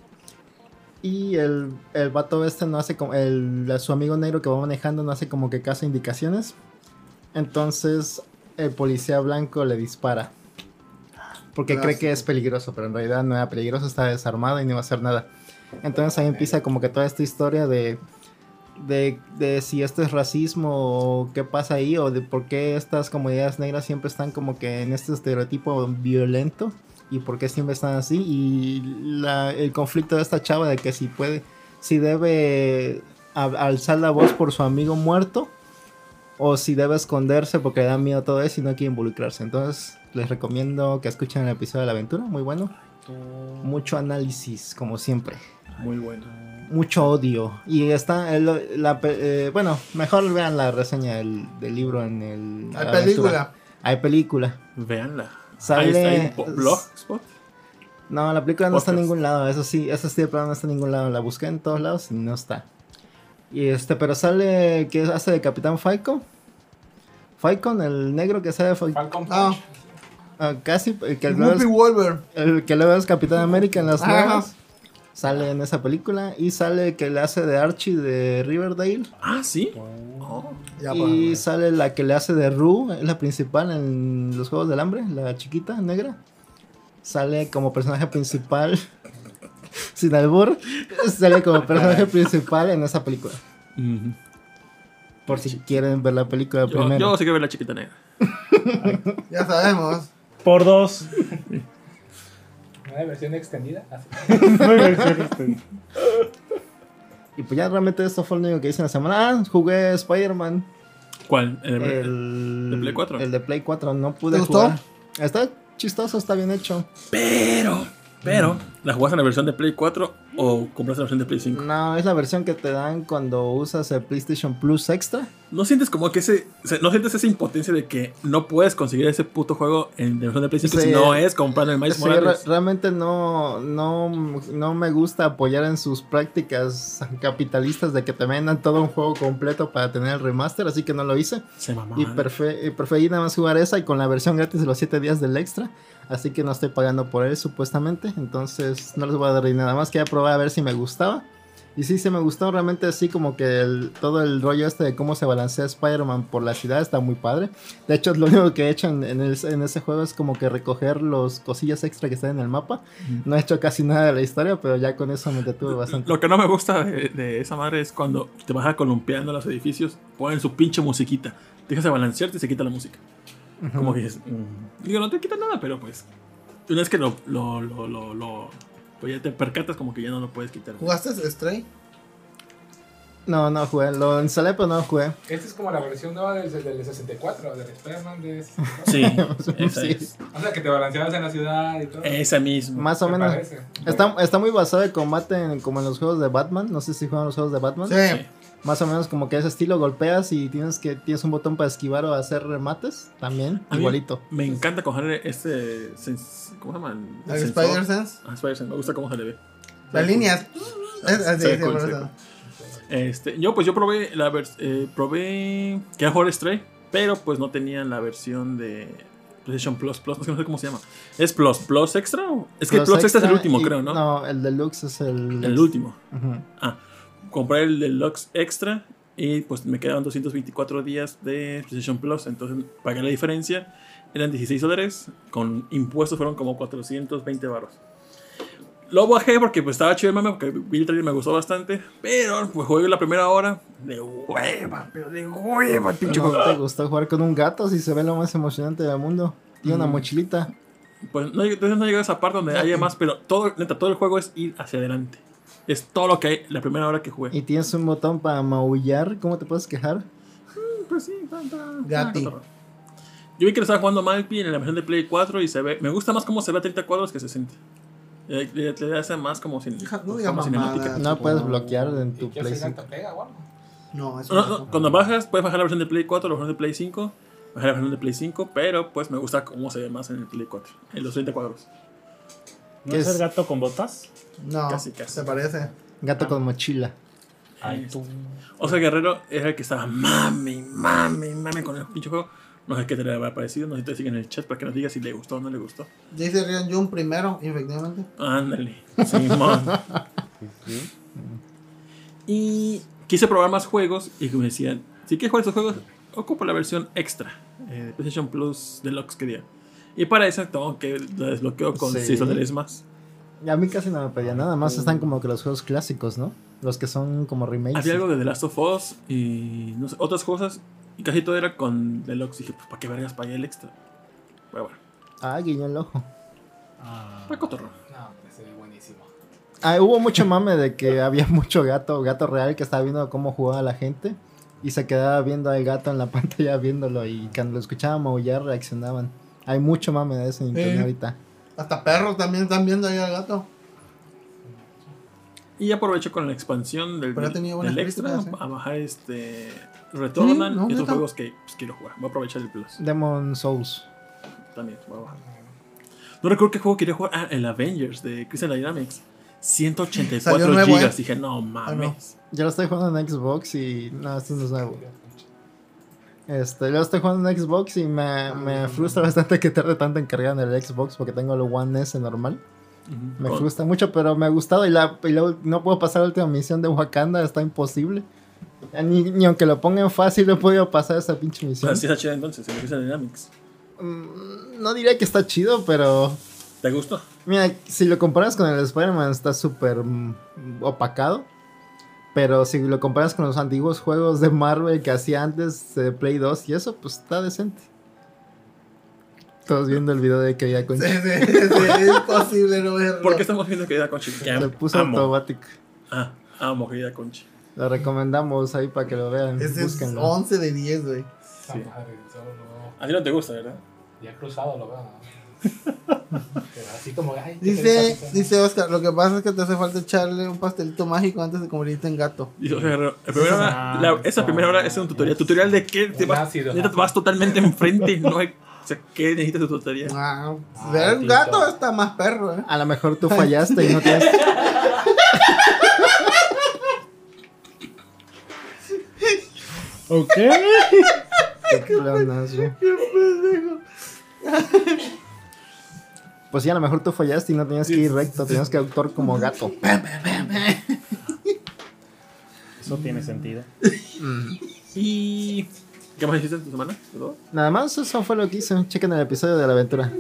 Y el, el vato este no hace como. El, su amigo negro que va manejando no hace como que caso indicaciones. Entonces el policía blanco le dispara. Porque cree que es peligroso, pero en realidad no era peligroso, está desarmado y no iba a hacer nada. Entonces ahí empieza como que toda esta historia de, de, de si esto es racismo o qué pasa ahí, o de por qué estas comunidades negras siempre están como que en este estereotipo violento y por qué siempre están así. Y la- el conflicto de esta chava de que si puede, si debe a- alzar la voz por su amigo muerto o si debe esconderse porque le da miedo todo eso y no quiere involucrarse. Entonces les recomiendo que escuchen el episodio de la aventura, muy bueno. Mucho análisis, como siempre. Muy bueno. Mucho odio. Y está, el- la, pe- eh, bueno, mejor vean la reseña del, del libro en el... Hay la película. aventura. Hay película. Véanla. Sale- Ahí está en po- Blogspot. No, la película no está en ningún lado. Eso sí, esa sí de plano no está en ningún lado. La busqué en todos lados y no está. Y este, pero sale que hace de Capitán Falcon. Falcon, el negro que sale de Fal- Falcon Ah, Punch. ah, casi el que, luego es, Wolver. el que luego es Capitán América en las Ajá. nuevas. Sale en esa película y sale que le hace de Archie de Riverdale. Ah, sí. Oh. Ya, y pues, sale la que le hace de Rue, es la principal en los Juegos del Hambre, la chiquita negra. Sale como personaje principal, sin albur, sale como personaje principal en esa película. Por si quieren ver la película Yo, primero. yo sí quiero ver la chiquita negra. ya sabemos. Por dos. ¿No hay versión extendida? Así. No hay versión extendida. Y pues ya realmente esto fue lo único que hice en la semana. Ah, jugué Spider-Man. ¿Cuál? El- El ¿De Play 4? El de Play 4, no pude ¿Te gustó? jugar. Está chistoso, está bien hecho. Pero, pero, ¿la jugaste en la versión de Play 4 o compraste la versión de Play 5? No, es la versión que te dan cuando usas el PlayStation Plus Extra. ¿No sientes como que ese, se- no sientes esa impotencia de que no puedes conseguir ese puto juego en la versión de Play 5 Sí. si no es comprando el Miles Sí, re- realmente no, no, no me gusta apoyar en sus prácticas capitalistas de que te vendan todo un juego completo para tener el remaster, así que no lo hice. Se mamó. Y prefe- y preferí nada más jugar esa y con la versión gratis de los 7 días del extra. Así que no estoy pagando por él supuestamente. Entonces no les voy a dar ni nada más. Quería probar a ver si me gustaba. Y sí, se me gustó realmente así como que el- todo el rollo este de cómo se balancea Spider-Man por la ciudad está muy padre. De hecho, lo único que he hecho en, en el- en ese juego es como que recoger los cosillas extra que están en el mapa. No he hecho casi nada de la historia, pero ya con eso me detuve bastante. Lo que no me gusta de, de esa madre es cuando te vas a columpiando los edificios, ponen su pinche musiquita. Dejas de balancearte y se quita la música. Como que dices, mm, digo, no te quita nada, pero pues, una vez que lo, lo, lo, lo, lo- pues ya te percatas como que ya no lo puedes quitar. ¿Jugaste Stray? No, no jugué. Lo instalé, pero no jugué. Esta es como la versión nueva del, del 64, del Spider-Man de 64. Sí, esa Sí. es. O sea, que te balanceabas en la ciudad y todo. Esa misma. Más o ¿Te menos. parece? Está, está muy basado en combate en- como en los juegos de Batman. No sé si juegan los juegos de Batman. Sí. Sí. Más o menos como que ese estilo golpeas y tienes que tienes un botón para esquivar o hacer remates. También, A igualito. Me encanta coger este. ¿Cómo se llama? ¿El sensor. Spider-Sense? Ah, Spider-Sense, me gusta cómo se le ve. Las líneas. Así, sí, cool, cool. Este, yo pues yo probé la eh, probé que era jugar Stray, pero pues no tenían la versión de PlayStation Plus Plus, no sé- no sé cómo se llama. ¿Es Plus Plus Extra? o- Es que Plus Plus, Extra es el último, y- creo, ¿no? No, el Deluxe es el. El último. Ah, compré el Deluxe Extra y pues me quedaban 224 días de PlayStation Plus, entonces pagué la diferencia. Eran 16 dólares, con impuestos fueron como 420 baros. Lo bajé porque pues estaba chido el mame, porque vi el trailer me gustó bastante, pero pues jugué la primera hora de hueva, pero de hueva pinche ¿No te gustó jugar con un gato si se ve lo más emocionante del mundo? Tiene una Mm. mochilita. Pues no, entonces no llegué a esa parte donde haya más, pero todo, neta, todo el juego es ir hacia adelante. Es todo lo que hay la primera hora que jugué. Y tienes un botón para maullar. ¿Cómo te puedes quejar? Pues sí, Gati. cotorro. Yo vi que lo estaba jugando Malpi en la versión de Play 4 y se ve. Me gusta más cómo se ve a 30 cuadros que 60. Le, le- le hace más como, sin, no como cinemática. No puedes bloquear en tu ¿Qué Play hace 5. ganta pega o algo? No, eso No, no, cuando bajas, puedes bajar la versión de Play 4, la versión de Play 5. Bajar la versión de Play 5, pero pues me gusta cómo se ve más en el Play 4. En los 30 cuadros. ¿No ¿Qué es es? el gato con botas? No, Casi, casi. se parece. Gato con mochila. Ay, tú. Oscar Guerrero era el que estaba mame, mame, mame con el pinche juego. No sé qué te le habrá parecido. No sé si te siguen en el chat para que nos diga si le gustó o no le gustó. Dice Ryan Jun primero, efectivamente. Ándale, Simón. y quise probar más juegos y me decían, si quieres jugar estos juegos, ocupo la versión extra eh, de PlayStation Plus Deluxe que día. Y para eso tengo que la desbloqueo con Sí. 6 dólares más. Y a mí casi no me pedía nada más. Están como que los juegos clásicos, ¿no? Los que son como remakes. Había algo de The Last of Us y no sé, otras cosas. Y casi todo era con Deluxe. dije, pues, ¿para qué vergas pagué el extra? Pero bueno, Ah, guiño el ojo. para cotorro. No, ese es buenísimo. Ah, hubo mucho mame de que había mucho gato, gato real que estaba viendo cómo jugaba la gente y se quedaba viendo al gato en la pantalla viéndolo y cuando lo escuchaba maullar reaccionaban. Hay mucho mame de eso en internet Eh. ahorita. Hasta perros también están viendo ahí al gato. Y aprovecho con la expansión del, del extra ¿eh? a bajar este Returnal Sí, no, y juegos que pues, quiero jugar. Voy a aprovechar el plus Demon Souls. también. Voy a bajar. No recuerdo qué juego quería jugar. Ah, el Avengers de Crystal Dynamics. 184 Salió nuevo, gigas. ¿eh? Dije, no mames. Yo lo estoy jugando en Xbox y no, esto no es nuevo. Este, yo estoy jugando en Xbox y me, me frustra bastante que tarde tanto en cargar en el Xbox porque tengo el One S normal. Me Con- frustra mucho, pero me ha gustado y, la, y la- no puedo pasar la última misión de Wakanda, está imposible. Ni, ni aunque lo pongan fácil he podido pasar esa pinche misión. Así está chido entonces, el Dynamics. Mm, No diría que está chido, pero... ¿Te gustó? Mira, si lo comparas con el Spider-Man está súper mm, opacado. Pero si lo comparas con los antiguos juegos de Marvel que hacía antes de Play 2 y eso, pues está decente. Todos viendo el video de que ya con Sí, sí, sí, es imposible no verlo. ¿Por qué estamos viendo querida Conchi? Que se puso amo. automático. Ah, amo querida Conchi. Lo recomendamos ahí para que lo vean. Ese es Búsquenlo. 11 de 10, güey. A ti no te gusta, ¿verdad? Ya cruzado lo veo. Así como, ay, ¿qué Dice, dice Oscar, lo que pasa es que te hace falta echarle un pastelito mágico antes de convertirte en gato. La primera hora- la- esa primera hora es un tutorial. ¿Tutorial de qué? Te vas, ácido. neta, vas totalmente enfrente. No hay, o sea, ¿qué necesitas de tutorial? Ah, Ah, ver un gato está más perro, eh. A lo mejor tú fallaste y no tienes. Ok. Qué. Pues sí, a lo mejor tú fallaste y no tenías que ir recto, tenías que actuar como gato. Eso tiene sentido. ¿Y qué más hiciste en tu semana? ¿Todo? Nada más eso fue lo que hice. Chequen el episodio de la aventura.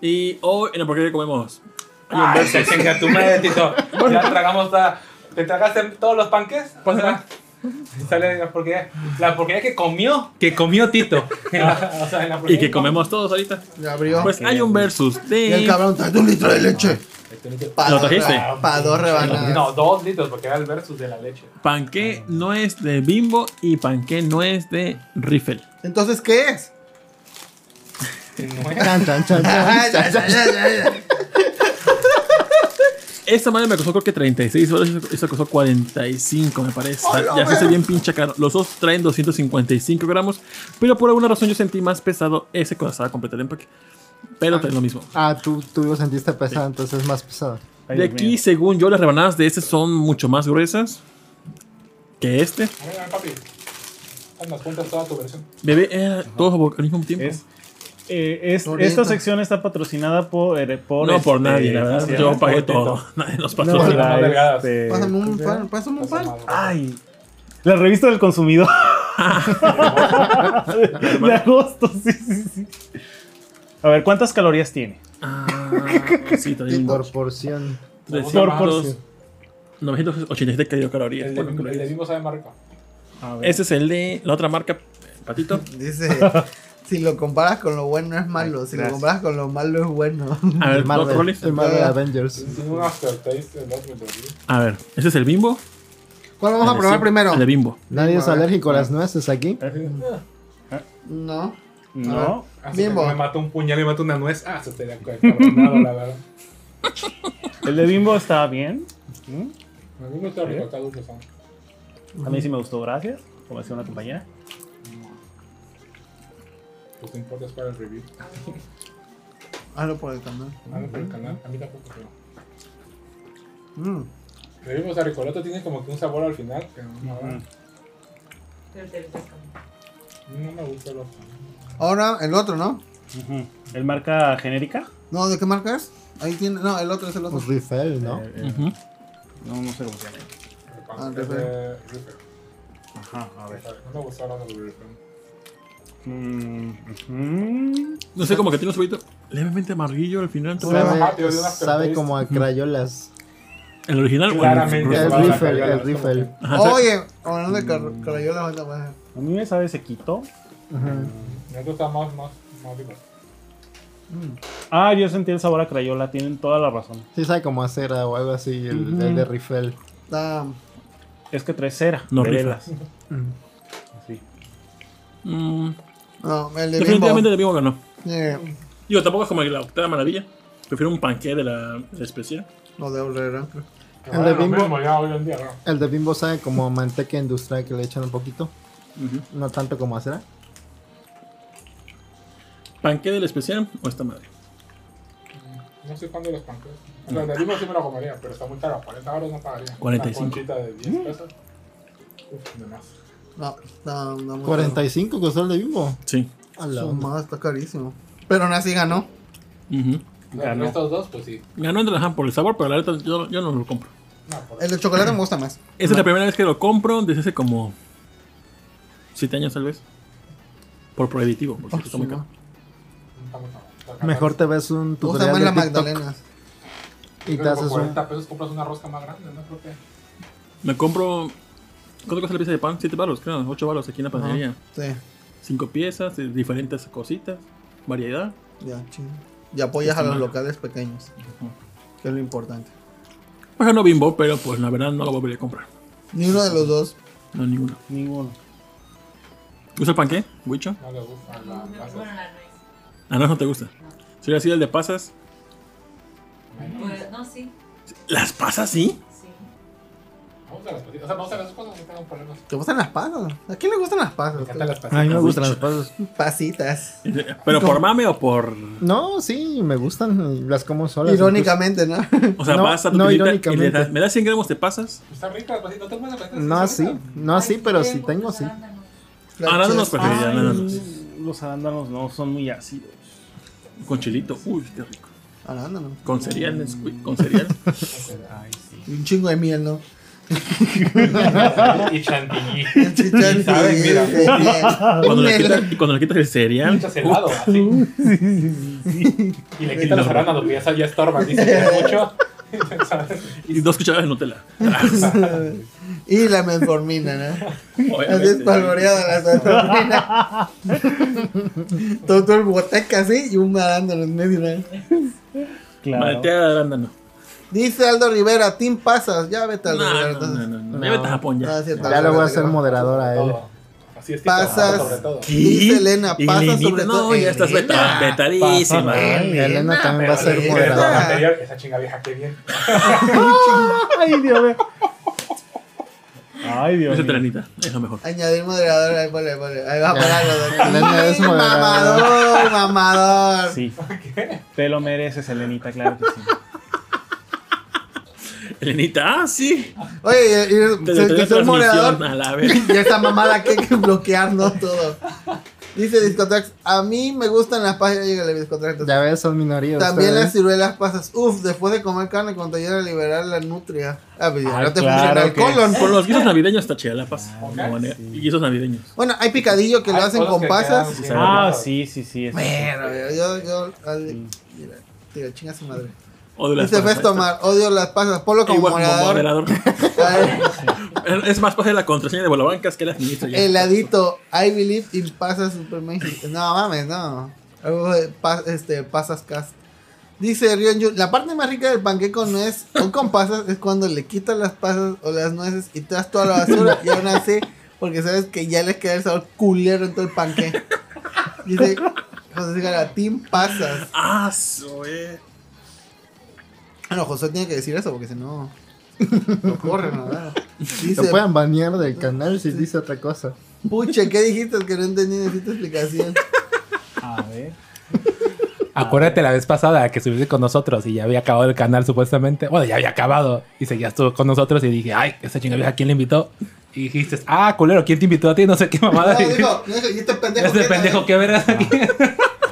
Y hoy en la porquería comemos. Ay, se chinga tu madre, Tito. Ya tragamos toda. ¿Te tragaste todos los panques? Pásala. Sale la porquería. La porquería que comió. Que comió Tito. En la- o sea, en la Y que comemos todos ahorita. Ya abrió. Pues hay un versus y el de. cabrón trae un litro de leche. ¿Lo trajiste? reba- Pa' dos rebanadas. No, dos litros, porque era el versus de la leche. Panqué no es de Bimbo y panqué no es de Riffle. Entonces, ¿qué es? No es- Chan, chan, chan, Ay, chan. ya, ya, ya, ya, ya. Esta madre me costó creo que 36 dólares. Esta costó 45, me parece. ¡Hola, ya se hace bien pinche caro. Los dos traen 255 gramos. Pero por alguna razón yo sentí más pesado ese cuando estaba completo el empaque. Pero trae lo mismo. Ah, tú, tú lo sentiste pesado, entonces es más pesado. Ay, De aquí, mío. según yo, las rebanadas de este son mucho más gruesas que este. A ver, a ver, papi. Cuentas toda tu versión. Bebé, eh, todos al mismo tiempo. Es, eh, es- esta sección está patrocinada por. eh, por no por este, nadie, la verdad. ¿cómo se Yo pagué todo. Nadie nos patrocina. No, este, Pásame ¿cómo un pan, pásame un pan. Ay. La revista del consumidor. de agosto, sí, sí, sí. A ver, ¿cuántas calorías tiene? Ah, sí, Por porción. Por 300, porción. 987 kilocalorías. El de, por el de. Bimbo sabe más rico. A ver. Ese es el de la otra marca, Patito. Dice, si lo comparas con lo bueno es malo, si lo comparas con lo malo es bueno. A ver, Marvel, el Avengers. Un aftertaste el Bimbo. A ver, ese es el bimbo. ¿Cuál vamos a El probar sí- primero? El de bimbo. Nadie es alérgico a las nueces aquí. No. No. Así Bimbo. me mata un puñal y me mata una nuez. Ah, se estaría cabronado, la verdad. El de Bimbo está bien. ¿Mm? A mí me está rico, está dulce, son. A mí sí me gustó, gracias. Como decía una compañera. Pues no importa, es para el review. Hazlo por el canal. Nada por el canal. A mí tampoco, pero. Mm. El review, o sea, Ricoloto tiene como que un sabor al final que no, Ujú. no me gusta lo Ahora, el otro, ¿no? ¿El marca genérica? No, ¿de qué marca es? Ahí tiene. No, el otro es el otro. Pues Riffel, ¿no? Eh, eh. No, no sé cómo se llama. Ah, Es Riffel. Ajá, a ver. No me gusta de Riffel. Mm. No sé, como que tiene un saborito levemente amarillo al final. Sabe- como a crayolas. El original, Claramente. El crayola, el sí. Oye, hablando de voy a- mí me sabe sequito. Me gusta más, más, más digo. Ah, yo sentí el sabor a crayola. Tienen toda la razón. Sí, sabe como a cera o algo así, el, de Riffel. Está- Es que trae cera. No. Ujú. Así. Mm, No, el de definitivamente Bimbo. de Bimbo ganó. Digo, tampoco es como que la octava maravilla. Prefiero un panqué de la, de la especial. Lo de. Que El de Bimbo. mismo ya hoy en día, ¿no? El de Bimbo sabe como manteca industrial que le echan un poquito. No tanto como a cera. ¿Panqué de la especial o esta madre? No soy fan de los sea, el de Bimbo sí me lo comería, pero está muy caro. 40 euros no pagaría. 45. Una conchita de 10 pesos. Uf, de está, está muy 45 costó el de Bimbo. Sí. A caro. la Su madre, está carísimo. Pero aún así ganó. Ujú. Ganó. Estos dos, pues sí. Ganó entre las por el sabor, pero la neta yo, yo no lo compro. No, El de chocolate me gusta más. Esa es la primera vez que lo compro desde hace como 7 años tal vez. Por prohibitivo, porque Oh, está sí, muy caro. Mejor te ves un tutorial más de la TikTok Magdalena. y te haces por un... 40 pesos compras una rosca más grande, ¿no? Creo que. Me compro. ¿Cuánto cuesta la pieza de pan? 7 baros, creo. 8 baros aquí en la panadería. Sí, 5 piezas, de diferentes cositas, variedad. ya, chido. Y apoyas a los locales pequeños. Que es lo importante. Pues ganó Bimbo, pero pues la verdad no lo volvería a comprar. Ni uno de los dos. No, ninguno. Ninguno. ¿Te gusta el panqué, Wicho? No le gusta la masa. Bueno, la nuez. Ah, no, no te gusta. Si hubiera sido el de pasas. Pues, no, sí. ¿Las pasas sí? Sí. Me gustan las pasitas. O sea, me gustan las cosas, no tengo problemas. ¿Te gustan las pasas? ¿A quién le gustan las pasas? Me encantan las pasitas. A mí me gustan las pasas. Pasitas. ¿Pero por mame o por.? No, sí, me gustan las como solas. Irónicamente, ¿no? O sea, No, vas a tu no, tiendita y le irónicamente. das, ¿me das 100 gramos de pasas? Está rica las pasitas. ¿No te gustan las pasitas? No Están así, ricas. no así, Ay, pero sí, si porque tengo, sí. arándanos. Preferiría, arándanos. Los arándanos no son muy ácidos. Con chilito. Uy, qué rico. Arándanos. Con cereal, Nesquik, con cereal. Ay, sí. Y un chingo de miel, ¿no? Y chantilly. Chicharri, ¿Sabes? Mira. Cuando le, quitas, y cuando le quitas el cereal. Muchas helado, así. Y le quitan los arándanos, que ya, ya estorban. Dice que es mucho. Y dos cucharadas de Nutella. Y la metformina, la metformina. todo, todo el boteca así y un arándano en medio, ¿no? Claro. Malteada de arándano. Dice Aldo Rivera, Team Pasas. Ya vete Aldo No, Rivera. no, entonces. no, no, no. Ya vete a Japón ya. cierto, Ya le voy a creo. moderador a él. Todo. Así es Pasas. sobre todo. Dice Elena, Y pasa Elenita, sobre todo. No, ya estás vetadísima. Elena también va a ser moderadora. esa chinga vieja, qué bien. Ay, Dios mío. Ay, Dios Esa mío. telenita, es lo mejor. Añadir moderador, ahí ponle, ponle. Ahí va a Ya. parar lo de Elena es moderadora. Mamador, mamador. Sí. Te lo mereces, Elenita, claro que sí. Elenita, ah, sí. Oye, y, y- Te se quitó el moderador. a la vez. Y esa mamada que hay que bloquear, no todo. Dice Discotrax, a mí me gustan las páginas, llegale Discotrax. Ya ves, son minorías. También ustedes. las ciruelas pasas. Uf, después de comer carne, cuando te llega a liberar la nutria. Ah, pues ya Ay, no te claro funciona el colon. Con los guisos navideños está chida la. No, manera. Y guisos navideños. Bueno, hay picadillo que lo hacen con que pasas. quedan bien Ah, sí, sí, sí. sí. Bueno, yo, yo, al- mira, tío, chinga su madre. O de las Dice pasas, Festo ahí está. Mar, odio las pasas. Polo como Igual como moderador. moderador. Es más fácil la contraseña de Bolabancas que la administra ya. Heladito, I believe in pasas super. No mames, no. Este, pasas cast. Dice Rionju, la parte más rica del panqueque con nuez o con pasas es cuando le quitas las pasas o las nueces y te das toda la basura y aún así, porque sabes que ya les queda el sabor culero en todo el panqueque. Dice José Team Pasas. Ah, eh. Ah, no, José tiene que decir eso porque si no. No corre, nada. Lo Dice, pueden banear del canal si dice otra cosa. pucha, ¿qué dijiste que no entendí? Necesito explicación. A ver. Acuérdate la vez pasada que estuviste con nosotros y ya había acabado el canal supuestamente. Bueno, ya había acabado y seguías tú con nosotros y dije, ay, esa chinga vieja, ¿quién le invitó? Y dijiste, ah, culero, ¿quién te invitó a ti? No sé qué mamada. No, dijo, no, ¿y este pendejo? Este qué pendejo, tal?" ¿qué verás aquí?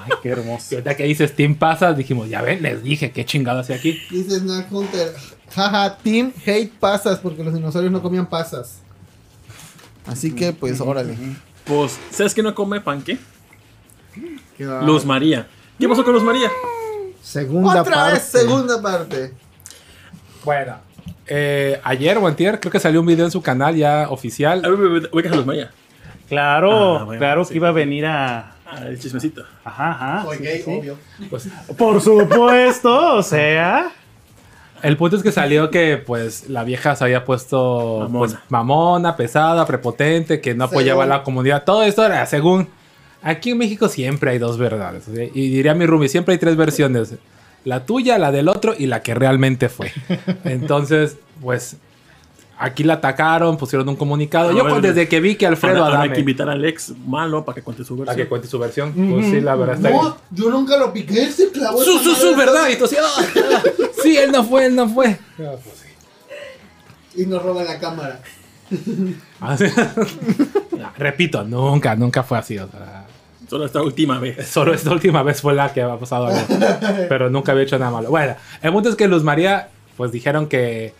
Ay, qué Y hermoso. ahorita que dices Team Pasas, dijimos, ya ven, les dije, qué chingado hacia aquí. Dice Snack Hunter. Jaja, Team Hate Pasas porque los dinosaurios no comían pasas. Así que, pues, órale. Pues, ¿sabes qué no come pan qué? Qué va. Luz María. ¿Qué pasó con Luz María? Segunda Otra parte. vez, segunda parte. Bueno, eh, ayer o antier creo que salió un video en su canal ya oficial. A ver, ubicas a Luz María. Claro, Ah, bueno, claro sí. que iba a venir a. Ah, el chismecito. Ajá, ajá. Soy sí, gay, sí. obvio. Pues, Por supuesto, o sea. el punto es que salió que pues la vieja se había puesto Mamona. pues, mamona, pesada, prepotente, que no apoyaba a la comunidad. Todo esto era según. Aquí en México siempre hay dos verdades. y diría mi Rumi, siempre hay tres versiones. La tuya, la del otro y la que realmente fue. Entonces, pues aquí la atacaron, pusieron un comunicado. A Yo pues, desde que vi que Alfredo Ahora, ahora hay Adame... que invitar al ex malo para que cuente su Para que versión. cuente su versión. Pues sí, la verdad está bien. No, yo nunca lo piqué, se clavó. Su, su, su, verdad. Y tú así, "Ah, ah, sí, él no fue, él no fue. Y nos roba la cámara. Ah, sí. No, repito, nunca, nunca fue así. O sea, Solo esta última vez. solo esta última vez fue la que ha pasado algo. Pero nunca había hecho nada malo. Bueno, el punto es que Luz María, pues dijeron que,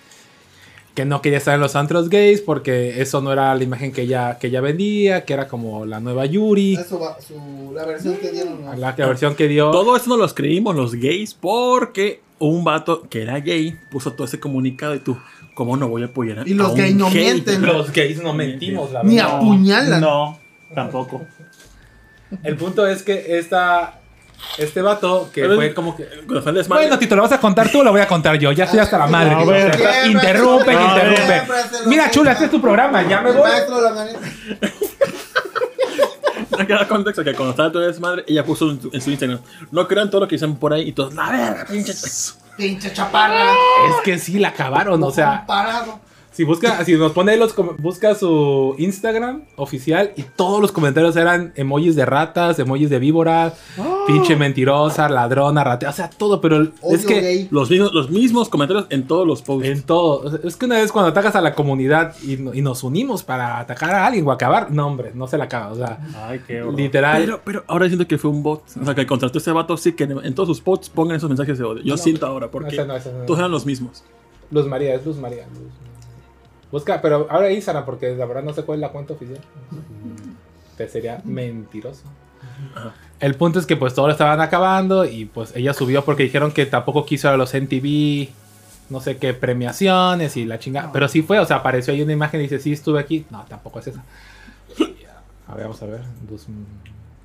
que no quería estar en los antros gays porque eso no era la imagen que ella, que ella vendía, que era como la nueva Yuri, Eso va, su, la versión que dieron. ¿no? la, la versión que dio. Todo esto no los creímos los gays porque un vato que era gay puso todo ese comunicado y tú, ¿cómo no voy a apoyar a Y los gays no gay? mienten. Los gays no mentimos, la Ni verdad. apuñalan. No, tampoco. El punto es que esta, este vato que fue como que... Bueno, Tito, ¿lo vas a contar tú o lo voy a contar yo? Ya estoy hasta la madre. Tito. O sea, interrumpe, Mira, chula, este es tu programa. Ya me voy. maestro la manera. hay que dar contexto que cuando estaba todo desmadre, ella puso en su, en su Instagram, no crean todo lo que dicen por ahí y todos, la verga, pinche. Pinche chaparra. Es que sí, la acabaron. O sea, Parado. Si busca, si nos pone los busca su Instagram oficial y todos los comentarios eran emojis de ratas, emojis de víboras, pinche mentirosa, ladrona, ratea, o sea, todo, pero es que gay. Los mismos, los mismos comentarios en todos los posts. en todo, es que una vez cuando atacas a la comunidad y, y nos unimos para atacar a alguien o acabar, no hombre, no se la acaba, o sea, Ay, qué horror. literal. Pero, pero ahora siento que fue un bot. O sea, que contrató ese vato, sí, que en, en todos sus posts pongan esos mensajes de odio. Yo No, siento ahora, porque ese no, ese no. todos eran los mismos. Luz María, es Luz María. Luz- Busca, pero ahora Instagram, porque la verdad no sé cuál es la cuenta oficial. Te sería mentiroso. El punto es que pues todo lo estaban acabando y pues ella subió porque dijeron que tampoco quiso a los MTV, no sé qué premiaciones y la chingada. Pero sí fue, o sea, apareció ahí una imagen y dice, sí, estuve aquí. No, tampoco es esa. A ver, vamos a ver. Luz-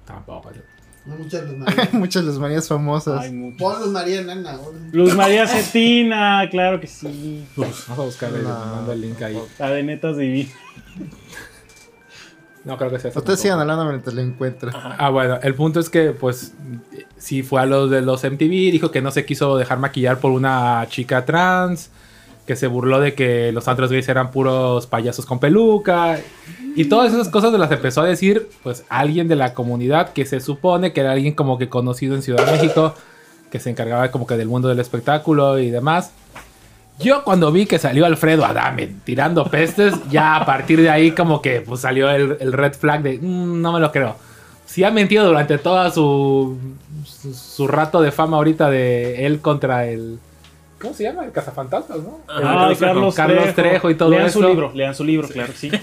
Tampoco es esa. No, Muchas Luz María. Muchas Luz Marías famosas. Ay. Pon Luz María órale. Luz María Cetina, claro que sí. Vamos a buscarle, les mando el link ahí. La de netas divina. No creo que sea. Ustedes sigan hablando mientras lo encuentro. Ah, bueno, el punto es que, pues, sí fue a los de los MTV, dijo que no se quiso dejar maquillar por una chica trans, que se burló de que los antros gays eran puros payasos con peluca, y todas esas cosas las empezó a decir, pues, alguien de la comunidad que se supone que era alguien como que conocido en Ciudad de México, que se encargaba como que del mundo del espectáculo y demás. Yo cuando vi que salió Alfredo Adame tirando pestes, ya a partir de ahí como que pues salió el, el red flag de "Mm, no me lo creo. Si ha mentido durante toda su, su, su rato de fama ahorita de él contra el... ¿Cómo se llama? El cazafantasmas, ¿no? Ah, Carlos Carlos, Carlos Trejo y todo lean eso. su libro, lean su libro, claro que sí.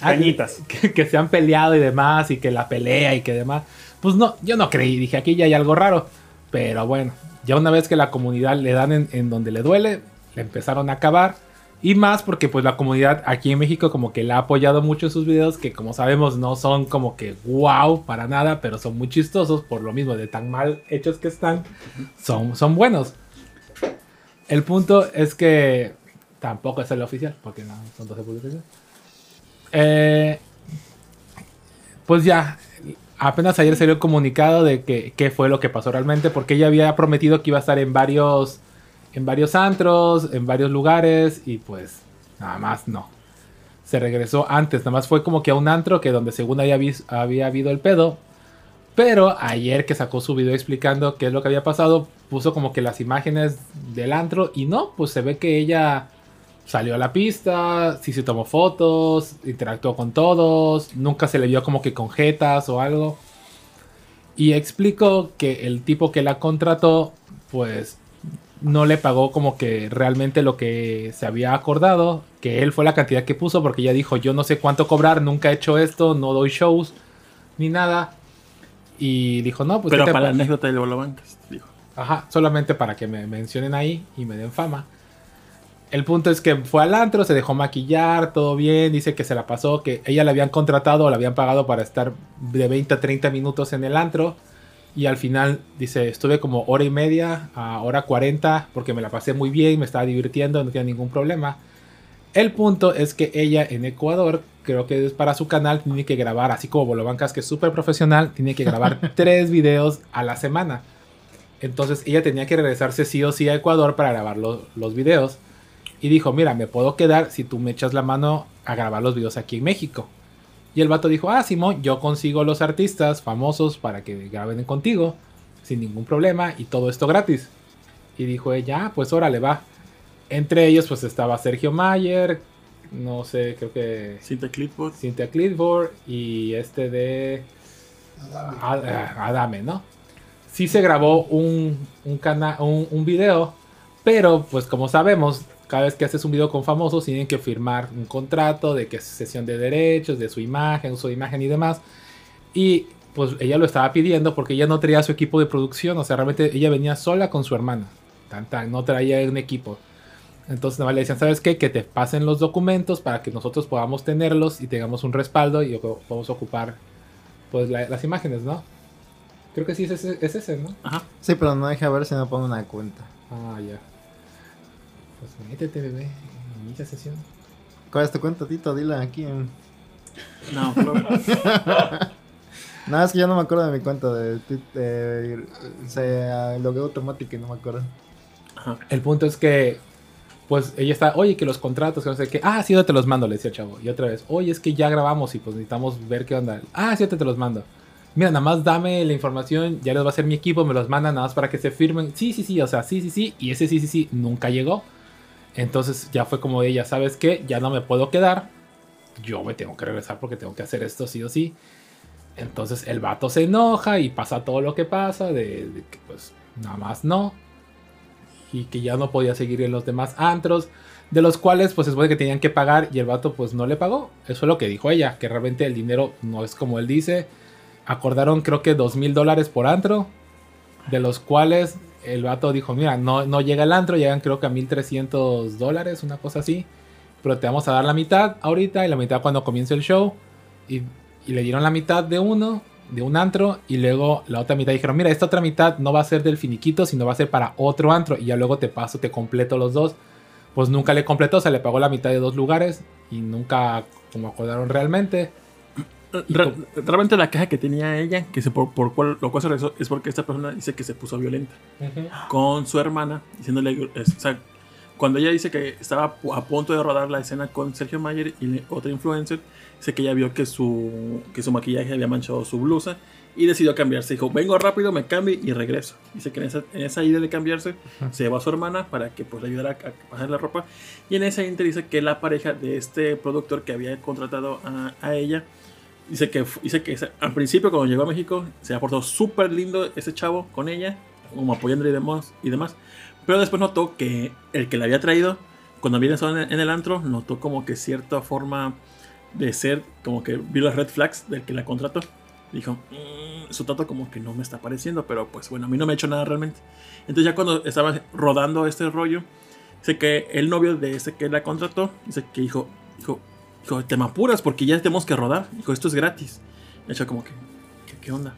Ah, Cañitas. Que, que se han peleado y demás y que la pelea y que demás. Pues no, yo no creí, dije aquí ya hay algo raro. Pero bueno, ya una vez que la comunidad le dan en, en donde le duele, le empezaron a acabar. Y más porque pues la comunidad aquí en México como que la ha apoyado mucho en sus videos, que como sabemos no son como que wow para nada, pero son muy chistosos por lo mismo de tan mal hechos que están, son, son buenos. El punto es que tampoco es el oficial, porque no son 12 publicaciones. Eh, pues ya, apenas ayer salió el comunicado de que qué fue lo que pasó realmente, porque ella había prometido que iba a estar en varios, en varios antros, en varios lugares, y pues nada más no. Se regresó antes, nada más fue como que a un antro que donde según había, había habido el pedo. Pero ayer que sacó su video explicando qué es lo que había pasado, puso como que las imágenes del antro y no, pues se ve que ella salió a la pista, sí se tomó fotos, interactuó con todos, nunca se le vio como que con jetas o algo. Y explicó que el tipo que la contrató, pues no le pagó como que realmente lo que se había acordado, que él fue la cantidad que puso, porque ella dijo, yo no sé cuánto cobrar, nunca he hecho esto, no doy shows, ni nada. Y dijo, no, pues... Pero ¿qué te para la anécdota del Bolobancas, dijo. Ajá, solamente para que me mencionen ahí y me den fama. El punto es que fue al antro, se dejó maquillar, todo bien, dice que se la pasó, que ella la habían contratado la habían pagado para estar de 20 a 30 minutos en el antro. Y al final dice, estuve como hora y media a hora 40 porque me la pasé muy bien, me estaba divirtiendo, no tenía ningún problema. El punto es que ella en Ecuador, creo que es para su canal, tiene que grabar, así como Bolobancas, que es súper profesional, tiene que grabar tres videos a la semana. Entonces ella tenía que regresarse sí o sí a Ecuador para grabar lo- los videos. Y dijo, mira, me puedo quedar si tú me echas la mano a grabar los videos aquí en México. Y el vato dijo, ah, Simón, yo consigo los artistas famosos para que graben contigo, sin ningún problema, y todo esto gratis. Y dijo ella, ah, pues órale, va. Entre ellos, pues estaba Sergio Mayer, no sé, creo que Cinta Clipboard. Cynthia Clifford y este de ah, Adame, ¿no? Sí se grabó un, un, cana- un, un video, pero pues como sabemos, cada vez que haces un video con famosos tienen que firmar un contrato de que es sesión de derechos, de su imagen, uso de imagen y demás. Y pues ella lo estaba pidiendo porque ella no traía su equipo de producción, o sea, realmente ella venía sola con su hermana, tan, tan, no traía un equipo. Entonces nada más le decían, ¿sabes qué? Que te pasen los documentos para que nosotros podamos tenerlos y tengamos un respaldo y podamos ocupar pues la- las imágenes, ¿no? Creo que sí es ese, es ese, ¿no? Ajá. Sí, pero no deja ver si no pongo una cuenta. Ah, ya. Pues métete, bebé. Inicia sesión. ¿Cuál es tu cuenta, Tito? Dila aquí. en- No, pero- No, es que yo no me acuerdo de mi cuenta de, de- se logueó automático y no me acuerdo. Ajá. El punto es que, pues ella está, oye, que los contratos, que no sé qué. Ah, sí, yo te los mando, le decía el chavo. Y otra vez, oye, es que ya grabamos y pues necesitamos ver qué onda. Ah, sí, yo te, los mando. Mira, nada más dame la información, ya les va a hacer mi equipo, me los mandan nada más para que se firmen. Sí, sí, sí, o sea, sí, sí, sí. Y ese sí, sí, sí, nunca llegó. Entonces ya fue como ella, ¿sabes qué? Ya no me puedo quedar. Yo me tengo que regresar porque tengo que hacer esto sí o sí. Entonces el vato se enoja y pasa todo lo que pasa, de, de que pues nada más no. Y que ya no podía seguir en los demás antros, de los cuales pues se supone que tenían que pagar y el vato pues no le pagó. Eso es lo que dijo ella, que realmente el dinero no es como él dice. Acordaron creo que dos mil dólares por antro, de los cuales el vato dijo, mira, no, no llega el antro, llegan creo que a 1300 dólares, una cosa así. Pero te vamos a dar la mitad ahorita y la mitad cuando comience el show. Y, y le dieron la mitad de uno, de un antro, y luego la otra mitad dijeron, mira, esta otra mitad no va a ser del finiquito, sino va a ser para otro antro. Y ya luego te paso, te completo los dos. Pues nunca le completó, se le pagó la mitad de dos lugares y nunca como acordaron realmente. Re- realmente la caja que tenía ella, que se por, por cual, lo cual se regresó, es porque esta persona dice que se puso violenta con su hermana, diciéndole, o sea, cuando ella dice que estaba a punto de rodar la escena con Sergio Mayer y otra influencer, dice que ella vio que su, que su maquillaje había manchado su blusa y decidió cambiarse. Dijo, vengo rápido, me cambio y regreso. Dice que en esa, en esa idea de cambiarse, se llevó a su hermana para que pues, le ayudara a, a pasar la ropa. Y en esa inter dice que la pareja de este productor que había contratado a, a ella, dice que, dice que ese- al principio cuando llegó a México se ha portado súper lindo ese chavo con ella, como apoyándole y demás, y demás. Pero después notó que el que la había traído, cuando había estado en el, antro, notó como que cierta forma de ser, como que vio las red flags del que la contrató. Dijo, "Mm, su trato como que no me está pareciendo, pero pues bueno, a mí no me ha hecho nada realmente. Entonces ya cuando estaba rodando este rollo, dice que el novio de ese que la contrató, dice que dijo, dijo, dijo, te me apuras porque ya tenemos que rodar. Dijo, esto es gratis. Y chava como que, ¿qué, qué onda?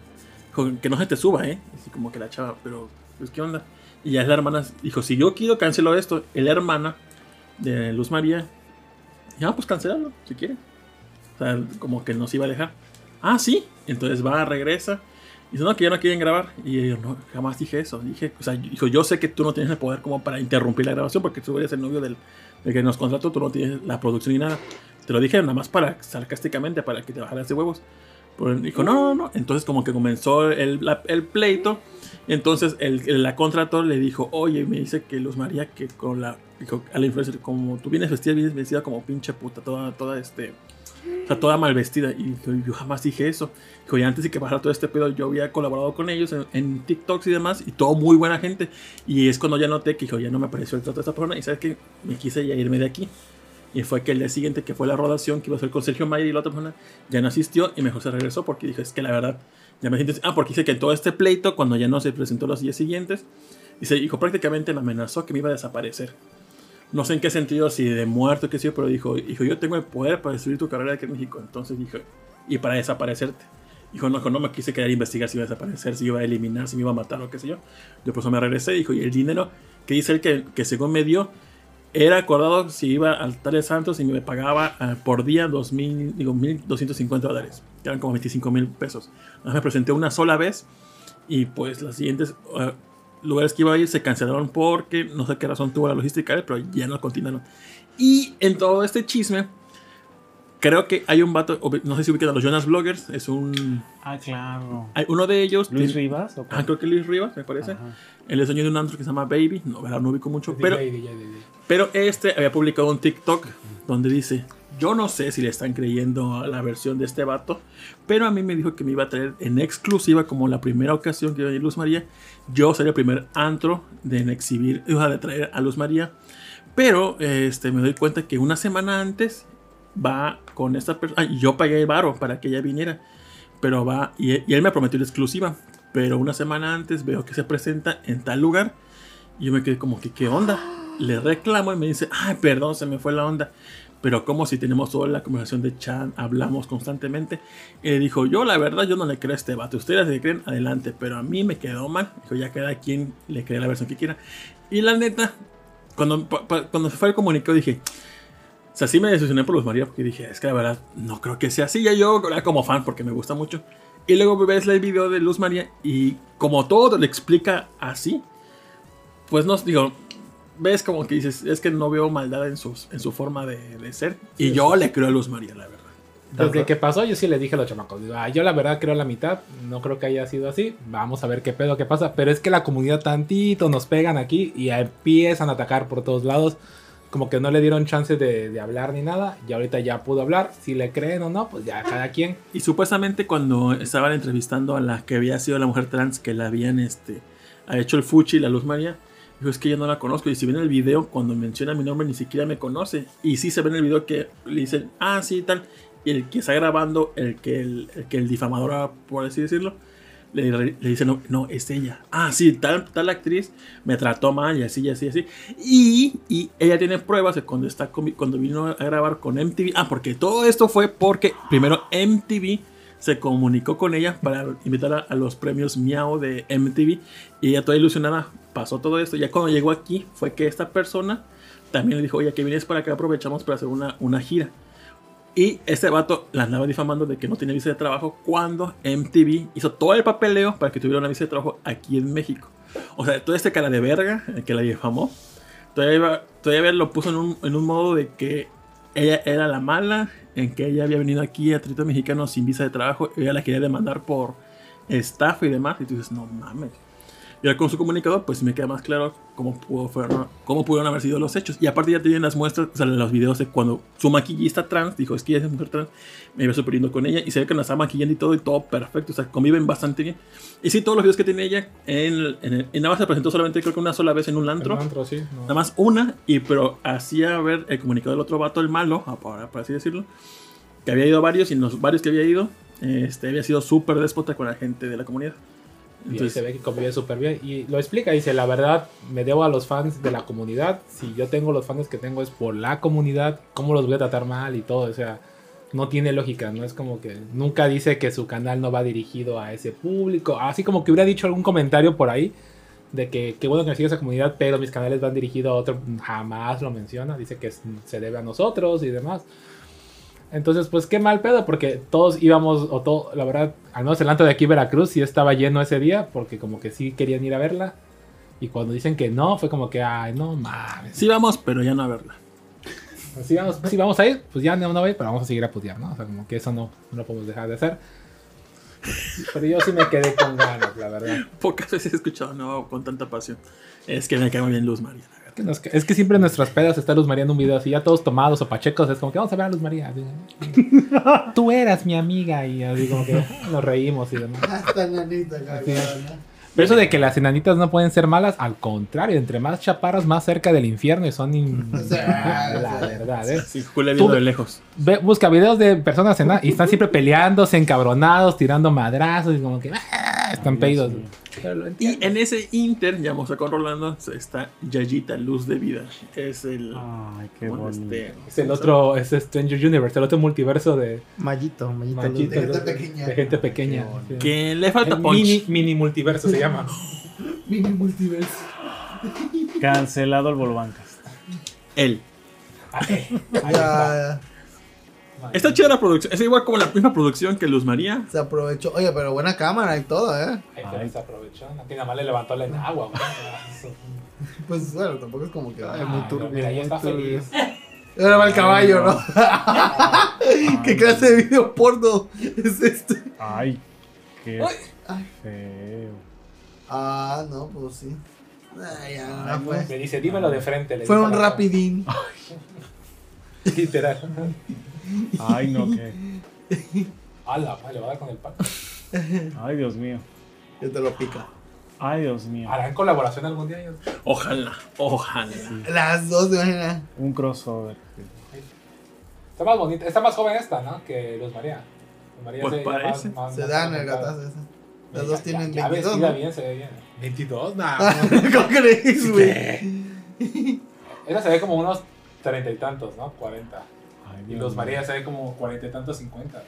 Dijo, que no se te suba, ¿eh? Así como que la chava, pero, pues, ¿qué onda? Y ya la hermana dijo, si yo quiero cancelo esto, y la hermana de Luz María, ya, pues cancelalo, si quiere. O sea, como que nos iba a dejar. ah, sí. Entonces va, regresa. Dice, no, que ya no quieren grabar. Y yo, no, jamás dije eso. Dije, o sea, dijo, yo sé que tú no tienes el poder como para interrumpir la grabación porque tú eres el novio del, del que nos contrató, tú no tienes la producción ni nada. Te lo dije nada más para, sarcásticamente, para que te bajaras de huevos. Pero dijo, no, no, no. Entonces como que comenzó el pleito. Entonces el, la contrató le dijo, oye, me dice que Luz María, que con la, dijo a la influencer, como tú vienes vestida, vienes vestida como pinche puta, toda, toda este, o sea, toda mal vestida. Y dijo, yo jamás dije eso. Dijo, y antes de que pasara todo este pedo, yo había colaborado con ellos en, en TikToks y demás, y todo muy buena gente. Y es cuando ya noté que, dijo, ya no me pareció el trato de esta persona, y sabes que me quise ya irme de aquí. Y fue que el día siguiente, que fue la rodación, que iba a ser con Sergio Mayer y la otra persona, ya no asistió y mejor se regresó porque dijo, es que la verdad, ya me siento... Ah, porque dice que en todo este pleito, cuando ya no se presentó los días siguientes, dice, dijo, prácticamente me amenazó que me iba a desaparecer. No sé en qué sentido, si de muerto, qué sé yo, pero dijo, dijo, yo tengo el poder para destruir tu carrera aquí en México. Entonces dijo, y para desaparecerte. Dijo, no, no me quise quedar a investigar si iba a desaparecer, si iba a eliminar, si me iba a matar o qué sé yo. Yo por me regresé, dijo, y el dinero que dice él que, que según me dio, era acordado si iba al Tales Santos y me pagaba ah, por día 2.000, digo, 1.250 dólares, que eran como 25 mil pesos. Nada más me presenté una sola vez y pues los siguientes ah, lugares que iba a ir se cancelaron porque no sé qué razón tuvo la logística, pero ya no continuaron. Y en todo este chisme, creo que hay un vato, no sé si ubican a los Jonas Bloggers, es un... Ah, claro. hay uno de ellos... Luis tiene- Rivas. ¿o Ah, creo que Luis Rivas, me parece. Ajá. Es dueño de un antro que se llama Baby. No, ¿verdad? no ubico mucho. Pero, pero este había publicado un TikTok donde dice: Yo no sé si le están creyendo a la versión de este vato, pero a mí me dijo que me iba a traer en exclusiva, como la primera ocasión que iba a ir Luz María. Yo sería el primer antro de en exhibir, o sea, de traer a Luz María. Pero este, me doy cuenta que una semana antes va con esta persona. Yo pagué el varo para que ella viniera. Pero va, y, y él me prometió la exclusiva. Pero una semana antes veo que se presenta en tal lugar. Y yo me quedé como que, ¿qué onda? Le reclamo y me dice, ay, perdón, se me fue la onda. Pero como si tenemos toda la conversación de chat, hablamos constantemente. Y le dijo, yo la verdad, yo no le creo a este vato. Ustedes le creen, adelante. Pero a mí me quedó mal. Dijo, ya cada quien le cree la versión que quiera. Y la neta, cuando, cuando se fue el comunicado dije, o sea, sí me decepcioné por los María porque dije, es que la verdad no creo que sea así. Ya yo era como fan porque me gusta mucho. Y luego ves el video de Luz María y como todo le explica así, pues no, digo, ves como que dices, es que no veo maldad en, sus, en su forma de, de ser. Y yo le creo a Luz María, la verdad. Desde que pasó, yo sí le dije a los chamacos, "Ah, yo la verdad creo la mitad, no creo que haya sido así, vamos a ver qué pedo, qué pasa, pero es que la comunidad tantito nos pegan aquí y empiezan a atacar por todos lados, como que no le dieron chance de, hablar ni nada, y ahorita ya pudo hablar, si le creen o no, pues ya cada quien. Y supuestamente cuando estaban entrevistando a la que había sido la mujer trans que la habían este, ha hecho el Fuchi, la Luz María, dijo es que yo no la conozco. Y si ven el video, cuando menciona mi nombre ni siquiera me conoce. Y sí se ve en el video que le dicen, ah, sí, tal. Y el que está grabando, el que el que el difamador, por así decirlo, le, le dice, no, no, es ella. Ah, sí, tal, tal actriz me trató mal y así, y así, y así. Y, y ella tiene pruebas cuando, está con- cuando vino a grabar con MTV. Ah, porque todo esto fue porque primero MTV se comunicó con ella para invitarla a los premios Miau de MTV. Y ella toda ilusionada pasó todo esto. Ya cuando llegó aquí fue que esta persona también le dijo, oye, que vienes para acá, aprovechamos para hacer una, una gira. Y este vato la andaba difamando de que no tenía visa de trabajo cuando MTV hizo todo el papeleo para que tuviera una visa de trabajo aquí en México. O sea, todo este cara de verga que la difamó, todavía, todavía lo puso en un, en un modo de que ella era la mala, en que ella había venido aquí a territorio mexicano sin visa de trabajo, ella la quería demandar por estafa y demás. Y tú dices, no mames. Y ahora con su comunicador, pues me queda más claro cómo, pudo, fueron- cómo pudieron haber sido los hechos. Y aparte ya tienen las muestras, o sea, los videos de cuando su maquillista trans dijo, es que ella es mujer trans, me iba superiendo con ella y se ve que nos está maquillando y todo y todo perfecto, o sea, conviven bastante bien. Y sí, todos los videos que tiene ella, en, en, y nada más se presentó solamente creo que una sola vez en un antro. Antro, sí, no. Nada más una, y pero hacía ver el comunicado del otro vato, el malo, ah, por, por así decirlo, que había ido a varios y en los varios que había ido, este, había sido súper déspota con la gente de la comunidad. Y se ve que convive súper bien. Y lo explica, dice, la verdad, me debo a los fans de la comunidad. Si yo tengo los fans que tengo es por la comunidad. ¿Cómo los voy a tratar mal y todo? O sea, no tiene lógica, ¿no? Es como que nunca dice que su canal no va dirigido a ese público. Así como que hubiera dicho algún comentario por ahí de que qué bueno que me sigue esa comunidad, pero mis canales van dirigidos a otro. Jamás lo menciona. Dice que se debe a nosotros y demás. Entonces, pues qué mal pedo, porque todos íbamos, o todo, la verdad, al menos el antro de aquí Veracruz sí estaba lleno ese día, porque como que sí querían ir a verla. Y cuando dicen que no, fue como que, ay, no mames. Sí vamos, pero ya no a verla. Si vamos, si vamos a ir, pues ya no, no voy, pero vamos a seguir a putear, ¿no? O sea, como que eso no, no lo podemos dejar de hacer. Pero yo sí me quedé con ganas, la verdad. Pocas veces he escuchado no con tanta pasión. Es que me cae muy bien Luz María. Que nos- es que siempre en nuestras pedas está Luz María en un video así, ya todos tomados o pachecos, es como que vamos a ver a Luz María. así. Tú eras mi amiga y así como que nos reímos y demás. Hasta nanita, cabrón. Pero eso de que las enanitas no pueden ser malas, al contrario, entre más chaparras, más cerca del infierno y son... in- la verdad, ¿eh? Sí, Julia viendo Tú- de lejos. Ve- busca videos de personas en y están siempre peleándose, encabronados, tirando madrazos y como que ah, están pedidos. Pero lo Y en ese inter, ya vamos a con Rolando, está Yayita Luz de Vida. Es el. Ay, qué bueno, bonito. este, Es el otro, es Stranger Universe, el otro multiverso de Mallito, Mallito. De gente de, pequeña. de gente pequeña. Sí. Que le falta punch. mini, mini multiverso se llama. Mini multiverso. Cancelado el Volvancas. Él. Ahí Ya, está. Está chida la producción. Es igual como la misma producción que Luz María. se aprovechó. Oye, pero buena cámara y todo, ¿eh? Ahí fue, se aprovechó. Aquí nada más le levantó la agua. güey. Pues bueno, tampoco es como que. Ay, Ay, muy turbio, Mira, ya está turbio. feliz. Ahora va el caballo, ¿no? ¿Qué clase de video porno es este? Ay, qué Ay. feo. Ah, no, pues sí. Ay, ya, no fue. Me dice, dímelo de frente. le Fue un rapidín. Literal. Ay, no, qué. Ala, le va a dar con el pan. Ay, Dios mío. Que te lo pica. Ay, Dios mío. ¿Harán colaboración algún día? Ojalá, ojalá. Las dos, imagina. Un crossover. Está más bonita, está más joven esta, ¿no? Que Luz María. Luz María Pues se ya parece. más- más- Se más dan el gatazo ese. Las dos Ya- tienen ya 22, vestida ¿no? bien, se ve bien. 22, nah. ¿Cómo crees, güey? Esa se ve como unos treinta y tantos, ¿no? 40. Y mío. María se ve como cuarenta y tantos, 50. ¿no?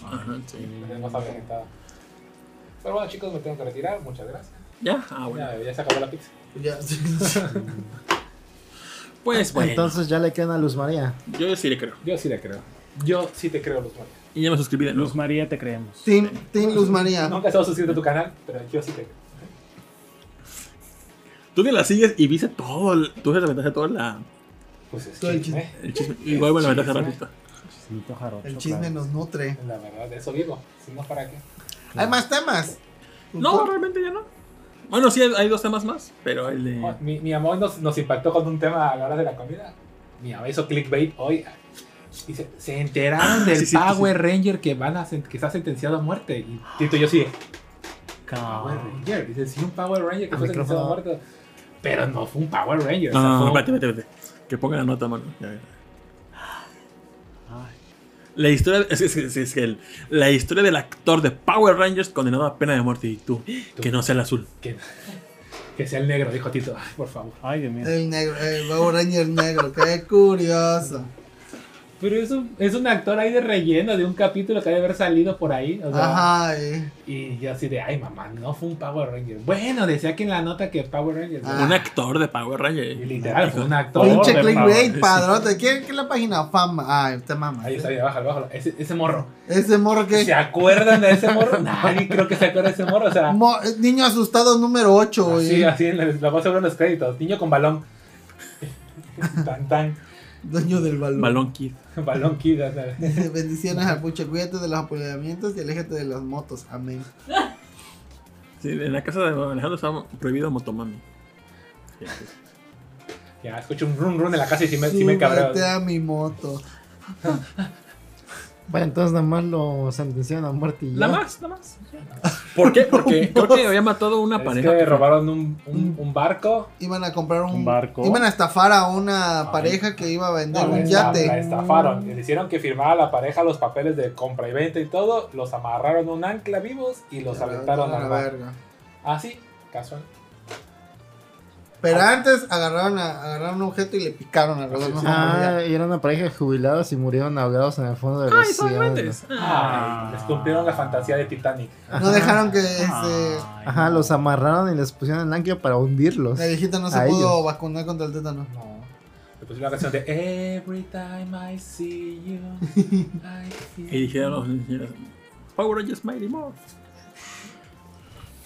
Se Ajá, sí. más- se. Pero bueno, chicos, me tengo que retirar. Muchas gracias. Ya, ah, bueno. Ya, ya se acabó la pizza. Ya. Pues bueno, Entonces ya le quedan a Luz María. yo sí le creo. Yo sí le creo. Yo sí te creo, Luz María. Y ya me suscribí de nuevo. Luz María, te creemos. Team, Team Luz María. Nunca estado suscrito a tu canal, pero yo sí te creo. Tú ni la sigues y viste todo. el- Tú se aventaste todo la, Pues es Todo el chisme. el chisme. Igual me lo aventaste Chisme. ratito. Chismito jarocho, El chisme claro. nos nutre. La verdad, de eso vivo. Si no, ¿para qué? ¿Hay más temas? No, realmente ya no. Bueno, sí, hay, dos temas más, pero el de. Oh, Mi, mi amor nos, nos impactó con un tema a la hora de la comida. Mi amor hizo clickbait hoy. Dice, se enteraron del sí, sí, Power Ranger que van a que está sentenciado a muerte. Y Tito y yo sí. Power Ranger. Dice, sí, un Power Ranger que Al fue sentenciado a muerte. Pero no fue un Power Ranger. o No, sea, no, no, espérate. Que pongan la nota, mano. Ya, ya. Ay, La historia, es, es- es- el- la historia del actor de Power Rangers condenado a pena de muerte y tú, que no sea el azul. que, que sea el negro, dijo Tito. Ay, por favor. ay, Dios mío. El negro, el Power Ranger negro. Qué curioso. Pero es un, es un actor ahí de relleno de un capítulo que debe haber salido por ahí. O sea, Ajá. eh. Y yo así de, ay mamá, no fue un Power Ranger. Bueno, decía aquí en la nota que Power Ranger. Ah. Un actor de Power Rangers. Y literal, fue un actor. Pinche de clickbait, padrote. ¿Qué, ¿Qué es la página? Fama. Ay, te mama. Ahí está, ahí bájalo, bájalo. Ese, ese morro. Ese morro que. ¿Se acuerdan de ese morro? Nadie creo que se acuerda de ese morro. O sea, Mo- niño asustado número 8, güey. así, así, en el- la voz sobre los créditos. Niño con balón. tan, tan. Dueño del balón. Balón Kid. Balón kid. Bendiciones al puche. Cuídate de los apoyamientos y aléjate de las motos. Amén. Sí, en la casa de Alejandro estaba prohibido motomami. Ya, escucho un run run en la casa y sí me, sí me cabreo. A mi moto. Bueno, entonces nada más lo sentenciaron a muerte y ya. Nada más, nada más. ¿Por qué? Porque creo que había matado a una Es pareja. que robaron un, un, un barco. Iban a comprar un, Un barco. Iban a estafar a una pareja que iba a vender No, un esta- la yate. estafaron. Le hicieron que firmara la pareja los papeles de compra y venta y todo. Los amarraron a un ancla vivos y los aventaron a al la mar. verga. Así, casual. Pero antes agarraron, a, agarraron un objeto y le picaron a los dos. no. Ah, y era una pareja de jubilados y murieron ahogados en el fondo del ¡Ay, son océano. Ay, les cumplieron la fantasía de Titanic. No dejaron que se, Ajá, los amarraron y les pusieron el ancla para hundirlos. la viejita no se pudo ellos. vacunar contra el tétano. No. Le puse la canción de Every time I see you, I feel... Y dijeron los niños, Power Rangers Mighty Morph.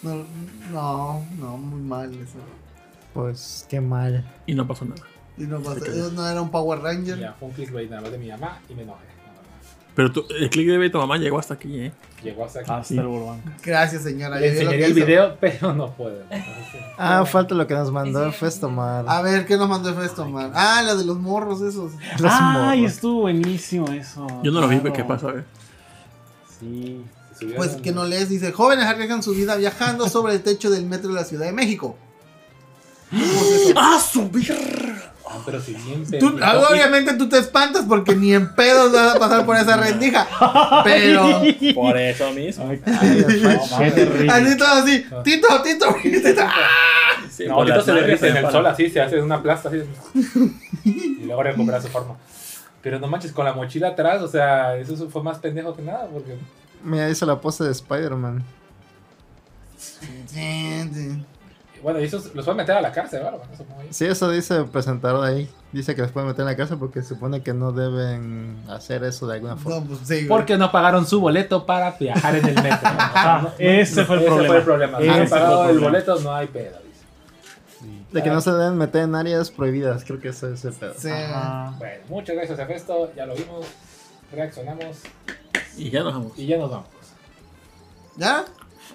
No, no, no, muy mal eso. Pues qué mal. Y no pasó nada. Y no, pasó- eso no era un Power Ranger. Ya, fue un clickbait nada más de mi mamá y me enojé. Pero el click de tu mamá llegó hasta aquí, ¿eh? Llegó hasta aquí. Hasta el Burbank. Gracias, señora. Le enseñaría el hizo. video, pero no puedo. Ah, falta lo que nos mandó el Festomar. A ver, ¿qué nos mandó Festo, man? Ah, la de los morros esos. Los Ay, morros. estuvo buenísimo eso. Yo no lo vi, claro. ¿qué pasó? eh? Sí. Si subiera Pues que no lees, dice, jóvenes arriesgan su vida viajando sobre el techo del metro de la Ciudad de México. ¿Cómo es eso? ¡Ah, subir! Ah, pero si bien Tú- ah, obviamente tú te espantas porque ni en pedos vas a pasar por esa rendija. Pero Por eso mismo. Ay, Ay, no, qué mames. terrible. así todo así, Tito, Tito, Tito. ¡ah! Sí, No, las se derrite en el sol así, se hace una plasta así. y luego recupera su forma. Pero no manches, con la mochila atrás, o sea, eso fue más pendejo que nada, porque... Mira, hizo la pose de Spider-Man. Bueno, y eso los pueden meter a la cárcel, ¿verdad? Sí, eso dice el presentador ahí. Dice que les pueden meter en la cárcel porque supone que no deben hacer eso de alguna forma. No, pues sí. Porque no pagaron su boleto para viajar en el metro. Ah, No, ese fue el ese problema. fue el problema. Si Ese no han el pagado el boleto, no hay pedo, dice. De que no se deben meter en áreas prohibidas, creo que eso es el pedo. Sí. Bueno, muchas gracias a Festo, ya lo vimos, reaccionamos Y ya nos vamos. y ya nos vamos. ¿Ya?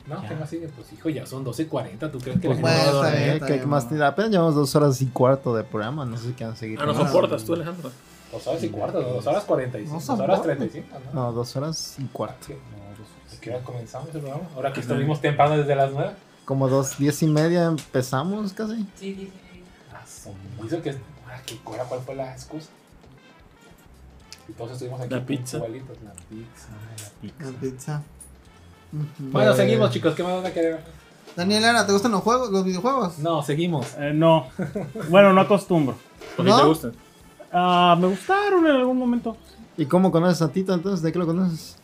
No, ¿qué más sigue? Pues hijo, ya son 12.40, ¿tú crees que Pues la gente bueno, no va a está dormir? bien, Eh, está ¿qué bien, más tiene? Apenas llevamos dos horas y cuarto de programa, no sé si quieren seguir. Ah, no soportas tú, Alejandro. Dos horas y cuarto, ¿no? dos horas 45, No dos horas soporto. 35, ¿no? No, dos horas y cuarto. ¿Qué? ¿De qué hora comenzamos el programa? Ahora que estuvimos temprano desde las 9. Como dos, diez y media empezamos casi. Sí, sí, sí. Ah, son- Hizo que. Ah, ¿qué cuál, ¿Cuál fue la excusa? Y todos estuvimos aquí. La pizza. La pizza. La pizza. Bueno, Pues- seguimos, chicos. ¿Qué más van a querer? Daniel Ana, ¿te gustan los juegos, los videojuegos? No, seguimos. Eh, no. Bueno, no acostumbro. ¿Por qué ¿No? te gustan? Ah, me gustaron en algún momento. ¿Y cómo conoces a Tito entonces? ¿De qué lo conoces?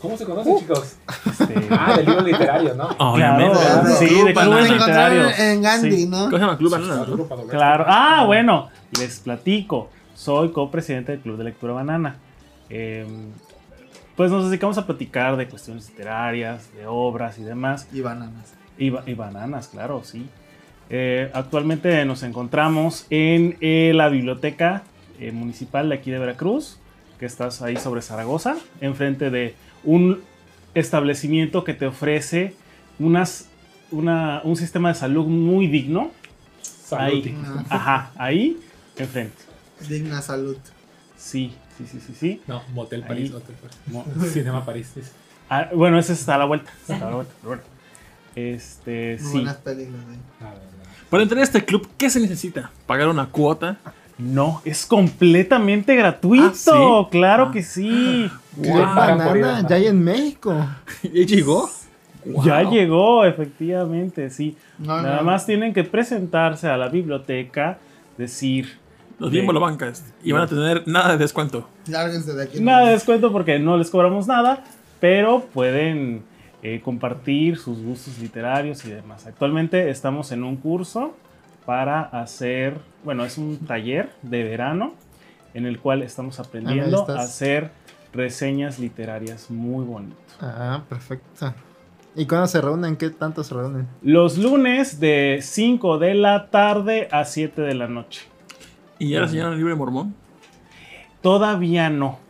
¿Cómo se conocen, chicos? Este, Ah, del libro literario, ¿no? Obviamente. Claro, sí, Club de Banana. clubes literarios. En Gandhi, Sí. ¿no? ¿Cómo se llama? Club Banana. Claro. Ah, bueno, les platico. Soy copresidente del Club de Lectura Banana. Eh, pues nos dedicamos a platicar de cuestiones literarias, de obras y demás. Y bananas. Y, ba- y bananas, claro, sí. Eh, actualmente nos encontramos en eh, la biblioteca eh, municipal de aquí de Veracruz, que estás ahí sobre Zaragoza, enfrente de un establecimiento que te ofrece unas, una- un sistema de salud muy digno. Salud. Ahí, ajá, ahí, enfrente. Digna salud. Sí, sí, sí, sí, sí. No, Motel París. Ahí. Hotel París. Cinema París. Ah, bueno, ese está a la vuelta. Está a la vuelta, pero bueno. Este, Muy sí. buenas películas. ¿eh? Para entrar a este club, ¿qué se necesita? ¿Pagar una cuota? No, es completamente gratuito. Ah, ¿sí? Claro Ah. que sí. ¿Qué pagan por ir, banana? Ya hay en México. ¿Y llegó? Ya Wow. llegó, efectivamente, sí. No, Nada no. más tienen que presentarse a la biblioteca, decir Los bien de- bancas Y van a tener nada de descuento. Lárguense de aquí. nada de descuento porque no les cobramos nada, pero pueden eh, compartir sus gustos literarios y demás. Actualmente estamos en un curso para hacer, bueno, es un taller de verano en el cual estamos aprendiendo estás. a hacer reseñas literarias muy bonitas. Ah, perfecto. ¿Y cuándo se reúnen? ¿Qué tanto se reúnen? Los lunes de 5 de la tarde a 7 de la noche. ¿Y ya la señora libre mormón? Todavía no.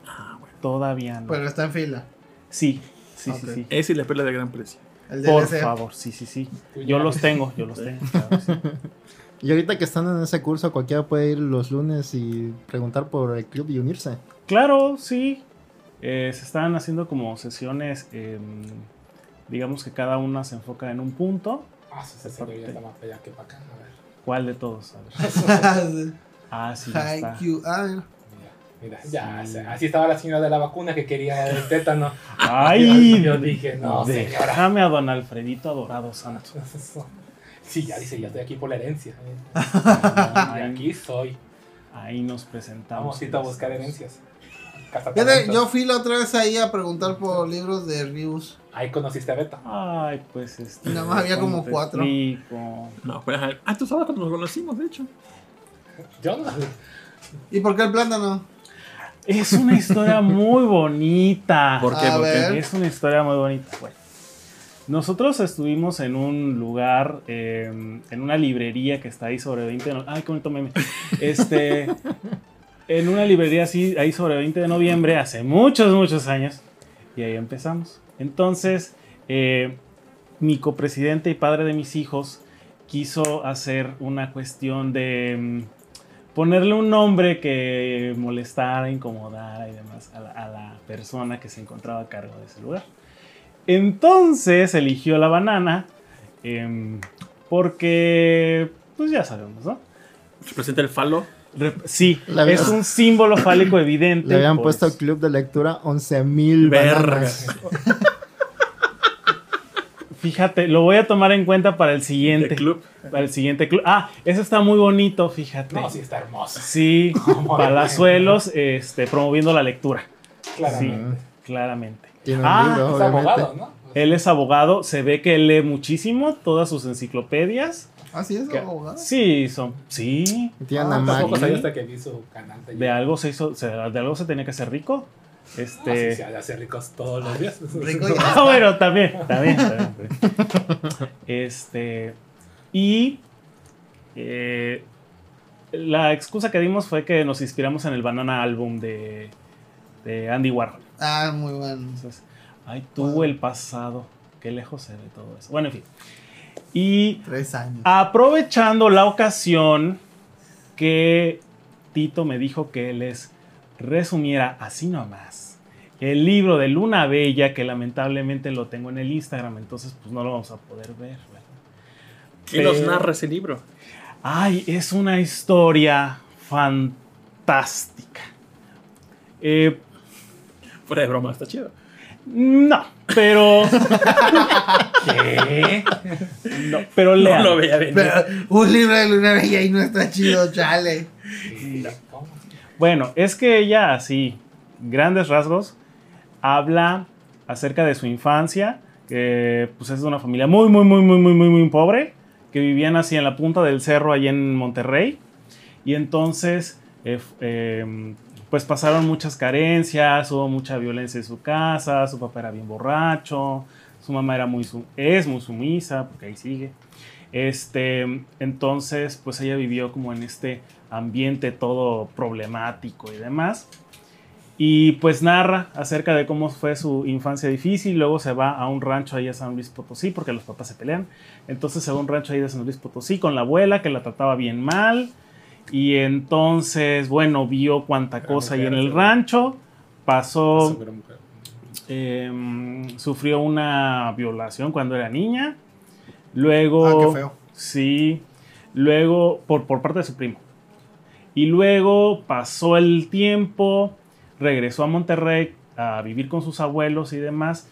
Todavía no. Pero está en fila. Sí, sí, sí, sí. Ese y la perla de gran precio. El Por DLC. favor, sí, sí, sí. Yo los tengo, yo los tengo. claro, sí. Y ahorita que están en ese curso, cualquiera puede ir los lunes y preguntar por el club y unirse. Claro, sí. Eh, se están haciendo como sesiones, em, digamos que cada una se enfoca en un punto. Ah, se se ya está más para allá que para acá. A ver. ¿Cuál de todos? A ver. Ah, sí, ya está. Haikyuu. Ah, mira. Mira, ya, sea, así estaba la señora de la vacuna que quería el tétano. ¡Ay! Yo dije, no, señora. Déjame a don Alfredito adorado santo. Sí, ya dice, ya estoy aquí por la herencia. Y aquí soy. Ahí nos presentamos. Vamos a buscar herencias. Fíjate, yo fui la otra vez ahí a preguntar por libros de reviews. Ahí conociste a Beto. Ay, pues este. Nada más había ¿cómo como cuatro. explico? No, pues, ah, tú sabes cuando nos conocimos, de hecho. Yo no. ¿Y por qué el plátano? Es una historia muy bonita. ¿Por qué? Es una historia muy bonita. Bueno, nosotros estuvimos en un lugar, eh, en una librería que está ahí sobre 20 de noviembre. Ay, qué bonito meme. Este, en una librería así, ahí sobre 20 de noviembre, hace muchos, muchos años. Y ahí empezamos. Entonces, eh, mi copresidente y padre de mis hijos quiso hacer una cuestión de mm, ponerle un nombre que molestara, incomodara y demás a la, a la persona que se encontraba a cargo de ese lugar. Entonces eligió la banana em, porque, pues ya sabemos, ¿no? Representa el falo. Rep- sí, La es un símbolo fálico evidente. Le habían pues, puesto club de lectura 11.000 Vergas. Fíjate, lo voy a tomar en cuenta para el siguiente club. Para el siguiente club. Ah, eso está muy bonito, fíjate. No, sí, está hermoso. Sí, Palazuelos este, promoviendo la lectura. Claramente. Sí, claramente. Tiene un Ah, libro, Es abogado, ¿no? Él es abogado, se ve que lee muchísimo todas sus enciclopedias. Ah, sí, es Que- abogado. Sí, son. Sí, Y Tiene Ah, Maggie. hasta que vi su canal de de algo se hizo, se- de algo se tenía que ser rico. Ah, Este. sí, sí, hace ricos todos los días. Rico y- Ah, bueno, también, también, también, también. Este. Y. eh, la excusa que dimos fue que nos inspiramos en el Banana Album de, de Andy Warhol. Ah, muy bueno. Entonces, ay, tuvo el pasado. Qué lejos se ve todo eso. Bueno, en fin. Y Tres años. aprovechando la ocasión que Tito me dijo que les resumiera así nomás el libro de Luna Bella, que lamentablemente lo tengo en el Instagram, entonces pues no lo vamos a poder ver. ¿verdad? ¿Quién nos Pero- narra ese libro? Ay, es una historia fantástica. Eh, Fuera de broma, está chido. no, pero... ¿Qué? No, pero No lo veía venir. Pero un libro de Luna Bella y no está chido, chale. ¿Cómo? Bueno, es que ella, así, grandes rasgos, habla acerca de su infancia, que pues es de una familia muy, muy, muy, muy, muy, muy, muy pobre, que vivían así en la punta del cerro, allí en Monterrey, y entonces, eh, eh, pues pasaron muchas carencias, hubo mucha violencia en su casa, su papá era bien borracho, su mamá era muy, es muy sumisa, porque ahí sigue. Este, entonces, pues ella vivió como en este ambiente todo problemático y demás. Y pues narra acerca de cómo fue su infancia difícil. Luego se va a un rancho ahí a San Luis Potosí porque los papás se pelean. Entonces se va a un rancho ahí de San Luis Potosí con la abuela que la trataba bien mal. Y entonces, bueno, vio cuánta Era cosa ahí mujer, en el rancho. Pasó eh, sufrió una violación cuando era niña. Luego. Ah, qué feo. Sí. Luego, por, por parte de su primo. Y luego pasó el tiempo, regresó a Monterrey a vivir con sus abuelos y demás.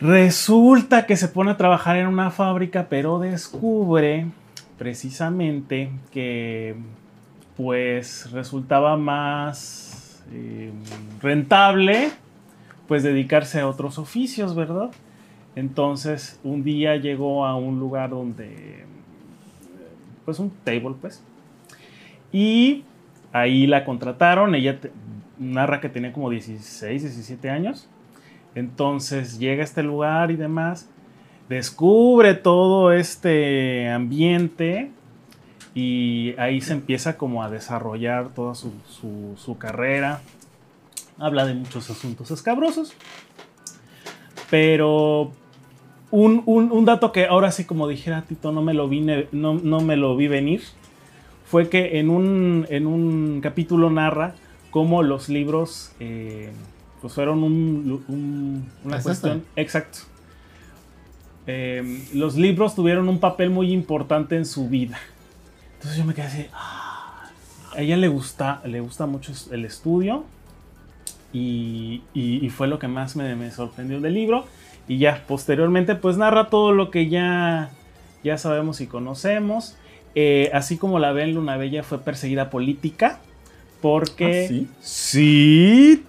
Resulta que se pone a trabajar en una fábrica, pero descubre precisamente que pues resultaba más eh, rentable pues dedicarse a otros oficios, ¿verdad? Entonces un día llegó a un lugar donde pues un table pues y ahí la contrataron, ella narra que tenía como 16, 17 años. Entonces llega a este lugar y demás, descubre todo este ambiente y ahí se empieza como a desarrollar toda su, su- su carrera. Habla de muchos asuntos escabrosos, pero un, un- un dato que ahora sí como dijera Tito no me lo, vine, no, no me lo vi venir fue que en un, en un capítulo narra cómo los libros eh, pues fueron un- un- una ¿Es cuestión. Exacto. Eh, los libros tuvieron un papel muy importante en su vida. Entonces yo me quedé así. "Ah". A ella le gusta, le gusta mucho el estudio. Y, y- y fue lo que más me, me sorprendió del libro. Y ya posteriormente, pues narra todo lo que ya, ya sabemos y conocemos. Eh, así como la ven, Luna Bella fue perseguida política. Porque. ¿Ah, sí? Sí,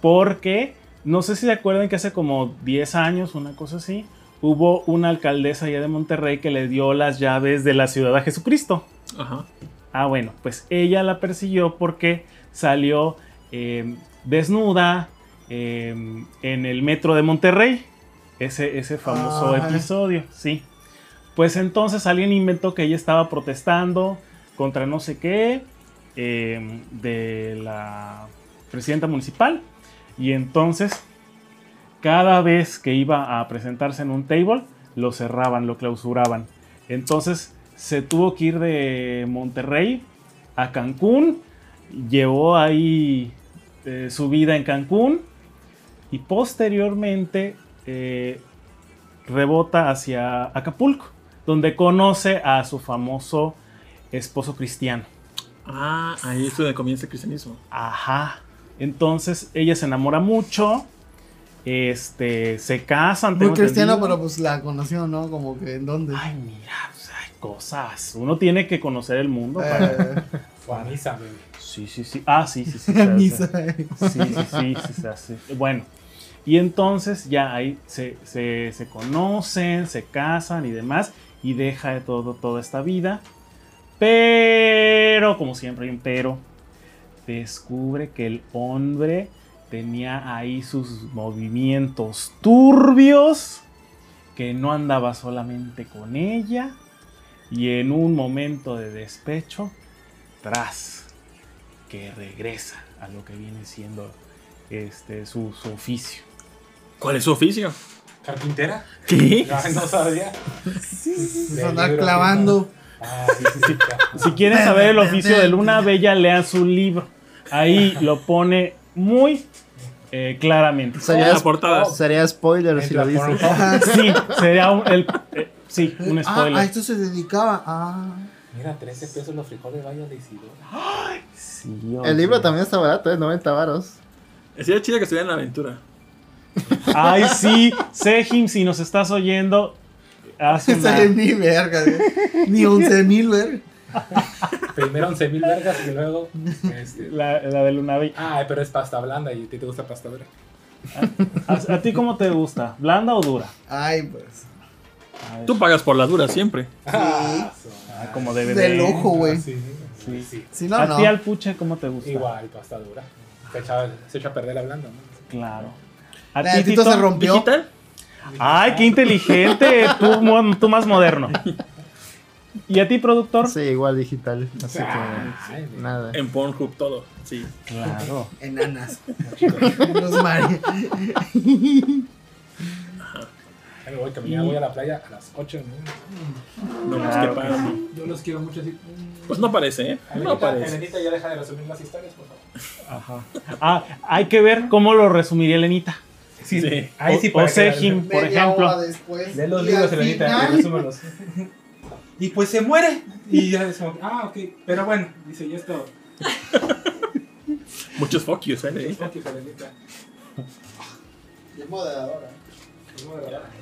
Porque. No sé si se acuerdan que hace como 10 años, una cosa así, hubo una alcaldesa allá de Monterrey que le dio las llaves de la ciudad a Jesucristo. Ajá. Ah, bueno, pues ella la persiguió porque salió eh, desnuda eh, en el metro de Monterrey. Ese, ese famoso Ah. episodio, sí. Pues entonces alguien inventó que ella estaba protestando contra no sé qué eh, de la presidenta municipal. Y entonces, cada vez que iba a presentarse en un table, lo cerraban, lo clausuraban. Entonces, se tuvo que ir de Monterrey a Cancún. Llevó ahí eh, su vida en Cancún. Y posteriormente eh, rebota hacia Acapulco, donde conoce a su famoso esposo cristiano. Ah, ahí es donde comienza el cristianismo. Ajá. Entonces ella se enamora mucho. Este, se casan. Muy cristiano, entendido. pero pues la conoció, ¿no? Como que en dónde. Ay, mira, pues, hay cosas. Uno tiene que conocer el mundo. para- Eh, Fue a misa, bebé. Sí, sí, sí. Ah, sí, sí, sí. misa. Sí, sí, sí, sí, se hace. Bueno, y entonces ya ahí se, se- se conocen, se casan y demás, y deja de todo, toda esta vida. Pero, como siempre hay pero, descubre que el hombre tenía ahí sus movimientos turbios, que no andaba solamente con ella, y en un momento de despecho, tras, que regresa a lo que viene siendo este, su, su oficio. ¿Cuál es su oficio? ¿Carpintera? ¿Qué? No, no sabía. Se andar clavando. Ah, sí, sí, sí. Si quieren saber el oficio de Luna Bella, lean su libro. Ahí lo pone muy eh, claramente. Sería, la portada. sería spoiler si lo dice. Sí, sería un, el, eh, sí, un Ah, spoiler. a esto se dedicaba. Ah. Mira, 13 pesos los frijoles vaya de Isidoro. Sí, oye. El libro también está barato, ¿eh? 90 varos. Sería chido que estuviera en la aventura. Ay, sí, Sejim, si nos estás oyendo, haz Esa una... es ni verga. Ni 11 mil, verga. Primero 11 mil vergas y luego. Este... La, la de Luna Bella. Ah, pero es pasta blanda y a ti te gusta pasta dura. ¿A, a ti cómo te gusta? ¿Blanda o dura? Ay, pues. Tú pagas por la dura siempre. ah, como debe Del ojo, güey. Sí, sí, sí. Si no, ¿A no. ti al puche cómo te gusta? Igual, pasta dura. Se echa, se echa a perder la blanda, ¿no? Claro. ¿A ti, Tito se rompió. ¿Digital? Ay, qué inteligente. tú, tú más moderno. ¿Y a ti, productor? Sí, igual digital. Así que Ay, nada. En Pornhub todo. Sí. Claro. Enanas. Los Mari. Ahí voy, mañana voy a la playa a las 8. ¿no? No, pues Claro que padre. sí. Yo los quiero mucho así. Pues no parece, ¿eh? No parece. Elenita, ya deja de resumir las historias, por favor. Ajá. Ah, hay que ver cómo lo resumiría Elenita. Sí. Ahí sí O- o Sejim. Por ejemplo. después. Lee los y libros, Elenita, y resúmelos. Y pues se muere. Y ya decimos, ah, ok. Pero bueno, dice, y esto. Muchos fuck yous, ¿eh? Ok, Elenita. Es moderadora.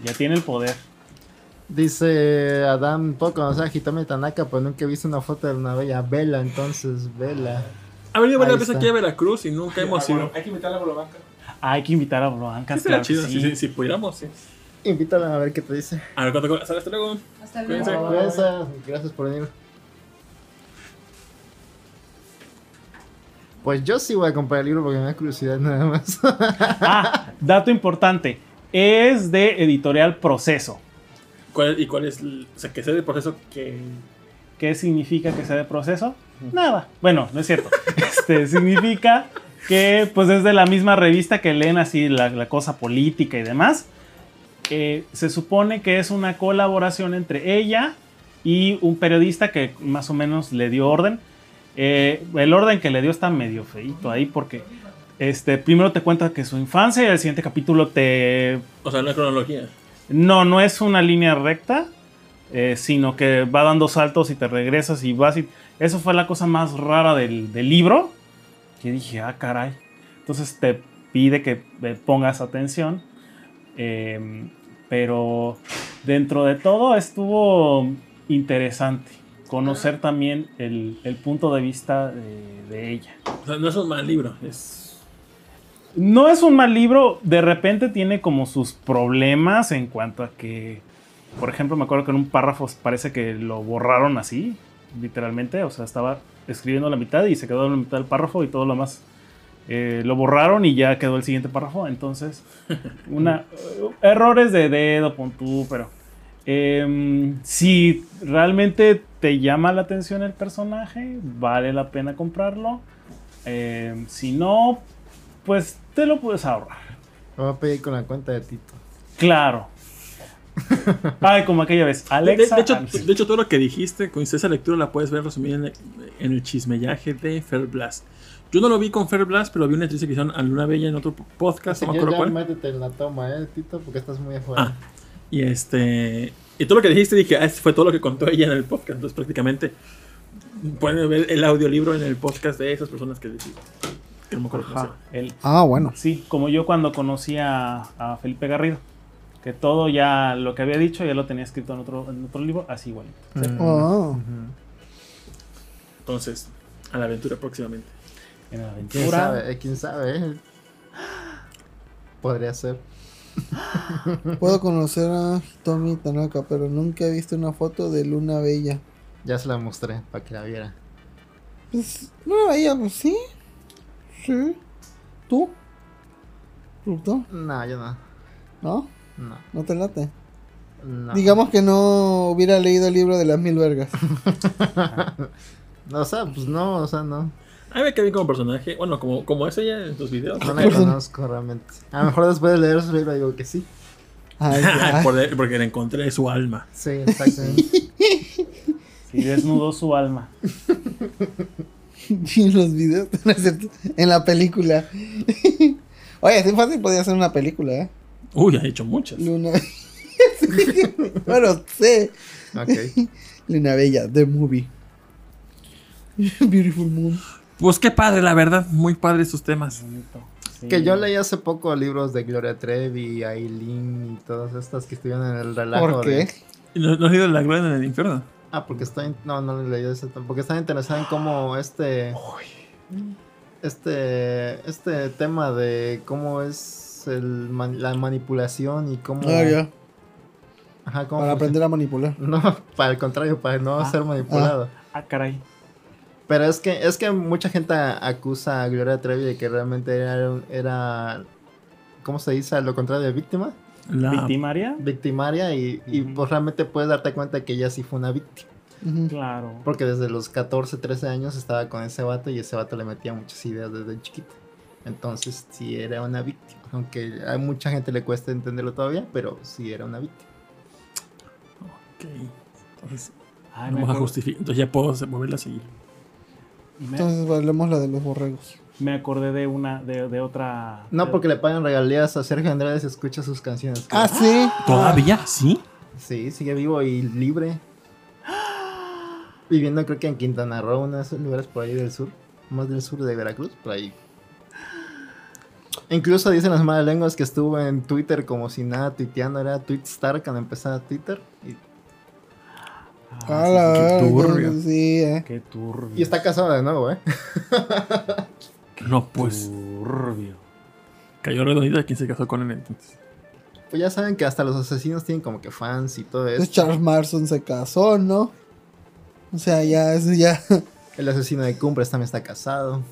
Ya tiene el poder. Dice Adam, puedo conocer a Hitome Tanaka, pero nunca he visto una foto de una bella Vela, entonces Vela. Ha venido varias veces aquí a Veracruz y nunca hemos Ah, ido. hay que invitar a la Bolobanca. Hay que invitar a Blanca. Sí, claro chido, sí. si, si, si pudiéramos, sí. Invítala a ver qué te dice. A ver, ¿cuánto hasta hasta luego? Hasta Cuídense. luego. Gracias, gracias por venir. Pues yo sí voy a comprar el libro porque me da curiosidad nada más. Ah, dato importante. Es de editorial Proceso. ¿Cuál, ¿Y cuál es el, o sea, que sea el proceso que... ¿Qué significa que sea de proceso? Nada. Bueno, no es cierto. Este significa que, pues, es de la misma revista que leen así la, la cosa política y demás. Eh, se supone que es una colaboración entre ella y un periodista que más o menos le dio orden. Eh, el orden que le dio está medio feito ahí porque este, primero te cuenta que su infancia y el siguiente capítulo te O sea, una cronología. no, no es una línea recta, eh, sino que va dando saltos y te regresas y vas y... Eso fue la cosa más rara del, del libro, que dije, ah, caray. Entonces te pide que eh, pongas atención, eh, pero dentro de todo estuvo interesante conocer también el, el punto de vista de- de ella. O sea, no es un mal libro, es... No es un mal libro, de repente tiene como sus problemas en cuanto a que, por ejemplo, me acuerdo que en un párrafo parece que lo borraron así, literalmente, o sea, estaba escribiendo la mitad y se quedó en la mitad del párrafo y todo lo más eh, lo borraron y ya quedó el siguiente párrafo. Entonces, una errores de dedo, pon tú, pero em, si realmente te llama la atención el personaje, vale la pena comprarlo. Em, si no, pues te lo puedes ahorrar. Me voy a pedir con la cuenta de Tito. Claro. Ay, como aquella vez. De, de- Alexa. de hecho, de hecho, todo lo que dijiste, con esa lectura la puedes ver resumida en el, en el chismellaje de Fair Blast. Yo no lo vi con Fair Blast, pero vi una entrevista que hicieron a Luna Bella en otro podcast, Así no me acuerdo ya métete en la toma, eh, Tito, porque estás muy afuera. Ah, y este. Y todo lo que dijiste, dije, ah, fue todo lo que contó ella en el podcast. Entonces, prácticamente, pueden ver el audiolibro en el podcast de esas personas que dijiste. Que no me acuerdo Ajá, el- Ah, bueno. Sí, como yo cuando conocí a, a Felipe Garrido. Que todo ya lo que había dicho ya lo tenía escrito en otro, en otro libro, así igual. Ah. Entonces, a la aventura próximamente. En la ¿Quién aventura. sabe? eh, ¿Quién sabe? Podría ser. Puedo conocer a Tommy Tanaka, pero nunca he visto una foto de Luna Bella. Ya se la mostré para que la viera. Pues, Luna Bella, pues sí. Sí. ¿Tú? ¿Tú? No, yo no. ¿No? No. ¿No te late? no. Digamos que no hubiera leído el libro de las mil vergas. No, o sea, pues no, o sea, no. A mí me queda bien como personaje. Bueno, como, como es ella en tus videos. No la conozco realmente. A lo mejor después de leer su libro digo que sí. Ay. Por- porque le encontré su alma. Sí, exactamente. Sí, desnudó su alma. Y en los videos. En la película. Oye, así fácil podía ser una película, ¿eh? Uy, ha hecho muchas. Luna. Sí. Bueno, sé. ok. Luna Bella, The Movie. Beautiful Moon. Pues qué padre, la verdad. Muy padre estos temas. Sí. Que yo leí hace poco libros de Gloria Trevi, Aileen y todas estas que estuvieron en el relajo. ¿Por qué? de- ¿Y ¿No, no has a la gloria en el infierno? Ah, porque estoy. No, no lo leí eso. Porque estaba interesada en cómo este. Este. Este tema de cómo es el man- la manipulación y cómo. Ah, ya. Ajá, cómo Para funciona. aprender a manipular. No, para el contrario, para no Ah, ser manipulado. Ah, caray. Pero es que, es que mucha gente acusa a Gloria Trevi de que realmente era, era ¿cómo se dice? Lo contrario de víctima. La... ¿Victimaria? Victimaria y, y, pues realmente puedes darte cuenta que ella sí fue una víctima. Claro. Porque desde los 14, 13 años estaba con ese vato y ese vato le metía muchas ideas desde chiquito. Entonces sí era una víctima. Aunque a mucha gente le cuesta entenderlo todavía, pero sí era una víctima. Ok. Entonces, Ay, me, vamos a acuerdo, justificar. Entonces ya puedo volverla a seguir. me, Entonces hablemos la de los borregos. me acordé de una, de, de otra. No de- porque le pagan regalías a Sergio Andrade si escucha sus canciones. Ah, sí. ¿Todavía? ¿Sí? Sí, sigue vivo y libre. Viviendo creo que en Quintana Roo, uno de esos lugares por ahí del sur. Más del sur de Veracruz, por ahí. Incluso dicen las malas lenguas que estuvo en Twitter como si nada tuiteando. Era Tweetstar cuando empezaba Twitter. Y, Ah, la verga, turbio. Sí, eh. Qué turbio. y está casado de nuevo, ¿eh? No, pues Turbio. cayó redondita quien se casó con él entonces. Pues ya saben que hasta los asesinos tienen como que fans y todo eso. Charles Manson se casó, ¿no? O sea, ya, eso ya. El asesino de Cumbres también está casado.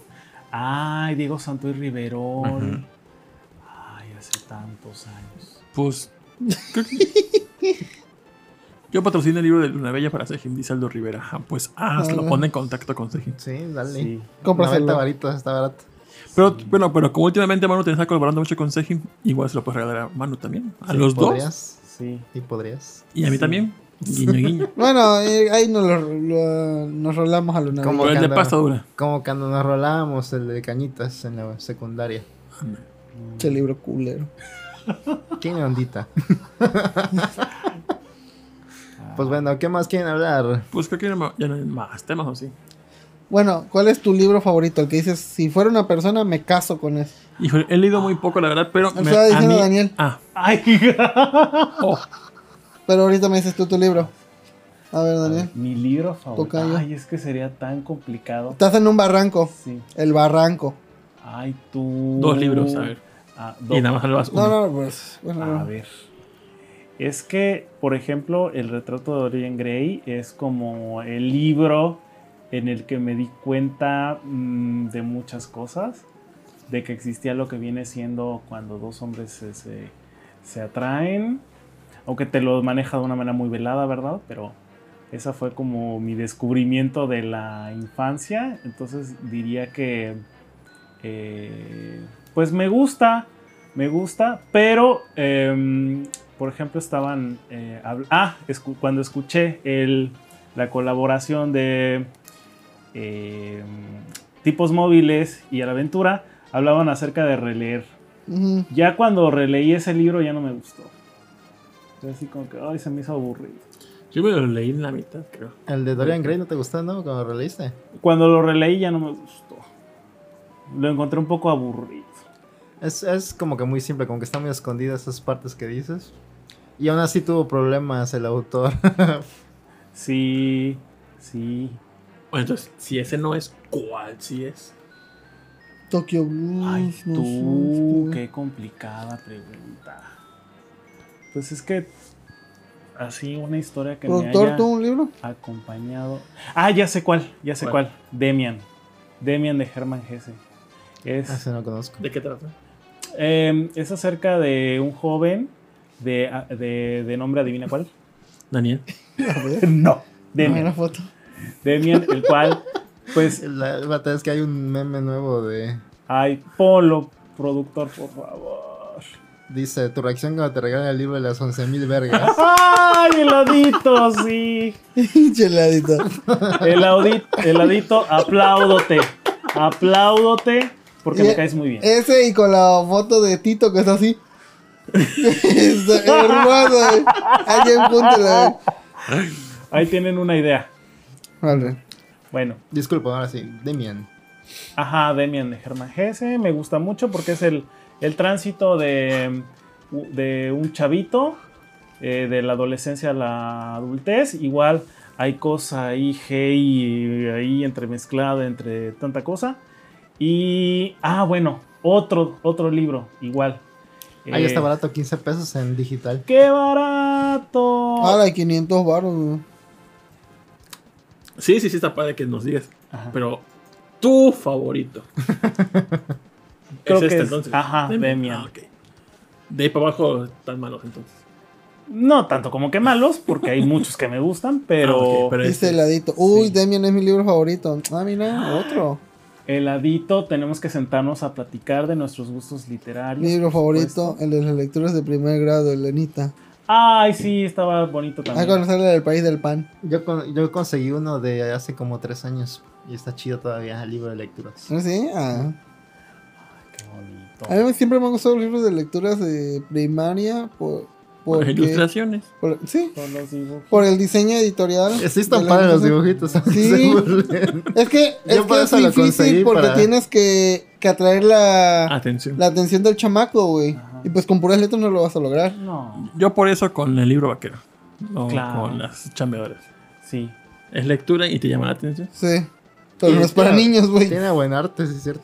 Ay, Diego Santoy Riverol. Ujú. Ay, hace tantos años. Pues. Yo patrocino el libro de Luna Bella para Sejim, dice Aldo Rivera. Ah, Pues hazlo, Ah. pon en contacto con Sejim. Sí, dale. Sí. Cómpraselo. 90 varitos, está barato. Pero, bueno, pero como últimamente Manu te está colaborando mucho con Sejim, igual se lo puedes regalar a Manu también. A Sí, los podrías. Sí. Sí, podrías. dos. Y a mí Sí. también. Guiño, guiño. Bueno, eh, ahí nos, lo, lo- nos rolamos a. Bella. Pero el de pasta dura. Como cuando nos rolábamos el de cañitas en la secundaria. Che libro culero. Tiene ondita. pues bueno, ¿qué más quieren hablar? Pues creo que ya no, ya no hay más temas o sí. Bueno, ¿cuál es tu libro favorito? El que dices, si fuera una persona, me caso con eso. Híjole, he leído muy poco, la verdad, pero. Me estaba a diciendo mí- Daniel. Ah, Ay, oh, Pero ahorita me dices tú tu libro. A ver, Daniel. mi libro favorito. Ay, es que sería tan complicado. Estás en un barranco. Sí. El barranco. Ay, tú. dos libros, a ver. Ah, Y nada más salvas uno. No, no, pues. Bueno, A no. ver. es que, por ejemplo, el retrato de Dorian Gray es como el libro en el que me di cuenta mm, de muchas cosas, de que existía lo que viene siendo cuando dos hombres se, se- se atraen, aunque te lo maneja de una manera muy velada, ¿verdad? Pero esa fue como mi descubrimiento de la infancia, entonces diría que, eh, pues me gusta, me gusta, pero, em, por ejemplo, estaban, eh, ah, escu- cuando escuché el, la colaboración de em, tipos móviles y a la aventura, hablaban acerca de releer. Ya cuando releí ese libro ya no me gustó. Así como que, ay, se me hizo aburrido. Yo me lo leí en la mitad, creo. El de Dorian Gray no te gustó, ¿no? Cuando lo releíste. Cuando lo releí ya no me gustó. Lo encontré un poco aburrido. Es, es como que muy simple, como que están muy escondidas esas partes que dices. Y aún así tuvo problemas el autor. Sí, sí. Bueno, entonces, si ese no es, ¿cuál sí es? Tokyo Blues. Ay, no tú, sé. qué complicada pregunta. Pues es que así una historia que me ¿Productor, haya tú un libro? acompañado. Ah, ya sé cuál, ya sé ¿Cuál? cuál. Demian. Demian de Hermann Hesse. Es, Ese no conozco. ¿De qué trata? eh, es acerca de un joven de, de, de nombre, adivina cuál. Daniel. no. Dame Demian. la foto. Demian, el cual, pues, La verdad es que hay un meme nuevo de... ay, Polo, productor, por favor. Dice, tu reacción cuando te regalan el libro de las 11.000 vergas. ¡Ay, heladito, sí! Cheladito. El audit, heladito, apláudote. Apláudote porque Y- me caes muy bien. Ese y con la foto de Tito que está así. Está hermoso. eh. Alguien púntela. Ahí tienen una idea. Vale. Bueno, Disculpa, ahora sí. Demian. ajá, Demian de Germán Hesse me gusta mucho porque es el, el tránsito de, de un chavito eh, de la adolescencia a la adultez. Igual hay cosa ahí, hey, ahí entremezclada entre tanta cosa. Y, ah, bueno, otro, otro libro, igual. Ahí Eh, está barato, 15 pesos en digital. ¡Qué barato! Ah, la 500 baros. güey. Sí, sí, sí, está padre que nos digas. Ajá. Pero, tu favorito. Creo es que este es- entonces. ajá, Demian. Ah, ok. De ahí para abajo están malos entonces. No tanto como que malos, porque hay muchos que me gustan, pero, Ah, ok, pero este- heladito. Uy, sí. Demian es mi libro favorito. Ah, mira, otro. heladito tenemos que sentarnos a platicar de nuestros gustos literarios. Mi libro favorito, el de las lecturas de primer grado, Elenita. Ay, sí, estaba bonito A también. conocerle del país del pan. Yo, con- yo conseguí uno de hace como 3 años. Y está chido todavía, el libro de lecturas. ¿No sí? Ah. A mí siempre me han gustado los libros de lecturas de primaria por, Por ilustraciones. por- sí, Con los dibujos. por el diseño editorial. Sí están padres los dibujitos. Sí. Es que es, por que es difícil porque para- tienes que, que atraer la, Atención. la atención del chamaco, güey. Y pues con puras letras no lo vas a lograr. No, Yo por eso con el libro vaquero. No Claro. con las chambeadoras. sí. Es lectura y te llama la atención. Sí. Pero no es para claro. niños, güey. Tiene buen arte, sí es cierto.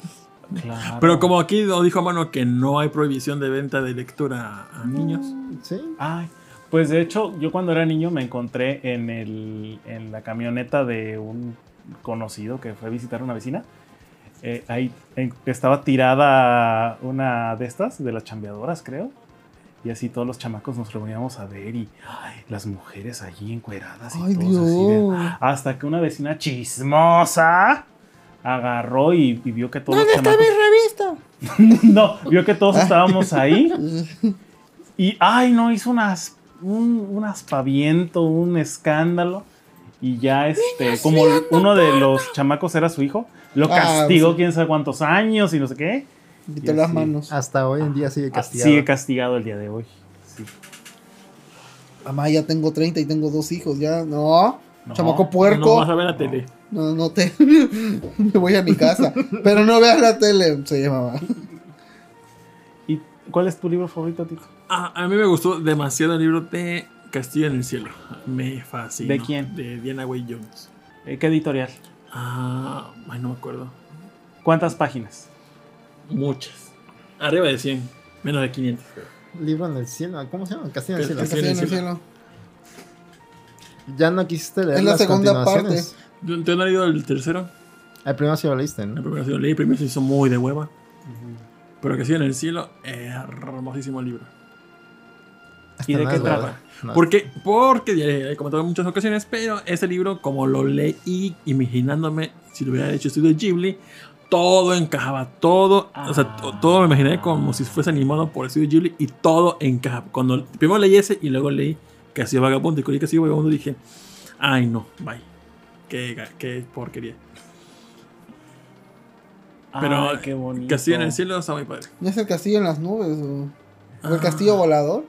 Claro. Pero como aquí lo dijo Mano que no hay prohibición de venta de lectura a niños. Sí. Ay, pues de hecho, yo cuando era niño me encontré en, el, en la camioneta de un conocido que fue a visitar a una vecina. Eh, ahí en- estaba tirada una de estas, de las chambeadoras, creo. Y así todos los chamacos nos reuníamos a ver y ay, las mujeres allí encueradas y Ay, todos así de- Dios. hasta que una vecina chismosa agarró y, y vio que todos los chamacos... revista? no, vio que todos estábamos ahí. Y, ay, no, hizo unas, un, un aspaviento, un escándalo. Y ya, este, como uno de los chamacos era su hijo, lo Ah, castigó sí. quién sabe cuántos años y no sé qué. Quitó las manos. Hasta hoy en día sigue Ah, castigado. Sigue castigado el día de hoy. Sí. Mamá, ya tengo 30 y tengo dos hijos, ya. No. No, Chamaco No puerco. vas a ver la tele. No, no te. Me voy a mi casa. Pero no veas la tele. Se llama. ¿Y cuál es tu libro favorito, Tito? Ah, a mí me gustó demasiado el libro de Castillo en el Cielo. Me fascinó. ¿De quién? De Diana Way Jones. Eh, ¿Qué editorial? Ah, ay, no me acuerdo. ¿Cuántas páginas? Muchas. Arriba de 100. Menos de 500. creo. Libro en el cielo. ¿Cómo se llama? Castillo en el El cielo. El castillo en el cielo. Ya no quisiste leer Es la las segunda continuaciones. ¿Tú tú no has leído el tercero? El primero sí lo leíste, El ¿no? primero sí lo leí, el primero se hizo muy de hueva. Pero que sí en el cielo, hermosísimo libro. ¿Y de No qué trata? Porque, porque ya he comentado en muchas ocasiones, pero este libro, como lo leí imaginándome, si lo hubiera hecho estudio de Ghibli, todo encajaba, todo, o sea, to- todo me imaginé como si fuese animado por el estudio Ghibli y todo encajaba. Cuando primero leí ese y luego leí Castillo Vagabundo y cuando leí Castillo Vagabundo dije, ay no, bye, qué, porquería. Pero Ay, qué bonito. Castillo en el cielo está muy padre. ¿No es el castillo en las nubes? ¿O, o el Ah. castillo volador?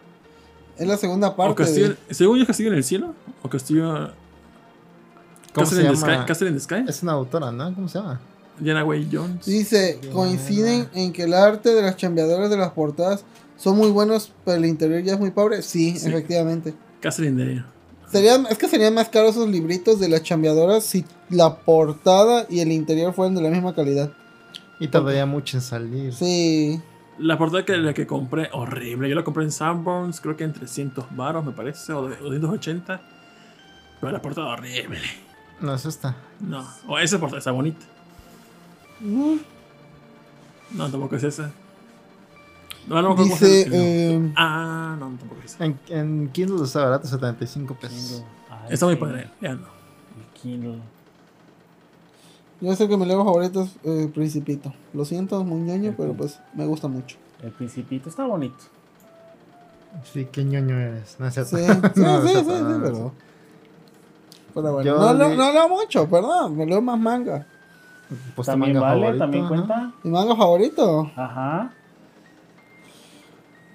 Es la segunda O parte. Castillo, de- según yo, Castillo en el cielo, o Castillo... ¿Cómo Castle se in the llama? Sky, Castle in the Sky, Es una autora, ¿no? ¿Cómo se llama? Diana Way Jones. Dice, coinciden en que el arte de las chambeadoras de las portadas son muy buenos, pero el interior ya es muy pobre. Sí, Sí. efectivamente. Castle in the Serían, es que serían más caros esos libritos de las chambeadoras si la portada y el interior fueran de la misma calidad. Y tardaría mucho en salir. Sí. La portada que la que compré, horrible. Yo la compré en Sanborns, creo que en 300 baros, me parece, o de- 280. Pero la portada horrible. No, es esta. No, o esa portada está bonita. No, tampoco es esa. No, no, Dice, eh, Ah, no, tampoco es. En, en Kindle está barato, 75 pesos. Ay, Está muy padre, ya no. el Kindle. yo sé que mi libro favorito es eh, Principito. Lo siento, muy ñoño, pero pues me gusta mucho. El principito está bonito. Sí, qué ñoño eres. No es cierto. Sí, sí, No, no sí, es sí, sí, es pero... Pero bueno, Yo no, leo- leí- no leo mucho, perdón, me leo más manga. Pues tu también manga vale, favorito, también ajá. cuenta. Mi manga favorito. Ajá.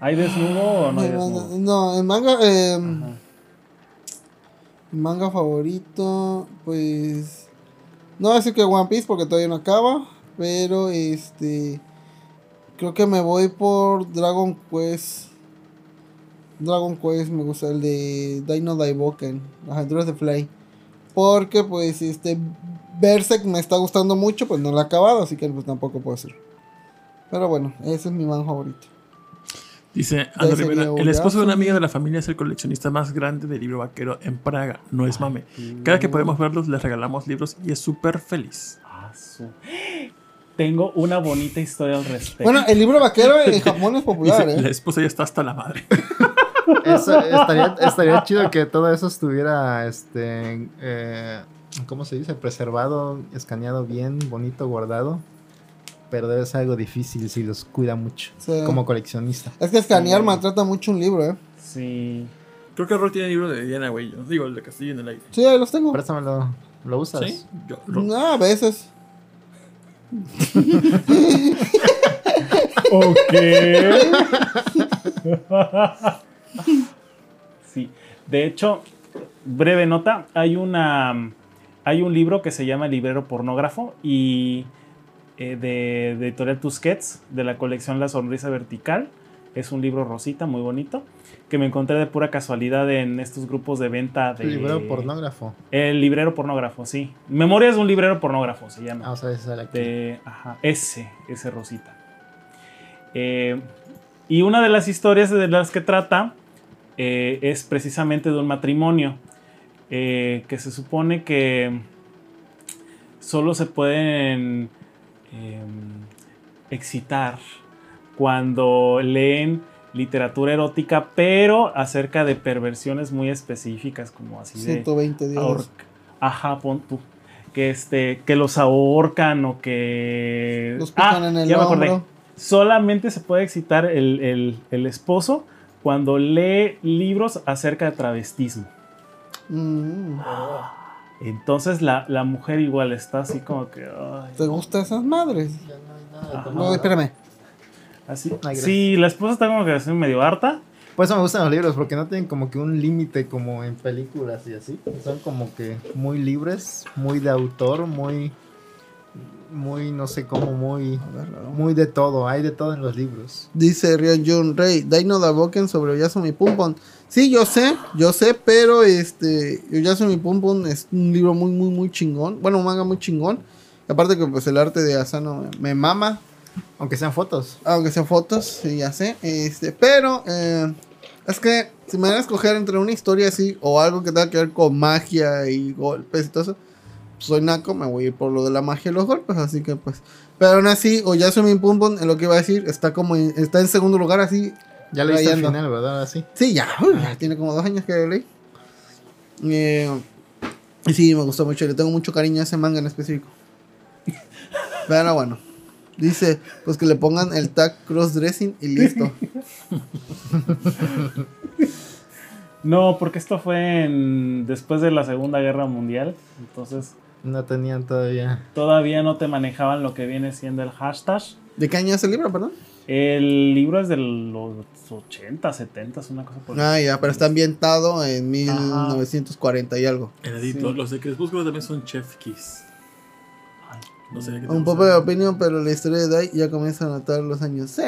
¿Hay desnudo o no hay desnudo? no, el manga, eh, manga favorito, pues... No voy a decir que One Piece porque todavía no acaba, pero este... Creo que me voy por Dragon Quest. Dragon Quest me gusta el de Dino Daiboken, las aventuras de Fly. Porque pues este Berserk me está gustando mucho, pues no lo he acabado, así que pues tampoco puedo hacer. Pero bueno, ese es mi manga favorito. Dice Rivera, un el esposo de una amiga de la familia es el coleccionista más grande de libro vaquero en Praga. No es mame. Cada que podemos verlos, les regalamos libros y es súper feliz. Ah, Tengo una bonita historia al respecto. Bueno, el libro vaquero en Japón es popular, Dice, La ¿eh? esposa ya está hasta la madre. Eso, estaría, estaría chido que todo eso estuviera, este, eh, ¿cómo se dice? Preservado, escaneado bien, bonito, guardado. Pero debe ser algo difícil si los cuida mucho, Sí. como coleccionista. Es que escanear maltrata mucho un libro, ¿eh? Sí. Creo que Roy tiene el libro de Diana Way. Jones. Digo, el de Castillo en el aire. Sí, ahí los tengo. Préstamelo, ¿lo usas? ¿Sí? Yo, No, a veces. Ok. sí. De hecho, breve nota, hay una hay un libro que se llama Librero Pornógrafo y eh, de, de editorial Tusquets de la colección La Sonrisa Vertical. Es un libro rosita, muy bonito, que me encontré de pura casualidad en estos grupos de venta de... Librero pornógrafo. El librero pornógrafo, sí. Memorias de un librero pornógrafo se llama. Ah, o sea, ese aquí. De, ajá, ese, ese Rosita. Eh, y una de las historias de las que trata eh, es precisamente de un matrimonio eh, que se supone que solo se pueden eh, excitar cuando leen literatura erótica, pero acerca de perversiones muy específicas, como así de 120 días. ahorca- Ajá, pon tú. Que, este, que los ahorcan o que. Los pican en el ya me acordé. Solamente se puede excitar el, el- el esposo cuando lee libros acerca de travestismo. Mm. Entonces la, la mujer igual está así como que. ay, ¿Te gustan esas madres? Ya no hay nada. No, espérame. así. Sí, la esposa está como que así medio harta. Por eso me gustan los libros, porque no tienen como que un límite como en películas y así. Son como que muy libres, muy de autor, muy, muy, no sé cómo, muy, muy de todo. Hay de todo en los libros. Dice Ryan Jun Rey, Dino Daboken sobre Oyasumi Pum Pum. Sí, yo sé, yo sé, pero este, Oyasumi Pum Pum es un libro muy, muy, muy chingón. Bueno, un manga muy chingón. Y aparte que pues el arte de Asano me, me mama. Aunque sean fotos. Aunque sean fotos, sí, ya sé. Este, pero eh, es que si me van a escoger entre una historia así o algo que tenga que ver con magia y golpes y todo eso, soy naco, me voy a ir por lo de la magia y los golpes, así que pues. Pero aún así, o ya soy Pum Pum, en lo que iba a decir, está como en- está en segundo lugar así. Ya leíste el rayando. final, ¿verdad? Así. Sí, ya, uy, ya tiene como dos años que lo leí. Eh, y sí, me gustó mucho, le tengo mucho cariño a ese manga en específico. Pero bueno. Dice, pues que le pongan el tag crossdressing y listo. No, porque esto fue en, después de la Segunda Guerra Mundial. Entonces, No tenían todavía. todavía no te manejaban lo que viene siendo el hashtag. ¿De qué año es el libro, perdón? El libro es de los 80, 70, una cosa por Ah, ya, pero está ambientado en 1940 y algo. Enedito. Sí. Los de Crepúsculo también son Chef Kiss. Ay, No sé Un poco de opinión, pero la historia de Dai ya comienza a notar los años. Sí.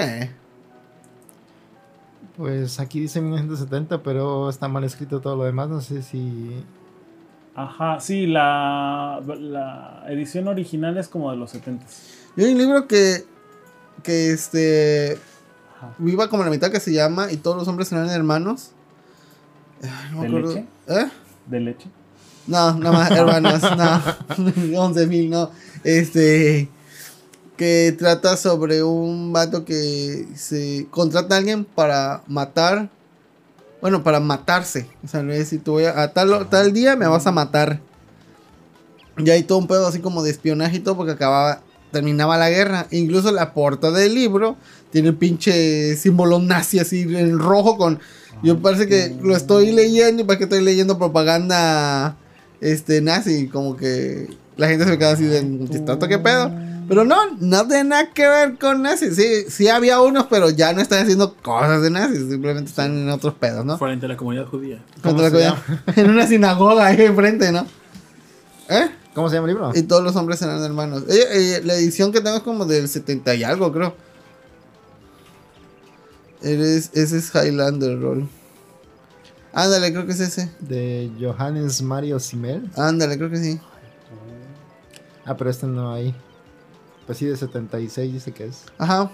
Pues aquí dice 1970, pero está mal escrito todo lo demás. No sé si. Ajá, sí, la, la edición original es como de los 70. Y hay un libro que, que este, Ajá. viva como la mitad que se llama Y todos los hombres serán hermanos. No me ¿De acuerdo. leche? ¿Eh? De leche. No, nada más hermanos, no. 11 mil, no. Este. Que trata sobre un vato que se contrata a alguien para matar. Bueno, para matarse. O sea, le decir, tú voy a, a tal, tal día me vas a matar. Y hay todo un pedo así como de espionaje y todo porque acababa, terminaba la guerra. Incluso la portada del libro tiene el pinche símbolo nazi así en rojo con... Yo parece que lo estoy leyendo y para que estoy leyendo propaganda este nazi, como que la gente se me queda así de ¿tanto qué pedo? Pero no, no tiene nada que ver con nazis. Sí, sí había unos, pero ya no están haciendo cosas de nazis, simplemente están en otros pedos, ¿no? Frente a la comunidad judía. Contra la se comunidad- en una sinagoga ahí enfrente, ¿no? ¿Eh? ¿Cómo se llama el libro? Y todos los hombres eran hermanos. Eh, eh, la edición que tengo es como del 70 y algo, creo. Eres, ese es Highlander Roll. Ándale, creo que es ese. De Johannes Mario Simmel. Ándale, creo que sí. Ah, pero este no hay. Pues sí, de 76 dice que es. Ajá,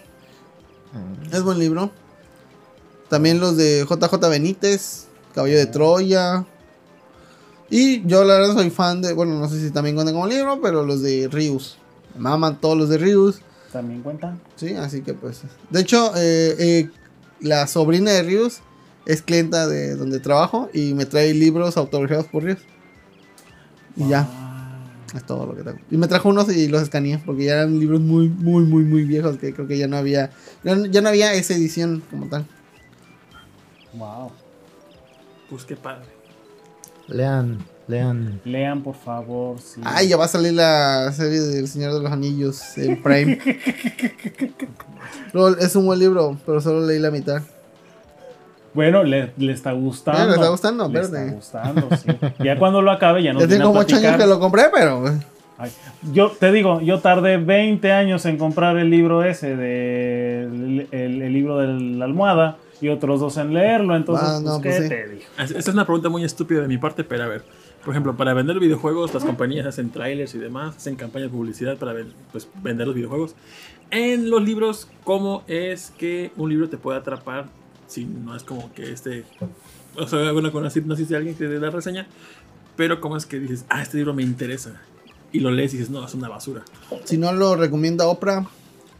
Ah. es buen libro. También los de JJ Benítez, Caballo de Troya. Y yo la verdad soy fan de, bueno, no sé si también cuentan como libro, pero los de Rius. Me maman todos los de Rius. También cuenta. Sí, así que pues. De hecho, eh, eh, la sobrina de Rius es clienta de donde trabajo y me trae libros autografiados por Rius. Y ya, Ah, es todo lo que tengo. Y me trajo unos y los escaneé porque ya eran libros muy, muy, muy, muy viejos que creo que ya no había. Ya, ya no había esa edición como tal. wow. Pues qué padre. Lean, lean. Lean, por favor. Sí. Ay, ya va a salir la serie del Señor de los Anillos en Prime. Es un buen libro, pero solo leí la mitad. Bueno, le, le está gustando. Eh, le está gustando, Le verde. está gustando, sí. Ya cuando lo acabe, ya no ya tengo como 8 años que lo compré, pero. Ay, yo te digo, yo tardé 20 años en comprar el libro ese de el, el- el libro de la almohada y otros dos en leerlo, entonces Ah, no, pues, ¿qué pues sí. te digo? Esta es una pregunta muy estúpida de mi parte, pero a ver. Por ejemplo, para vender videojuegos, las compañías hacen trailers y demás, hacen campañas de publicidad para pues, vender los videojuegos. En los libros, ¿cómo es que un libro te puede atrapar si no es como que este... O sea, bueno, con una sinopsis de alguien que te da reseña, pero ¿cómo es que dices, ah, este libro me interesa? Y lo lees y dices, no, es una basura. Si no lo recomienda Oprah,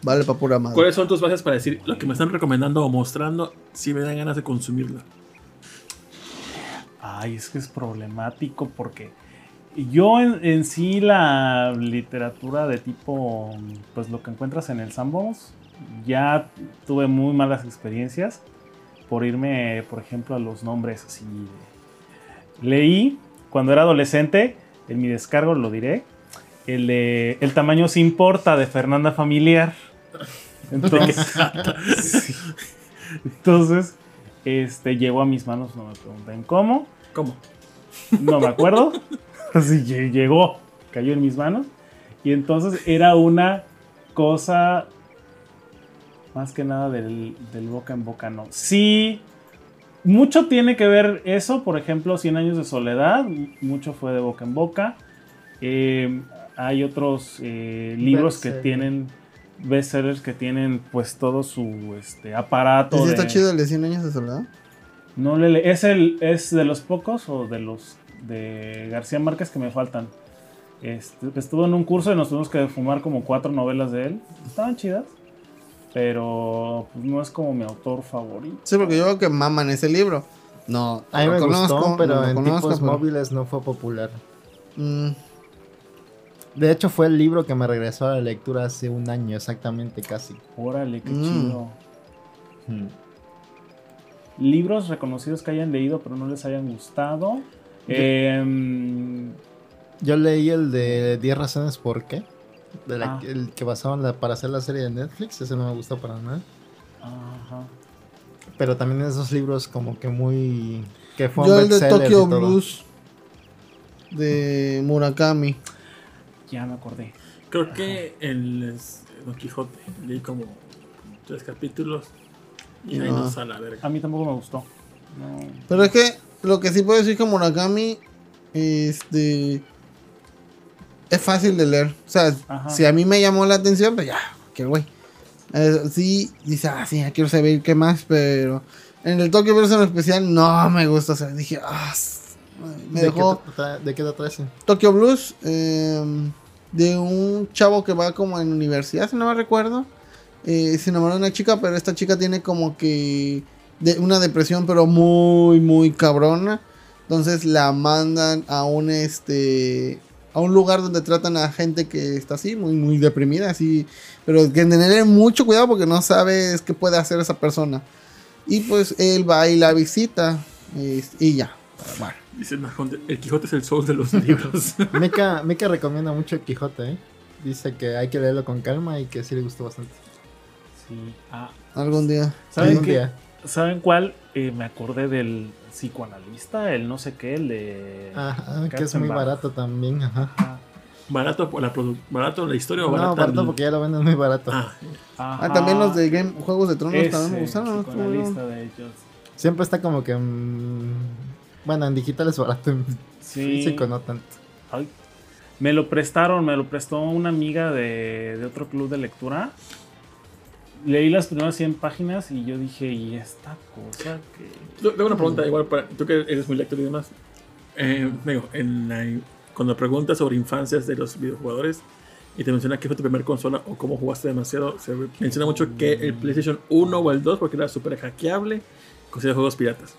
vale para pura madre. ¿Cuáles son tus bases para decir lo que me están recomendando o mostrando si me dan ganas de consumirlo? Ay, es que es problemático porque yo en, en sí la literatura de tipo, pues lo que encuentras en el Sandbox, ya tuve muy malas experiencias por irme, por ejemplo, a los nombres así. Leí cuando era adolescente, en mi descargo lo diré, el de El tamaño se importa de Fernanda Familiar. Entonces, sí. Entonces, este llegó a mis manos, no me pregunten cómo, ¿Cómo? no me acuerdo. Así lle- llegó, cayó en mis manos. Y entonces era una cosa más que nada del, del boca en boca, no. Sí, mucho tiene que ver eso, por ejemplo, 100 años de soledad, mucho fue de boca en boca. Eh, hay otros eh, libros que tienen bestsellers que tienen pues todo su este, aparato. ¿Sí de- está chido el de 100 años de soledad? No le le- es el es de los pocos o de los de García Márquez que me faltan. Este, estuvo en un curso y nos tuvimos que fumar como cuatro novelas de él. Estaban chidas, pero pues, no es como mi autor favorito. Sí, porque yo veo que maman ese libro. No, A mí me conozco, gustó, pero en conozco, tipos pero- móviles no fue popular. Mm, De hecho, fue el libro que me regresó a la lectura hace un año exactamente casi. Órale, qué Mm. chido. Libros reconocidos que hayan leído pero no les hayan gustado. Em, Yo leí el de 10 razones por qué. De la- Ah. El que basaron la- para hacer la serie de Netflix. Ese no me gustó para nada. ajá. Pero también esos libros como que muy... Que fue Yo el de Tokyo. Blues de Murakami. Ya me acordé. Creo que el Don Quijote leí como tres capítulos y ahí No. nos a la verga. A mí tampoco me gustó. No. Pero es que lo que sí puedo decir que Murakami este es fácil de leer. O sea, Ajá. si a mí me llamó la atención, pues ya, qué güey. Eh, sí, dice, ah, sí, ya quiero saber qué más, pero en el Tokyo Blues en especial no me gusta. O sea, dije, ah, me ¿De, dejó qué ¿De qué trata ese? Tokyo Blues eh, de un chavo que va como en universidad, si no me recuerdo. Eh, se enamoró de una chica, pero esta chica tiene como que de una depresión, pero muy, muy cabrona. Entonces la mandan a un este a un lugar donde tratan a gente que está así, muy, muy deprimida, así, pero que tener mucho cuidado porque no sabes qué puede hacer esa persona. Y pues él va y la visita y ya. Bueno. Dice el Quijote es el soul de los libros. Mika, Mika recomienda mucho el Quijote, ¿eh? Dice que hay que leerlo con calma y que sí le gustó bastante. Sí. Ah, Algún día. ¿Saben Algún qué? día. ¿Saben cuál? Eh, me acordé del psicoanalista, el no sé qué, el de. Ajá, que es muy barato también, ajá. Ah, ¿Barato por la, barato la historia o No, barata barato el- porque ya lo venden muy barato. Ah, Ah, también los de Game, Juegos de Tronos ese también me gustaron. ¿no? De ellos. Siempre está como que... mm, bueno, en digital es barato, en Sí. físico no tanto. Ay, me lo prestaron, me lo prestó una amiga de, de otro club de lectura. Leí las primeras 100 páginas y yo dije, ¿y esta cosa que...? Tengo una pregunta, igual para tú que eres muy lector y demás. Eh, digo, en la- cuando preguntas sobre infancias de los videojugadores y te menciona qué fue tu primer consola o cómo jugaste demasiado, se menciona mucho que el PlayStation 1 o el 2 porque era súper hackeable, conseguía juegos piratas.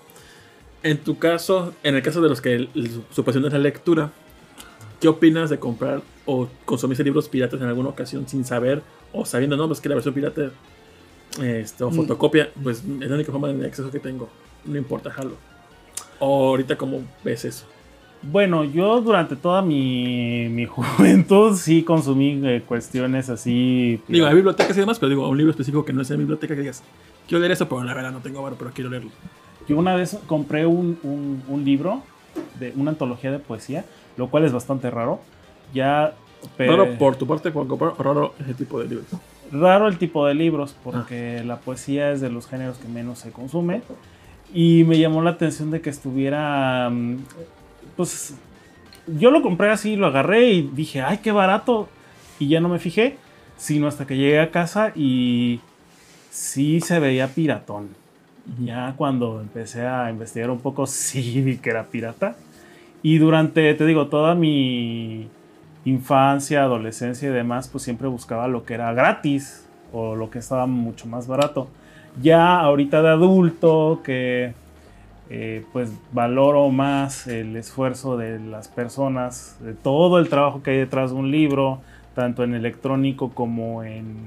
En tu caso, en el caso de los que el- su pasión es la lectura, ¿qué opinas de comprar o consumirse libros piratas en alguna ocasión sin saber o sabiendo, no, pues que la versión pirata este, o Mm. fotocopia, pues es la única forma de acceso que tengo. No importa, jalo. O ahorita, ¿cómo ves eso? Bueno, yo durante toda mi, mi juventud sí consumí eh, cuestiones así... Digo, hay bibliotecas y demás, pero digo, un libro específico que no es en biblioteca que digas, quiero leer eso, pero la verdad no tengo varo, pero quiero leerlo. Yo una vez compré un, un- un libro, de una antología de poesía, lo cual es bastante raro. Ya... pe- Raro por tu parte, por comprar, o raro ese tipo de libros. raro el tipo de libros porque la poesía es de los géneros que menos se consume. Y me llamó la atención de que estuviera mm, pues yo lo compré así lo agarré y dije ay qué barato y ya no me fijé sino hasta que llegué a casa y sí se veía piratón. Ya cuando empecé a investigar un poco sí vi que era pirata y durante te digo toda mi infancia, adolescencia y demás, pues siempre buscaba lo que era gratis o lo que estaba mucho más barato. Ya ahorita de adulto, que eh, pues valoro más el esfuerzo de las personas, todo el trabajo que hay detrás de un libro, tanto en electrónico como en,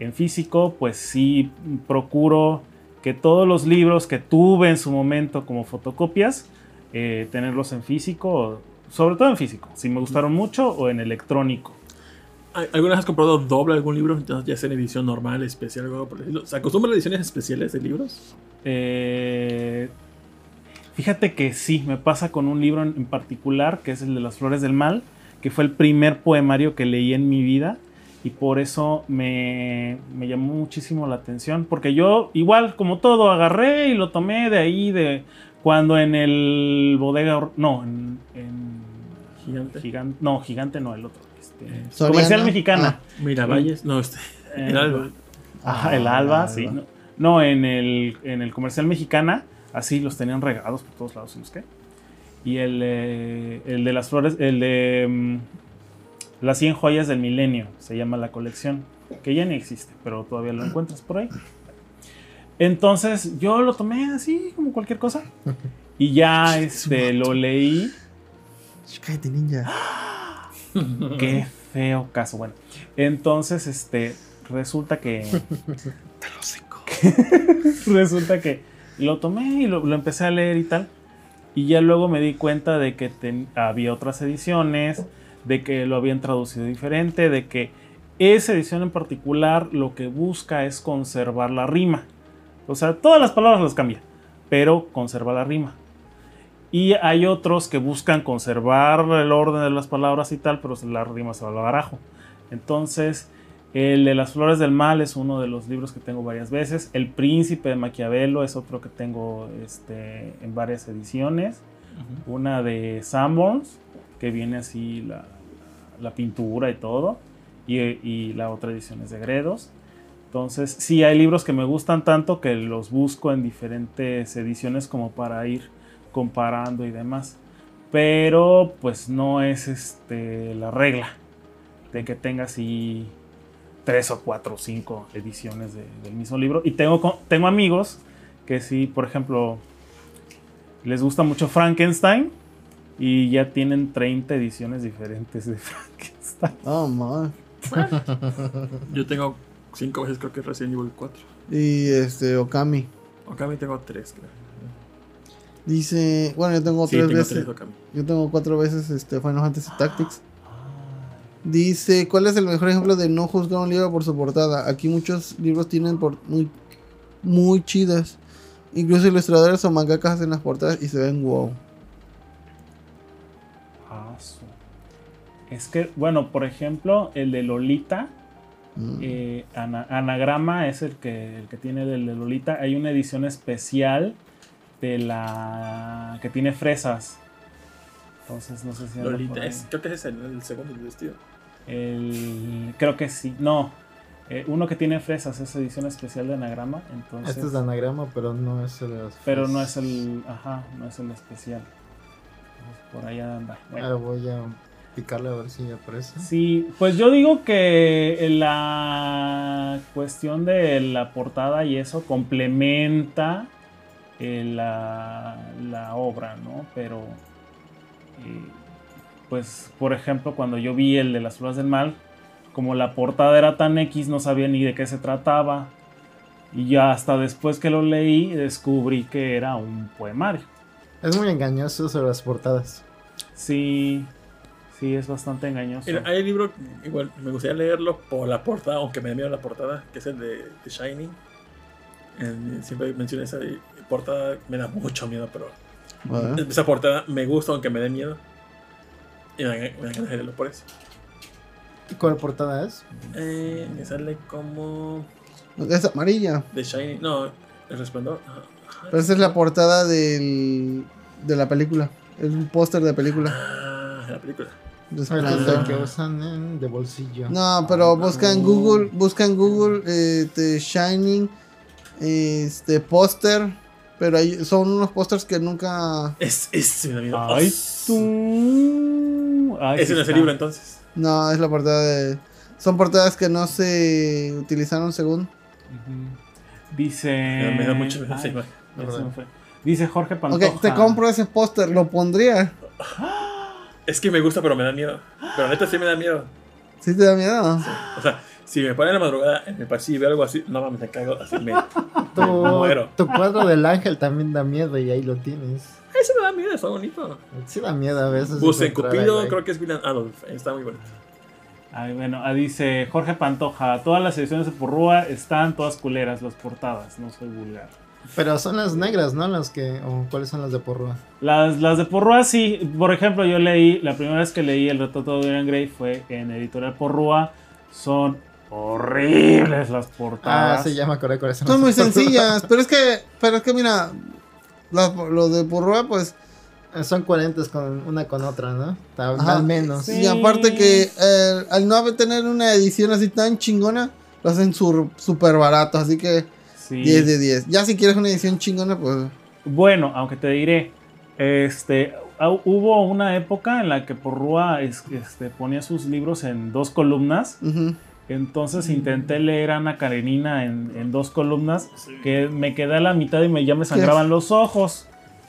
en físico, pues sí procuro que todos los libros que tuve en su momento como fotocopias, eh, tenerlos en físico, sobre todo en físico, si me gustaron mucho, o en electrónico. ¿Al- ¿Alguna vez has comprado doble algún libro? Entonces, ya sea en edición normal, especial, algo por el. ¿Se acostumbran a ediciones especiales de libros? Eh, fíjate que sí, me pasa con un libro en, en particular, que es el de las Flores del Mal, que fue el primer poemario que leí en mi vida y por eso me, me llamó muchísimo la atención, porque yo igual como todo agarré y lo tomé de ahí, de cuando en el bodega, no, en, en Gigante. Gigan- no, gigante no, el otro. este, Eh, Soriana. comercial mexicana. Ah. Miravalles, no, este. El Alba. Ajá, el Ah, Alba, sí. Alba. No, No, en el, en el comercial mexicana, así los tenían regados por todos lados, ¿sabes qué? Y el, eh, el de las flores, el de mm, las 100 joyas del milenio, se llama la colección, que ya ni existe, pero todavía lo encuentras por ahí. Entonces yo lo tomé así, como cualquier cosa, y ya este, lo leí. Cállate, ninja. Qué feo caso. Bueno, entonces, este, resulta que. resulta que lo tomé y lo, lo empecé a leer y tal. Y ya luego me di cuenta de que ten- había otras ediciones, de que lo habían traducido diferente, de que esa edición en particular lo que busca es conservar la rima. O sea, todas las palabras las cambia, pero conserva la rima. Y hay otros que buscan conservar el orden de las palabras y tal, pero la rima se va al barajo. Entonces, el de las flores del mal es uno de los libros que tengo varias veces. El príncipe de Maquiavelo es otro que tengo este, en varias ediciones. Una de Sanborns, que viene así la, la pintura y todo. Y, y la otra edición es de Gredos. Entonces, sí, hay libros que me gustan tanto que los busco en diferentes ediciones como para ir comparando y demás. Pero pues no es este la regla de que tenga así tres o cuatro o cinco ediciones de- del mismo libro. Y tengo, tengo amigos que sí, por ejemplo, les gusta mucho Frankenstein y ya tienen 30 ediciones diferentes de Frankenstein. Oh, man. Yo tengo cinco veces, creo que Resident Evil 4. Y este, Okami. Me tengo tres, creo. Dice, bueno, yo tengo Sí, tres tengo veces. tres Okami. Yo tengo cuatro veces este Final Fantasy Tactics. Dice, ¿cuál es el mejor ejemplo de no juzgar un libro por su portada? Aquí muchos libros tienen por muy, muy chidas. Incluso ilustradores o mangakas hacen las portadas y se ven wow. Ah, su- Es que, bueno, por ejemplo, el de Lolita, Mm. eh, Ana- Anagrama es el que, el que tiene el de Lolita. Hay una edición especial de la que tiene fresas. Entonces, no sé si Lolita, es- creo que ese es el, el segundo del vestido. El- creo que sí. No. Eh, uno que tiene fresas es edición especial de Anagrama. Entonces, Este es de anagrama, pero no es el. pero no es el. Ajá, no es el especial. Entonces, por ahí anda. Bueno. Ah, voy a picarle a ver si aparece. Sí, pues yo digo que la cuestión de la portada y eso complementa eh, la, la obra, ¿no? Pero, eh, pues, por ejemplo, cuando yo vi el de las flores del mal, como la portada era tan X, no sabía ni de qué se trataba. Y ya hasta después que lo leí, descubrí que era un poemario. Es muy engañoso sobre las portadas. Sí, sí, es bastante engañoso. Hay un libro, igual, me gustaría leerlo por la portada, aunque me da miedo la portada, que es el de The Shining. En- siempre menciono esa portada, me da mucho miedo, pero Ah, esa portada me gusta aunque me dé miedo. Y me me da ganas de leerlo por eso. ¿Y cuál portada es? Eh, me sale como Es amarilla. The Shining, no, El Resplandor. ajá. Pero esa es la portada del, de la película. Es un póster de película. Ah, la película. Que usan en- de bolsillo. No, pero busca en Google, busca en Google eh, The Shining, este póster, pero ahí son unos pósters que nunca, Es, es, me da miedo. Ay, tú. Ay, Ese sí no es el está. libro entonces. no es la portada de, son portadas que no se utilizaron según. Dice. Me, me da mucho Ay, imagen. ya se me fue. Dice Jorge Pantoja. Ok, te compro ese póster, lo pondría. Es que me gusta, pero me da miedo. Pero neta sí me da miedo. ¿Sí te da miedo? O sea, si me ponen en la madrugada en el pasillo y veo algo así, no mames, me caigo así, me, Tu, me muero. tu cuadro del ángel también da miedo y ahí lo tienes. Eso me da miedo, está bonito. Sí da miedo a veces. Bus en encontrar Cupido, ahí. creo que es William Adolf. Está muy bonito. Ay, bueno, ah, dice Jorge Pantoja. Todas las ediciones de Porrúa están todas culeras, las portadas. No soy vulgar. Pero son las negras, ¿no? Las que. o ¿Cuáles son las de porrua? Las, las de Porrúa sí. Por ejemplo, yo leí. La primera vez que leí El retrato de Dorian Gray fue en Editorial Porrúa. Son horribles las portadas. Ah, sí, ya me acordé cuáles son. Son muy porrua. sencillas, pero es que, pero es que mira, las- lo de Purrua, pues, Son coherentes con una con otra, ¿no? Ajá. Al menos. Sí. y aparte que eh, al no haber- tener una edición así tan chingona, lo hacen sur- súper barato, así que Sí. 10 de 10. Ya si quieres una edición chingona, pues... Bueno, aunque te diré, este, hu- hubo una época en la que Porrúa es- este, ponía sus libros en dos columnas. Entonces intenté leer a Ana Karenina en, en dos columnas, que me quedé a la mitad y me, ya me sangraban los ojos.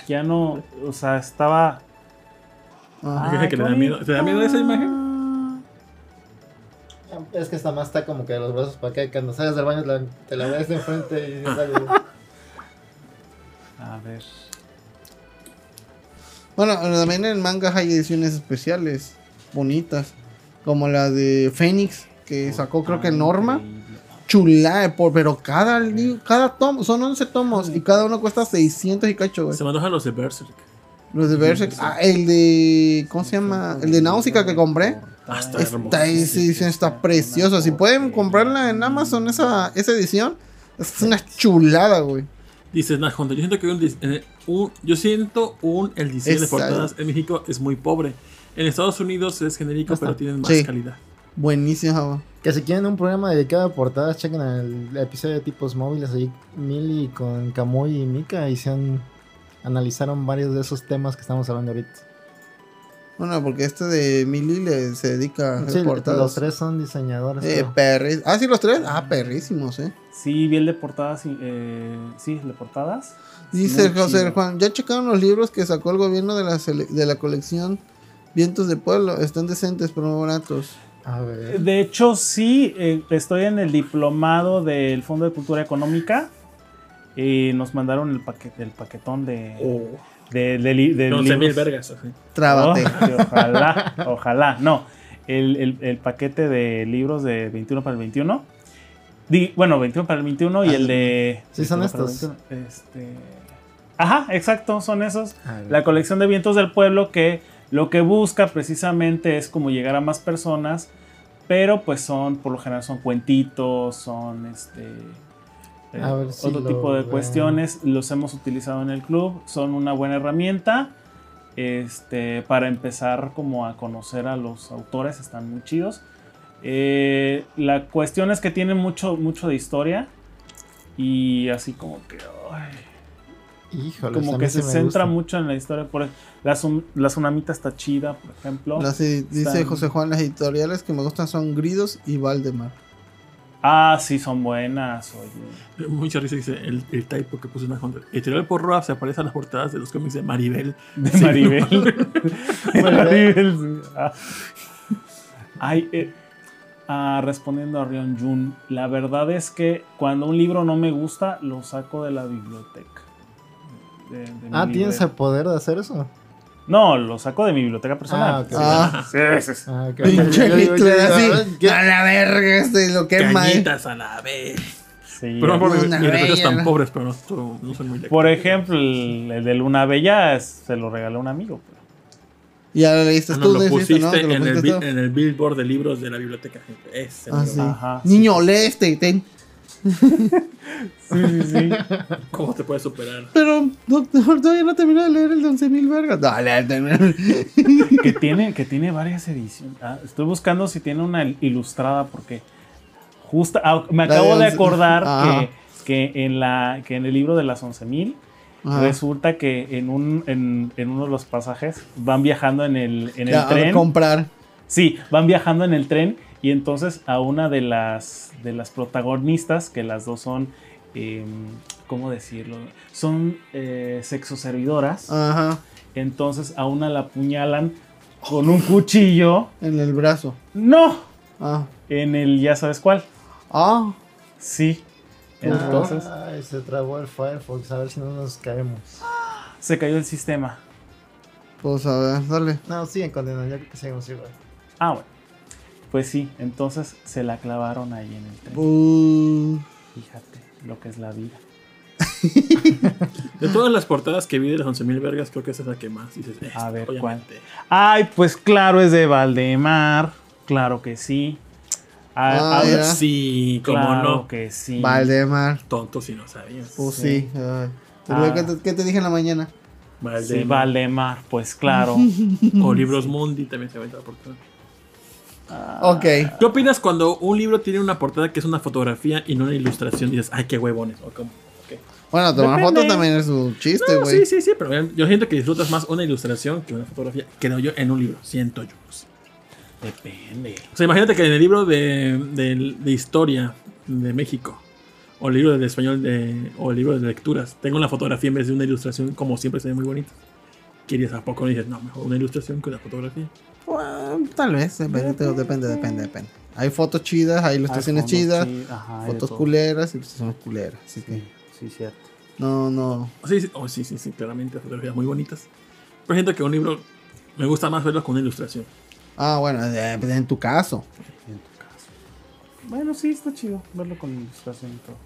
Ya no, o sea, estaba... Ah. Fíjate que le da miedo. ¿Te da miedo esa imagen? Es que esta más está como que de los brazos para acá. y Cuando sales del baño la- te la ves de enfrente y sale. A ver. Bueno, también en mangas hay ediciones especiales, bonitas, como la de Fénix, que sacó creo que Norma. Increíble. Chula, eh, por- pero cada, cada tomo, son 11 tomos y cada uno cuesta 600 y cacho, güey. Se me antojan los de Berserk. Los de Berserk, ah, el de, ¿cómo se llama? El de Náusica que compré. Ah, está. Esta esa edición está preciosa. Si pueden comprarla en Amazon, esa, esa edición, es una chulada, güey. Dices, Hunter, yo siento que un, eh, un- yo siento un el diseño de portadas en México es muy pobre. En Estados Unidos es genérico, pero tienen más Sí. calidad. Buenísimo. Que si quieren un programa dedicado a portadas, chequen el episodio de tipos móviles. Ahí Mili con Kamui y Mika hicieron, analizaron varios de esos temas que estamos hablando ahorita. Bueno, porque este de Mili le, se dedica a Sí, portadas. los tres son diseñadores. Eh, perris- Ah, sí, los tres. Ah, perrísimos, eh. Sí, vi el de portadas. y, eh, sí, de portadas. Dice Muy José chido. Juan, ¿ya checaron los libros que sacó el gobierno de la, de la colección Vientos de Pueblo? Están decentes, pero muy baratos. A ver. De hecho, sí, eh, estoy en el diplomado del Fondo de Cultura Económica. Y nos mandaron el, paquete, el paquetón de, O de, de de 11 mil vergas. así. Trábate. Oh, ojalá, ojalá. No, el, el- el paquete de libros de 21 para el 21. Di- bueno, 21 para el 21 y Ah, el de... Sí, son 21 para el estos. 21, Este... Ajá, exacto, son esos. A ver. La colección de vientos del pueblo que lo que busca precisamente es como llegar a más personas, pero pues son, por lo general son cuentitos, son este... eh, si otro tipo de veo. cuestiones, los hemos utilizado en el club, son una buena herramienta este, para empezar como a conocer a los autores, están muy chidos. Eh, la cuestión es que tienen mucho, mucho de historia y así como que... ay, Híjole, como que se centra gusta. mucho en la historia. Por, la, la tsunamita está chida, por ejemplo. Las dice Están- José Juan, las editoriales que me gustan son Gridos y Valdemar. Ah, sí, son buenas. Oye. Mucha risa dice el, el typo que puso Nash Hunter. Editorial por Roa se aparece en las portadas de los cómics de Maribel. De Sí, Maribel. De Maribel. Ah. Ay, eh, ah, respondiendo a Rion Jun, la verdad es que cuando un libro no me gusta, lo saco de la biblioteca. De- de mi Ah, ¿tienes el poder de hacer eso? No, lo saco de mi biblioteca personal. Ah, ok. Ah, Sí, sí, sí. Ah, ok. pinche Yo digo, Hitler así. ¿qué? A la verga, este, lo quema, eh. Cañitas a la vez. Sí, Pero por mis Una mis bella. tan pobres, pero no, no- no son muy lectores. Por ejemplo, el, el de Luna Bella es- se lo regaló un amigo. pero- Ya lo leíste Ah, tú, no, lo ¿no? pusiste, ¿no? Te lo en, el, pusiste bi- tú. en el billboard de libros de la biblioteca. gente. Ese Ah, libro. sí. Ajá, Niño, lee este, ten. Sí, sí, sí. ¿Cómo te puedes superar? Pero doctor, todavía no terminó de leer el de 11.000 vergas. Dale, que tiene, que tiene varias ediciones. Ah, estoy buscando si tiene una ilustrada porque justo ah, me acabo de acordar Ajá. que, que en la que en el libro de las 11.000 Ajá. resulta que en un en, en uno de los pasajes van viajando en el en el Ya, a tren. comprar. Sí, van viajando en el tren y entonces a una de las de las protagonistas, que las dos son, eh, ¿cómo decirlo? Son eh, sexoservidoras. Ajá. Entonces a una la apuñalan con un cuchillo. En el brazo. ¡No! Ah. En el ya sabes cuál. Ah. Sí. Entonces Ay, se trabó el Firefox, a ver si no nos caemos. se cayó el sistema. Pues a ver, dale. No, siguen condenando, creo que seguimos igual. Ah, bueno. Pues sí, entonces se la clavaron ahí en el tren. Uh, Fíjate lo que es la vida. De todas las portadas que vi de las 11.000 vergas, creo que esa es la que más dices. A ver, obviamente. Ay, pues claro, es de Valdemar. Claro que sí. Ah, Ah, mira. Sí, como claro no. que sí. Valdemar. Tonto si no sabías. Pues Sí. sí. ay. Te Ah. ¿Qué, te, qué te dije en la mañana? Valdemar. Sí, Valdemar, pues claro. O Libros Mundi también se aventa la portada. Ok. ¿Qué opinas cuando un libro tiene una portada que es una fotografía y no una ilustración? Y dices, ay, qué huevones. O como. Bueno, tomar Depende. fotos también es un chiste, No, güey. sí, sí, sí, pero yo siento que disfrutas más una ilustración que una fotografía. Creo yo en un libro. Siento yo. no. Depende. O sea, imagínate que en el libro de, de- de historia de México, o el libro de español, de, o el libro de lecturas, tengo una fotografía en vez de una ilustración, como siempre se ve muy bonita. ¿Quieres a poco? Y dices, no, mejor una ilustración que una fotografía. Bueno, tal vez, depende, depende, depende, depende. Hay fotos chidas, hay ilustraciones Hay chidas, ajá, fotos culeras, ilustraciones culeras. Así que, Sí, cierto. no, no. Sí, sí, oh, sí, sí, sí, claramente fotografías muy bonitas. Pero siento que un libro me gusta más verlo con una ilustración. Ah, bueno, en tu caso. En tu caso. Bueno, sí, está chido verlo con ilustración y todo.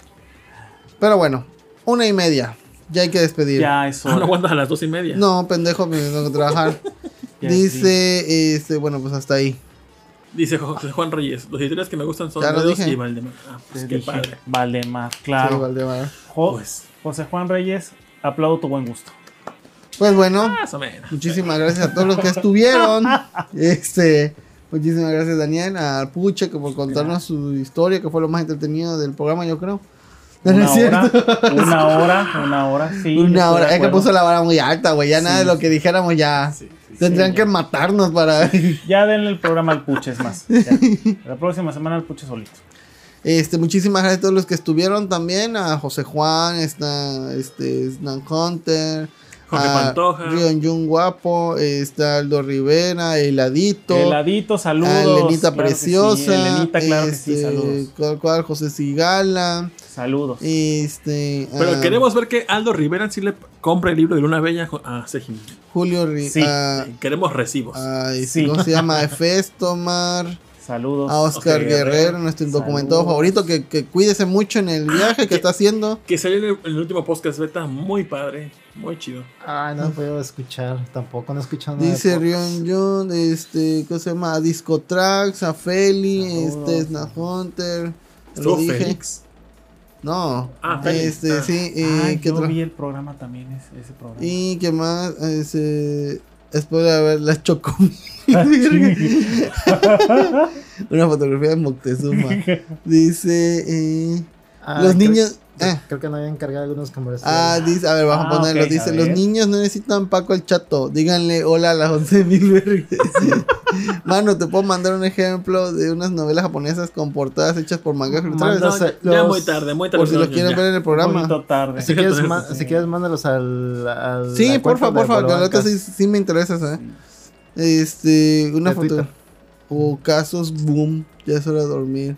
Pero bueno, una y media. Ya hay que despedir. Ya, eso. Ah, no aguantas a las dos y media. No, pendejo, que tengo que trabajar. Ya Dice, este, bueno, pues hasta ahí. Dice José Juan Reyes, los editoriales que me gustan son Dedos dije. y Valdemar. Ah, pues qué dije, padre. Valdemar, Sí, claro. Valdemar. Jo- Pues. José Juan Reyes, aplaudo tu buen gusto. Pues bueno, Más o menos. muchísimas gracias a todos los que estuvieron. Este, muchísimas gracias Daniel, a Puche que por contarnos su historia, que fue lo más entretenido del programa, yo creo. ¿No Una es cierto? hora, una hora, una hora, sí. Una hora, es que puso la vara muy alta, güey. Ya nada de lo que dijéramos ya. Tendrían Sí, que matarnos para. Ya denle el programa al Puche, es más. ya. La próxima semana al Puche solito. Este, muchísimas gracias a todos los que estuvieron también. A José Juan, está este, Snan Hunter, Jorge a Pantoja. Rion Jun Guapo, está Aldo Rivera, Heladito. Heladito, saludos. a Elenita claro que sí, Preciosa. Elenita, claro que sí, este, saludos. ¿cuál, cuál? José Sigala. Saludos. Este. Pero ah, queremos ver que Aldo Rivera sí le compra el libro de Luna Bella a Sejim. Julio Ri- Sí. ah, Queremos recibos. ay, Sí. ¿Cómo se llama? Efestomar. Saludos. A Oscar Oscar Guerrero, Guerrero. nuestro Saludos. indocumentado favorito, que, que cuídese mucho en el viaje que que- está haciendo. Que salió en el, en el último podcast beta muy padre, muy chido. Ay, no puedo escuchar. Tampoco no he escuchado nada. Dice. Rion John, este, ¿cómo se llama? A Disco Tracks, a Feli, Saludos. este, Sna Hunter. Lo Estuvo dije. Félix. No. Ah, Félix. Este, Ah. sí, Ay, ¿qué yo otro? vi el programa también, ese, ese programa. Y qué más, este, después de ver las chocomil. Una fotografía de Moctezuma. Dice, eh, Ah, los niños. Creo, eh. creo que no habían cargado algunos comerciales. Ah, dice, a ver, vamos Ah, a ponerlo. ok, dice, a los niños no necesitan Paco el chato. Díganle hola a las 11.000 vergas. Mano, te puedo mandar un ejemplo de unas novelas japonesas con portadas hechas por manga ilustradas. Manda- No, sé, ya los- muy tarde, muy tarde. Por si los quieren ya. ver en el programa. tarde. Si quieres, Sí. ma- si quieres, mándalos al. al Sí, la porfa, porfa, que Bolobancas. sí, sí me interesa, ¿sabes? Este, una De foto. Twitter. O casos, boom, ya es hora de dormir.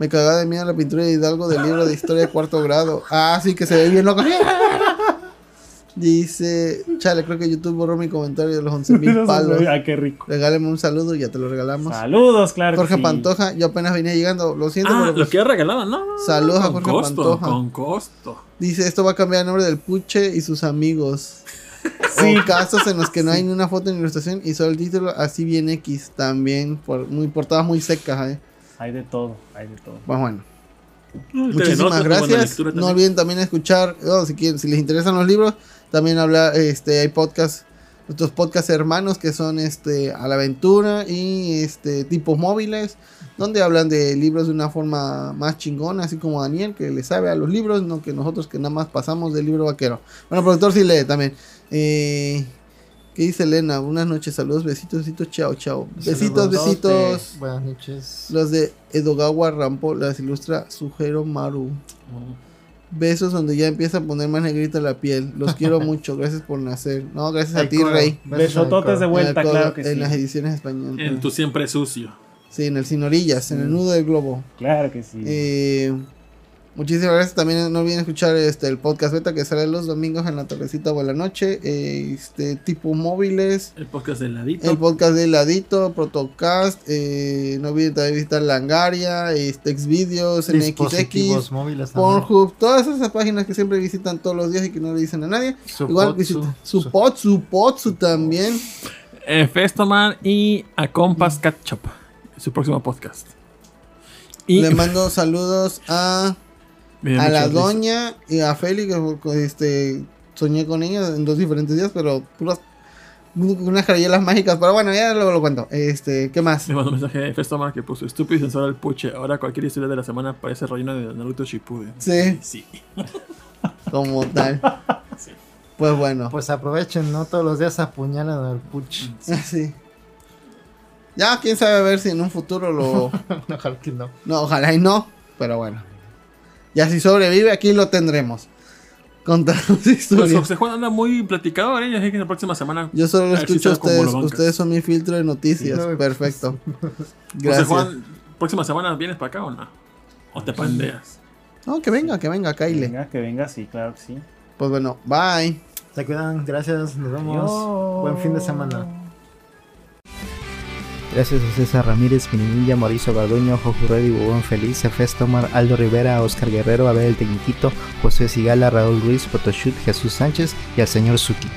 Me cagaba de miedo la pintura de Hidalgo del libro de historia de cuarto grado. Ah, sí, que se ve bien loco. Dice, chale, creo que YouTube borró mi comentario de los 11 mil palos. Ay, qué rico. Regáleme un saludo y ya te lo regalamos. Saludos, claro. que Jorge sí. Pantoja, yo apenas venía llegando, lo siento, Ah, pero lo pues, que he regalado, no. Saludos a con Jorge costo, Pantoja. Con costo. dice, esto va a cambiar el nombre del Puche y sus amigos. Sí. O casos en los que no hay ni una foto ni ilustración y solo el título, así bien X, también, por, muy portadas muy secas, eh. Hay de todo, hay de todo. Pues bueno, muchísimas gracias. No olviden también escuchar, oh, si quieren, si les interesan los libros, también hablar, este, hay podcasts, nuestros podcasts hermanos que son este a la aventura y este tipos móviles, donde hablan de libros de una forma más chingona, así como Daniel, que le sabe a los libros, no que nosotros que nada más pasamos del libro vaquero. Bueno, productor sí lee también. Eh, ¿Qué dice Elena? Buenas noches, saludos, besitos, besitos, chao, chao. Besitos, Saludos. besitos. Buenas noches. Los de Edogawa Rampo las ilustra Sujero Maru. Besos donde ya empieza a poner más negrita la piel. Los quiero mucho. Gracias por nacer. No, gracias a ti. Rey. Besototes de vuelta, En el claro que en sí. las ediciones españolas. En tu siempre sucio. Sí, en el Sin Orillas, en el nudo del globo. Claro que sí. Eh, muchísimas gracias. También no olviden escuchar este el podcast beta que sale los domingos en la tardecita o en la noche. Este tipo móviles. El podcast del ladito. El podcast de Ladito, Protocast. eh, no olviden también visitar Langaria, este, Xvideos, Dispositivos NXX, móviles. Pornhub, todas esas páginas que siempre visitan todos los días y que no le dicen a nadie. Igual visita Supotsu, Potsu también. Eh, Festoman y a Compass Ketchup. Su próximo podcast. Y Le mando saludos a, a la doña y a Feli, que este, soñé con ella en dos diferentes días, pero puras unas carayelas mágicas, pero bueno, ya luego lo cuento. Este, ¿qué más? Me mandó un mensaje de Festomar que puso estúpido y censura el puche. Ahora cualquier historia de la semana parece relleno de Naruto Shippuden. Sí, Sí. como tal. Pues bueno, Pues aprovechen, ¿no? Todos los días apuñalan al puch. así. Ya, quién sabe a ver si en un futuro lo. Ojalá que no. No, ojalá y no, pero bueno. Ya si sobrevive, aquí lo tendremos. Contando Pues historias. José Juan anda muy platicador, ¿eh? Así que la próxima semana. Yo solo lo escucho a ustedes. Ustedes son mi filtro de noticias. No, Perfecto. José Gracias. Juan, próxima semana vienes para acá o no? O te pandeas. No, que venga, que venga, Kyle. Venga, que venga, sí, claro que sí. Pues bueno, bye. Se cuidan, gracias, nos vemos. Adiós. Buen fin de semana. Gracias a César Ramírez, Pininilla, Mauricio Garduño, Jojo Reddy, Bubón Feliz, Efes Tomar, Aldo Rivera, Oscar Guerrero, Abel el Tecniquito, José Sigala, Raúl Ruiz, Photoshut, Jesús Sánchez y al señor Suki.